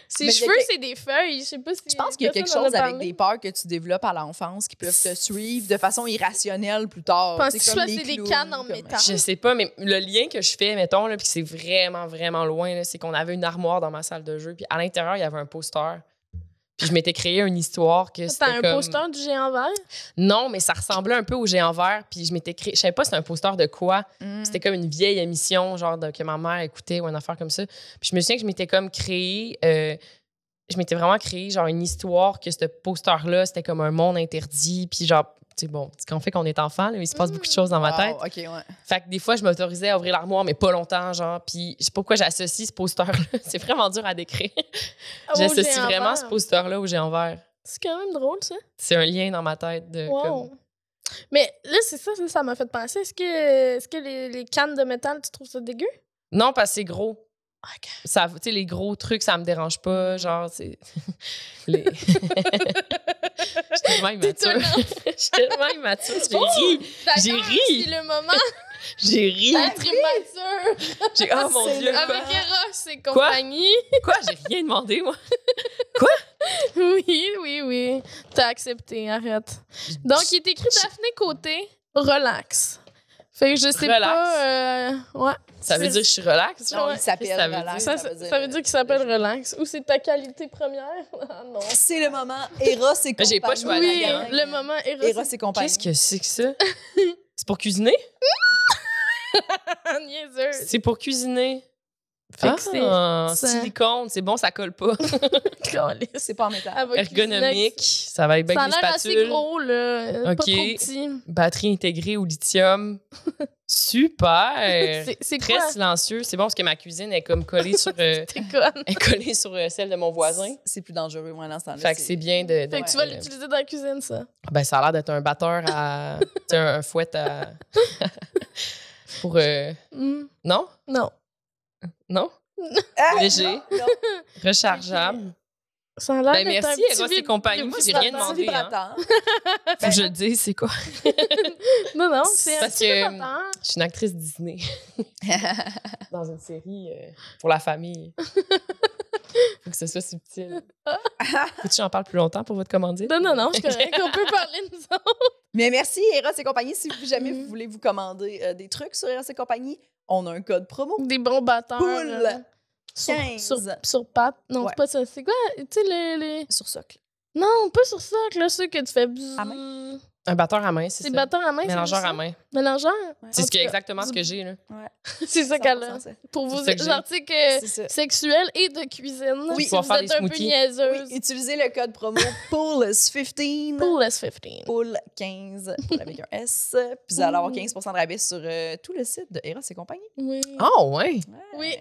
[SPEAKER 2] Ses cheveux, c'est des feuilles. Je sais pas si.
[SPEAKER 1] Je pense qu'il y a quelque chose avec des peurs que tu développes à l'enfance qui peuvent te suivre de façon irrationnelle plus tard.
[SPEAKER 2] Penses-tu que c'est
[SPEAKER 1] les
[SPEAKER 2] des cannes en
[SPEAKER 1] comme-
[SPEAKER 2] métal?
[SPEAKER 3] Je sais pas, mais le lien que je fais, mettons, là, puis c'est vraiment, vraiment loin, c'est qu'on avait une armoire dans ma salle de jeu, puis à l'intérieur, il y avait un poster. Puis je m'étais créé une histoire que c'était
[SPEAKER 2] un
[SPEAKER 3] comme...
[SPEAKER 2] poster du géant vert?
[SPEAKER 3] Non, mais ça ressemblait un peu au géant vert, puis je m'étais créé... Je savais pas c'était un poster de quoi.
[SPEAKER 1] Mm.
[SPEAKER 3] C'était comme une vieille émission, genre, de- que ma mère écoutait ou une affaire comme ça. Puis je me souviens que je m'étais comme créé... euh, je m'étais vraiment créé, genre, une histoire que ce poster-là, c'était comme un monde interdit, puis genre... Sais, bon, c'est qu'on fait qu'on est enfant, là, il se passe beaucoup de choses dans ma tête.
[SPEAKER 1] Wow, OK, ouais.
[SPEAKER 3] Fait que des fois, je m'autorisais à ouvrir l'armoire, mais pas longtemps, genre. Puis je sais pas pourquoi j'associe ce poster-là. c'est vraiment dur à décrire.
[SPEAKER 2] Au
[SPEAKER 3] J'associe vraiment ce poster-là au géant vert.
[SPEAKER 2] C'est quand même drôle, ça.
[SPEAKER 3] C'est un lien dans ma tête de.
[SPEAKER 2] Wow.
[SPEAKER 3] comme-
[SPEAKER 2] Mais là, c'est ça, ça, ça m'a fait penser. Est-ce que, est-ce que les, les cannes de métal, tu trouves ça dégueu?
[SPEAKER 3] Non, parce que c'est gros.
[SPEAKER 2] Ok.
[SPEAKER 3] Ça, tu sais, les gros trucs, ça me dérange pas. Genre, c'est. les... Tellement immature. Je suis tellement immature. J'ai ri. J'ai ri.
[SPEAKER 2] C'est le moment
[SPEAKER 3] J'ai ri.
[SPEAKER 2] d'être immature
[SPEAKER 3] J'ai... Oh mon Dieu.
[SPEAKER 1] le-
[SPEAKER 2] avec Eros et compagnie.
[SPEAKER 3] Quoi? J'ai rien demandé, moi.
[SPEAKER 2] Oui, oui, oui. T'as accepté, arrête. Donc, il est écrit Daphné Côté, relax. Fait que je sais
[SPEAKER 3] Relax.
[SPEAKER 2] pas. euh, ouais.
[SPEAKER 3] Ça veut dire que je suis relax?
[SPEAKER 1] Non,
[SPEAKER 2] Ouais.
[SPEAKER 1] il s'appelle
[SPEAKER 3] Qu'est-ce que ça veut
[SPEAKER 1] relax.
[SPEAKER 3] dire?
[SPEAKER 2] Ça,
[SPEAKER 1] ça veut
[SPEAKER 2] ça,
[SPEAKER 1] dire-
[SPEAKER 2] ça veut dire qu'il s'appelle relax. Ou c'est ta qualité première? Ah non.
[SPEAKER 1] C'est le moment Eros et compagnie.
[SPEAKER 3] J'ai pas choisi,
[SPEAKER 2] Oui,
[SPEAKER 3] hein.
[SPEAKER 2] le moment Eros.
[SPEAKER 1] Eros et compagnie.
[SPEAKER 3] Qu'est-ce que c'est que ça? C'est pour cuisiner? C'est pour cuisiner.
[SPEAKER 2] Fait que c'est-
[SPEAKER 3] Ah,
[SPEAKER 2] ça-
[SPEAKER 3] silicone, c'est bon, ça colle pas.
[SPEAKER 1] C'est pas en métal.
[SPEAKER 3] Ergonomique, ça va être bien
[SPEAKER 2] Ça
[SPEAKER 3] avec
[SPEAKER 2] a
[SPEAKER 3] les
[SPEAKER 2] l'air assez
[SPEAKER 3] spatules.
[SPEAKER 2] gros, là.
[SPEAKER 3] Ok.
[SPEAKER 2] Pas trop petit.
[SPEAKER 3] Batterie intégrée au lithium. Super!
[SPEAKER 2] C'est-
[SPEAKER 3] Très
[SPEAKER 2] quoi?
[SPEAKER 3] silencieux. C'est bon parce que ma cuisine est comme collée sur, euh, est collée sur euh, celle de mon voisin.
[SPEAKER 1] C'est plus dangereux, moi, l'instant.
[SPEAKER 3] Fait que c'est bien de. de-
[SPEAKER 2] Fait que tu vas l'utiliser dans la cuisine, ça?
[SPEAKER 3] Ben, ça a l'air d'être un batteur à. tu sais, un, un fouet à. pour. euh,
[SPEAKER 2] Hmm.
[SPEAKER 3] Non?
[SPEAKER 2] Non.
[SPEAKER 3] Non?
[SPEAKER 1] Ah,
[SPEAKER 3] Léger.
[SPEAKER 1] non, non.
[SPEAKER 3] Rechargeable.
[SPEAKER 2] Ça a l'air
[SPEAKER 3] Ben,
[SPEAKER 2] un
[SPEAKER 3] merci,
[SPEAKER 2] petit
[SPEAKER 3] Eros et compagnie. Moi, j'ai rien demandé. hein.
[SPEAKER 1] Vibrateur.
[SPEAKER 3] Faut que je le dise, c'est quoi?
[SPEAKER 2] Non, non, c'est un
[SPEAKER 3] Parce
[SPEAKER 2] petit
[SPEAKER 3] que-
[SPEAKER 2] vibrateur.
[SPEAKER 3] Je suis une actrice Disney. Dans une série euh, pour la famille. Faut que ce soit subtil. Faut que j'en parle plus longtemps pour votre commandite?
[SPEAKER 2] Non, non, non, je correct. On peut parler de ça.
[SPEAKER 1] Mais merci, Eros et compagnie. Si vous, jamais vous voulez vous commander euh, des trucs sur Eros et compagnie, on a un code promo.
[SPEAKER 2] Des bons batteurs.
[SPEAKER 1] Poule.
[SPEAKER 2] là. Sur,
[SPEAKER 1] 15.
[SPEAKER 2] sur, sur pattes. Non,
[SPEAKER 1] Ouais.
[SPEAKER 2] c'est pas ça. C'est quoi? Tu sais, les, les.
[SPEAKER 1] Sur socle.
[SPEAKER 2] Non, pas sur ça, là, ceux que tu fais.
[SPEAKER 1] À main?
[SPEAKER 3] Un batteur à main, c'est
[SPEAKER 2] C'est
[SPEAKER 3] ça.
[SPEAKER 2] batteurs à main. c'est
[SPEAKER 3] Mélangeur à main.
[SPEAKER 2] Mélangeur?
[SPEAKER 3] C'est ce que, exactement ce que j'ai. Là.
[SPEAKER 2] C'est ça qu'elle a.
[SPEAKER 1] 100% ça.
[SPEAKER 2] Pour vos
[SPEAKER 3] C'est ça que
[SPEAKER 1] C'est
[SPEAKER 2] sexuels et de cuisine.
[SPEAKER 1] Oui.
[SPEAKER 2] si vous
[SPEAKER 3] faire
[SPEAKER 2] êtes
[SPEAKER 3] des
[SPEAKER 2] un peu
[SPEAKER 3] smoothies.
[SPEAKER 2] niaiseuse.
[SPEAKER 1] Oui, utilisez le code promo POOLS15.
[SPEAKER 2] Pool 15.
[SPEAKER 1] POOL15 pool avec un S. Puis vous allez avoir 15 de rabais sur euh, tout le site de Eros et compagnie.
[SPEAKER 2] Oui.
[SPEAKER 3] Oh, ouais.
[SPEAKER 1] Ouais.
[SPEAKER 2] Oui.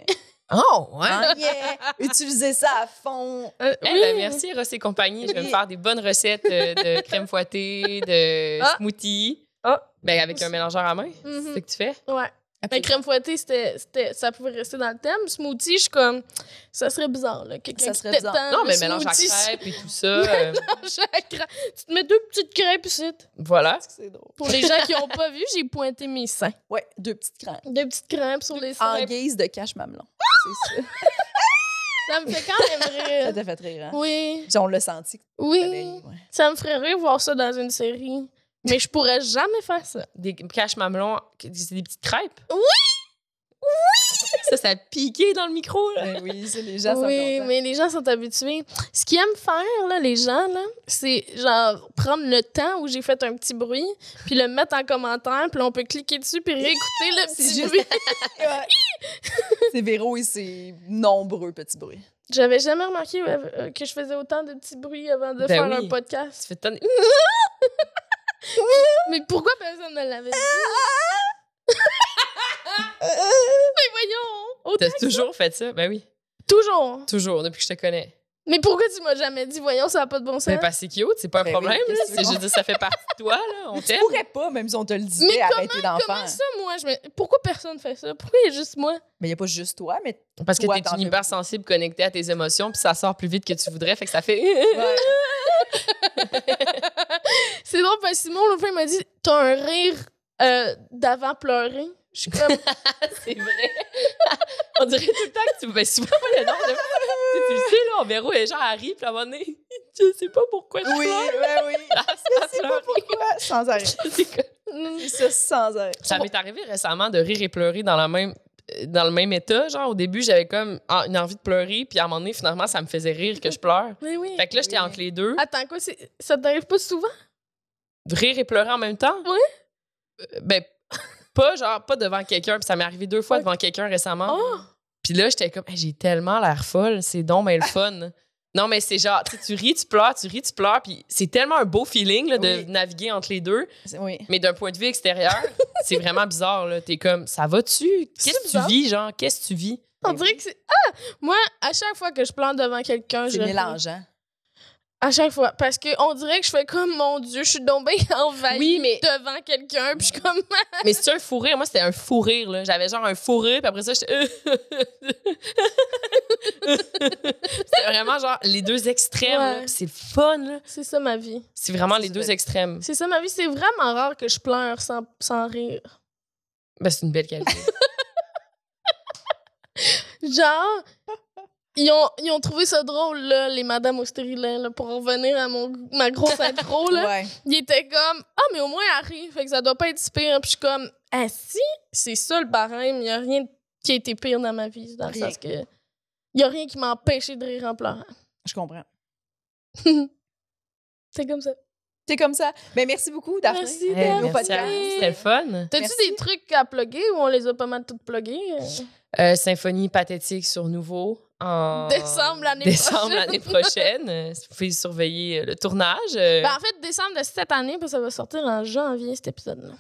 [SPEAKER 3] Oh, ouais.
[SPEAKER 1] Ah, yeah! Utilisez ça à fond.
[SPEAKER 2] Euh,
[SPEAKER 3] Eh
[SPEAKER 2] oui.
[SPEAKER 3] ben, merci, Ross et compagnie. Je vais me faire des bonnes recettes euh, de crème fouettée, de
[SPEAKER 2] Ah.
[SPEAKER 3] smoothie.
[SPEAKER 2] Ah.
[SPEAKER 3] Ben, avec un mélangeur à main.
[SPEAKER 2] Mhm.
[SPEAKER 3] C'est ce que tu fais?
[SPEAKER 2] Ouais. Mais crème fouettée, c'était, c'était, ça pouvait rester dans le thème. Smoothie, je suis comme, ça serait bizarre, là. Quelqu'un
[SPEAKER 1] Ça
[SPEAKER 2] qui
[SPEAKER 1] serait bizarre.
[SPEAKER 3] Non, mais mélange à crêpes et tout ça. euh,
[SPEAKER 2] crêpe. Tu te mets deux petites crêpes ici.
[SPEAKER 3] voilà.
[SPEAKER 1] C'est drôle.
[SPEAKER 2] Pour les gens qui n'ont pas vu, j'ai pointé mes seins.
[SPEAKER 1] Ouais, deux petites crèmes.
[SPEAKER 2] Deux petites crêpes sur les
[SPEAKER 1] En
[SPEAKER 2] seins.
[SPEAKER 1] guise de cache mamelon. C'est ça.
[SPEAKER 2] Ça me fait quand même
[SPEAKER 1] Ça
[SPEAKER 2] rire.
[SPEAKER 1] t'a fait rire, hein?
[SPEAKER 2] Oui,
[SPEAKER 1] Puis on l'a senti. que
[SPEAKER 2] oui.
[SPEAKER 1] ouais.
[SPEAKER 2] Ça me ferait rire voir ça dans une série. Mais je pourrais jamais faire ça.
[SPEAKER 3] Des caches mamelons, c'est des petites crêpes.
[SPEAKER 2] Oui!
[SPEAKER 3] Ça, ça a piqué dans le micro, là.
[SPEAKER 1] Ben oui, les gens sont
[SPEAKER 2] oui,
[SPEAKER 1] contents.
[SPEAKER 2] mais les gens sont habitués. Ce qu'ils aiment faire, là, les gens, là, c'est genre prendre le temps où j'ai fait un petit bruit, puis le mettre en commentaire, puis on peut cliquer dessus, puis réécouter le petit
[SPEAKER 1] juste-
[SPEAKER 2] bruit.
[SPEAKER 1] C'est Véro et ses nombreux petits bruits.
[SPEAKER 2] J'avais jamais remarqué euh, que je faisais autant de petits bruits avant de
[SPEAKER 3] Ben
[SPEAKER 2] faire
[SPEAKER 3] oui.
[SPEAKER 2] un podcast.
[SPEAKER 3] Tu fais.
[SPEAKER 2] Mais pourquoi personne ne l'avait dit? Mais voyons!
[SPEAKER 3] T'as
[SPEAKER 2] que
[SPEAKER 3] toujours fait ça? Ben oui.
[SPEAKER 2] Toujours.
[SPEAKER 3] Toujours, depuis que je te connais.
[SPEAKER 2] Mais pourquoi tu m'as jamais dit, voyons, ça n'a pas de bon sens?
[SPEAKER 3] Ben, parce que c'est cute, c'est pas un
[SPEAKER 1] Ben oui,
[SPEAKER 3] problème.
[SPEAKER 1] qu'est-ce
[SPEAKER 3] là.
[SPEAKER 1] que
[SPEAKER 3] C'est je dire, ça fait partie de toi, là. On
[SPEAKER 1] Mais tu pourrais pas, même si on te le disait,
[SPEAKER 2] Mais
[SPEAKER 1] arrêter d'en
[SPEAKER 2] Comment
[SPEAKER 1] faire.
[SPEAKER 2] ça, moi? Je me... Pourquoi personne fait ça? Pourquoi il y a juste moi?
[SPEAKER 1] Mais il n'y a pas juste toi, mais.
[SPEAKER 3] Parce que
[SPEAKER 1] Toi,
[SPEAKER 3] t'es
[SPEAKER 1] t'en
[SPEAKER 3] une hypersensible connectée à tes émotions, puis ça sort plus vite que tu voudrais, fait que ça fait.
[SPEAKER 1] Ouais.
[SPEAKER 2] C'est drôle parce que Simon, l'autre fois, il m'a dit T'as un rire euh, d'avant pleurer. Je suis comme,
[SPEAKER 3] C'est vrai. on dirait tout le temps que tu. Ben, souvent, moi, le de fois, tu, tu le sais, là, on verra les gens arrivent, puis à un moment donné, je sais pas pourquoi je
[SPEAKER 1] Oui,
[SPEAKER 3] pleure.
[SPEAKER 1] oui, oui.
[SPEAKER 3] Ah, ça
[SPEAKER 1] Je sais pas pourquoi. Sans arrêt.
[SPEAKER 3] C'est comme-
[SPEAKER 2] mm,
[SPEAKER 1] C'est ça, sans arrêt.
[SPEAKER 3] Ça m'est arrivé récemment de rire et pleurer dans la même dans le même état. Genre, au début, j'avais comme ah, une envie de pleurer, puis à un moment donné, finalement, ça me faisait rire que je pleure.
[SPEAKER 2] oui, oui.
[SPEAKER 3] Fait que là, j'étais
[SPEAKER 1] Oui.
[SPEAKER 3] entre les deux.
[SPEAKER 2] Attends, quoi, ça t'arrive pas souvent?
[SPEAKER 3] Rire et pleurer en même temps?
[SPEAKER 2] Oui.
[SPEAKER 3] Euh, Ben, pas genre, pas devant quelqu'un, puis ça m'est arrivé deux fois devant quelqu'un récemment.
[SPEAKER 2] Oh!
[SPEAKER 3] Puis là, j'étais comme, Hey, j'ai tellement l'air folle, c'est donc mais le fun. Non, mais c'est genre, tu ris, tu pleures, tu ris, tu pleures, puis c'est tellement un beau feeling là, de
[SPEAKER 1] Oui.
[SPEAKER 3] naviguer entre les deux.
[SPEAKER 1] Oui.
[SPEAKER 3] Mais d'un point de vue extérieur, c'est vraiment bizarre. là. T'es comme, ça va-tu? Qu'est-ce que tu vis, genre? Qu'est-ce que tu vis?
[SPEAKER 2] On dirait que c'est. Ah! Moi, à chaque fois que je pleure devant quelqu'un, je.
[SPEAKER 1] C'est mélangeant.
[SPEAKER 2] À chaque fois. Parce que on dirait que je fais comme, mon Dieu, je suis bien envahie
[SPEAKER 3] Oui, mais-
[SPEAKER 2] devant quelqu'un, puis je suis comme.
[SPEAKER 3] Mais c'est un fou rire. Moi, c'était un fou rire. là. J'avais genre un fou rire, puis après ça, j'étais. c'était vraiment genre les deux extrêmes.
[SPEAKER 2] Ouais.
[SPEAKER 3] C'est le fun. là.
[SPEAKER 2] c'est ça ma vie.
[SPEAKER 3] C'est vraiment les deux extrêmes.
[SPEAKER 2] C'est ça ma vie. C'est vraiment rare que je pleure sans, sans rire.
[SPEAKER 3] Ben, c'est une belle qualité.
[SPEAKER 2] Genre, ils ont, ils ont trouvé ça drôle, là, les Madame au stérilet, là, pour revenir à mon, ma grosse intro, là.
[SPEAKER 1] Ouais.
[SPEAKER 2] Ils étaient comme, ah, mais au moins, elle rit, fait que ça doit pas être si pire. Puis je suis comme, ah, si, c'est ça le barème, il y a rien qui a été pire dans ma vie, dans le
[SPEAKER 1] Rien.
[SPEAKER 2] sens que. Il y a rien qui m'a empêché de rire en pleurant.
[SPEAKER 1] Je comprends.
[SPEAKER 2] C'est comme ça.
[SPEAKER 1] C'est comme ça. Ben, merci beaucoup, Daphné.
[SPEAKER 2] Merci,
[SPEAKER 3] Hey, merci. C'était le fun.
[SPEAKER 2] T'as-tu des trucs à plugger ou on les a pas mal toutes pluggées?
[SPEAKER 3] Euh, symphonie pathétique sur Nouveau en
[SPEAKER 2] Décembre l'année
[SPEAKER 3] décembre
[SPEAKER 2] prochaine.
[SPEAKER 3] prochaine. Euh, Vous pouvez surveiller euh, le tournage. euh,
[SPEAKER 2] Ben, en fait, décembre de cette année, parce que ça va sortir en janvier, cet épisode-là.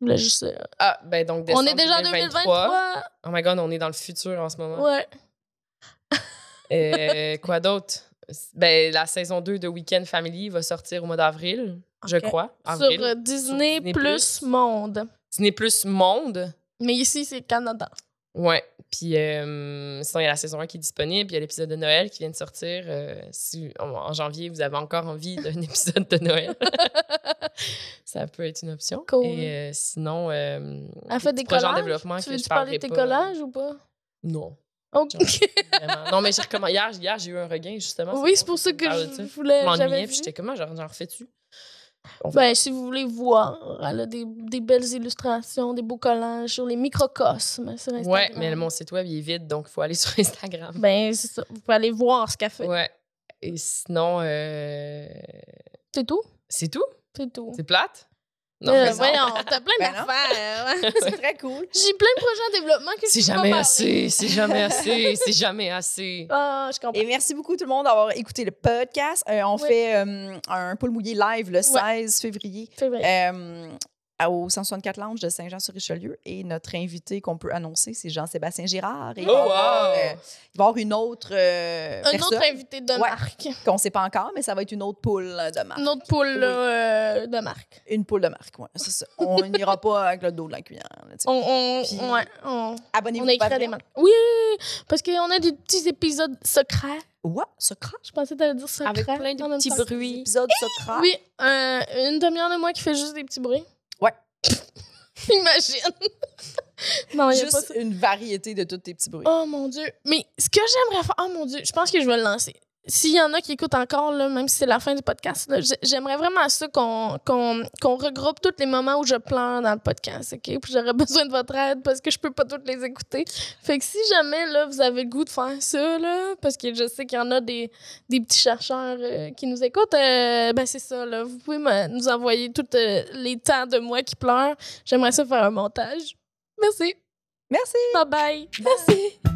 [SPEAKER 2] Je voulais juste.
[SPEAKER 3] ah, ben donc
[SPEAKER 2] on est déjà en 2023.
[SPEAKER 3] Oh my god, on est dans le futur en ce moment.
[SPEAKER 2] Ouais.
[SPEAKER 3] Euh, quoi d'autre? Ben, la saison 2 de Weekend Family va sortir au mois d'avril, je crois.
[SPEAKER 2] Sur
[SPEAKER 3] Avril.
[SPEAKER 2] euh, Disney,
[SPEAKER 3] Disney+.
[SPEAKER 2] plus Monde.
[SPEAKER 3] Disney Plus Monde.
[SPEAKER 2] Mais ici, c'est Canada.
[SPEAKER 3] Ouais. Puis euh, sinon, il y a la saison 1 qui est disponible. Il y a l'épisode de Noël qui vient de sortir. Euh, si en, en janvier, vous avez encore envie d'un épisode de Noël, ça peut être une option.
[SPEAKER 2] Cool.
[SPEAKER 3] Et euh, sinon,
[SPEAKER 2] Elle fait des
[SPEAKER 3] projets en développement
[SPEAKER 2] Tu
[SPEAKER 3] que
[SPEAKER 2] veux
[SPEAKER 3] je
[SPEAKER 2] tu parler de tes
[SPEAKER 3] pas.
[SPEAKER 2] collages ou pas?
[SPEAKER 3] Non.
[SPEAKER 2] Ok.
[SPEAKER 3] Vraiment. Non, mais j'ai recommandé. Hier, hier j'ai eu un regain, justement.
[SPEAKER 2] oui, c'est pour
[SPEAKER 3] que
[SPEAKER 2] ça que je voulais.
[SPEAKER 3] Je m'ennuyais, puis j'étais comment, genre, j'en
[SPEAKER 2] Ben, si vous voulez voir, elle a des, des belles illustrations, des beaux collages sur les microcosmes sur Instagram.
[SPEAKER 3] Ouais, mais mon site web, il est vide, donc il faut aller sur Instagram.
[SPEAKER 2] Ben, c'est ça. Vous pouvez aller voir ce qu'elle fait.
[SPEAKER 3] Ouais. Et sinon, euh,
[SPEAKER 2] C'est tout?
[SPEAKER 3] c'est tout?
[SPEAKER 2] C'est tout.
[SPEAKER 3] C'est plate? Non,
[SPEAKER 2] Euh, voyons, t'as plein
[SPEAKER 1] Ben
[SPEAKER 2] d'affaires.
[SPEAKER 1] C'est très cool.
[SPEAKER 2] J'ai plein de projets en développement que
[SPEAKER 3] C'est jamais assez, c'est jamais assez, c'est jamais assez.
[SPEAKER 2] Ah, je comprends.
[SPEAKER 1] Et merci beaucoup tout le monde d'avoir écouté le podcast. Euh, on fait euh, un pool mouillé live le 16 février
[SPEAKER 2] vrai.
[SPEAKER 1] euh, au 164 Lounge de Saint-Jean-sur-Richelieu. Et notre invité qu'on peut annoncer, c'est Jean-Sébastien Girard. Et il,
[SPEAKER 3] Oh, wow!
[SPEAKER 1] euh, il va y avoir une autre euh,
[SPEAKER 2] Un
[SPEAKER 1] personne
[SPEAKER 2] autre invité de
[SPEAKER 1] Ouais.
[SPEAKER 2] marque.
[SPEAKER 1] qu'on ne sait pas encore, mais ça va être une autre poule de marque.
[SPEAKER 2] Une autre poule euh, de marque.
[SPEAKER 1] Une poule de marque, ouais, c'est ça. On n'ira pas avec le dos de la cuillère. là.
[SPEAKER 2] On, on,
[SPEAKER 1] Puis-
[SPEAKER 2] ouais, on,
[SPEAKER 1] Abonnez-vous
[SPEAKER 2] on a des marques. Oui, parce qu'on a des petits épisodes secrets.
[SPEAKER 1] Ouais, secret.
[SPEAKER 2] Je pensais que t'allais dire secrets.
[SPEAKER 3] Avec plein de petits bruits.
[SPEAKER 1] Épisode secret.
[SPEAKER 2] Oui, euh, une demi-heure de moi qui fait juste des petits bruits.
[SPEAKER 1] Ouais.
[SPEAKER 2] Imagine. non, il y a pas
[SPEAKER 1] Juste une variété de tous tes petits bruits.
[SPEAKER 2] Oh mon Dieu. Mais ce que j'aimerais faire. Oh mon Dieu, je pense que je vais le lancer. S'il y en a qui écoutent encore, là, même si c'est la fin du podcast, j'aimerais vraiment ça qu'on qu'on qu'on regroupe tous les moments où je pleure dans le podcast, OK? Puis j'aurais besoin de votre aide parce que je peux pas toutes les écouter. Fait que si jamais, là, vous avez le goût de faire ça, là, parce que je sais qu'il y en a des, des petits chercheurs euh, qui nous écoutent, euh, ben c'est ça, là. Vous pouvez me- nous envoyer tous euh, les temps de moi qui pleure. J'aimerais ça faire un montage. Merci.
[SPEAKER 1] Merci.
[SPEAKER 2] Bye-bye.
[SPEAKER 1] Merci.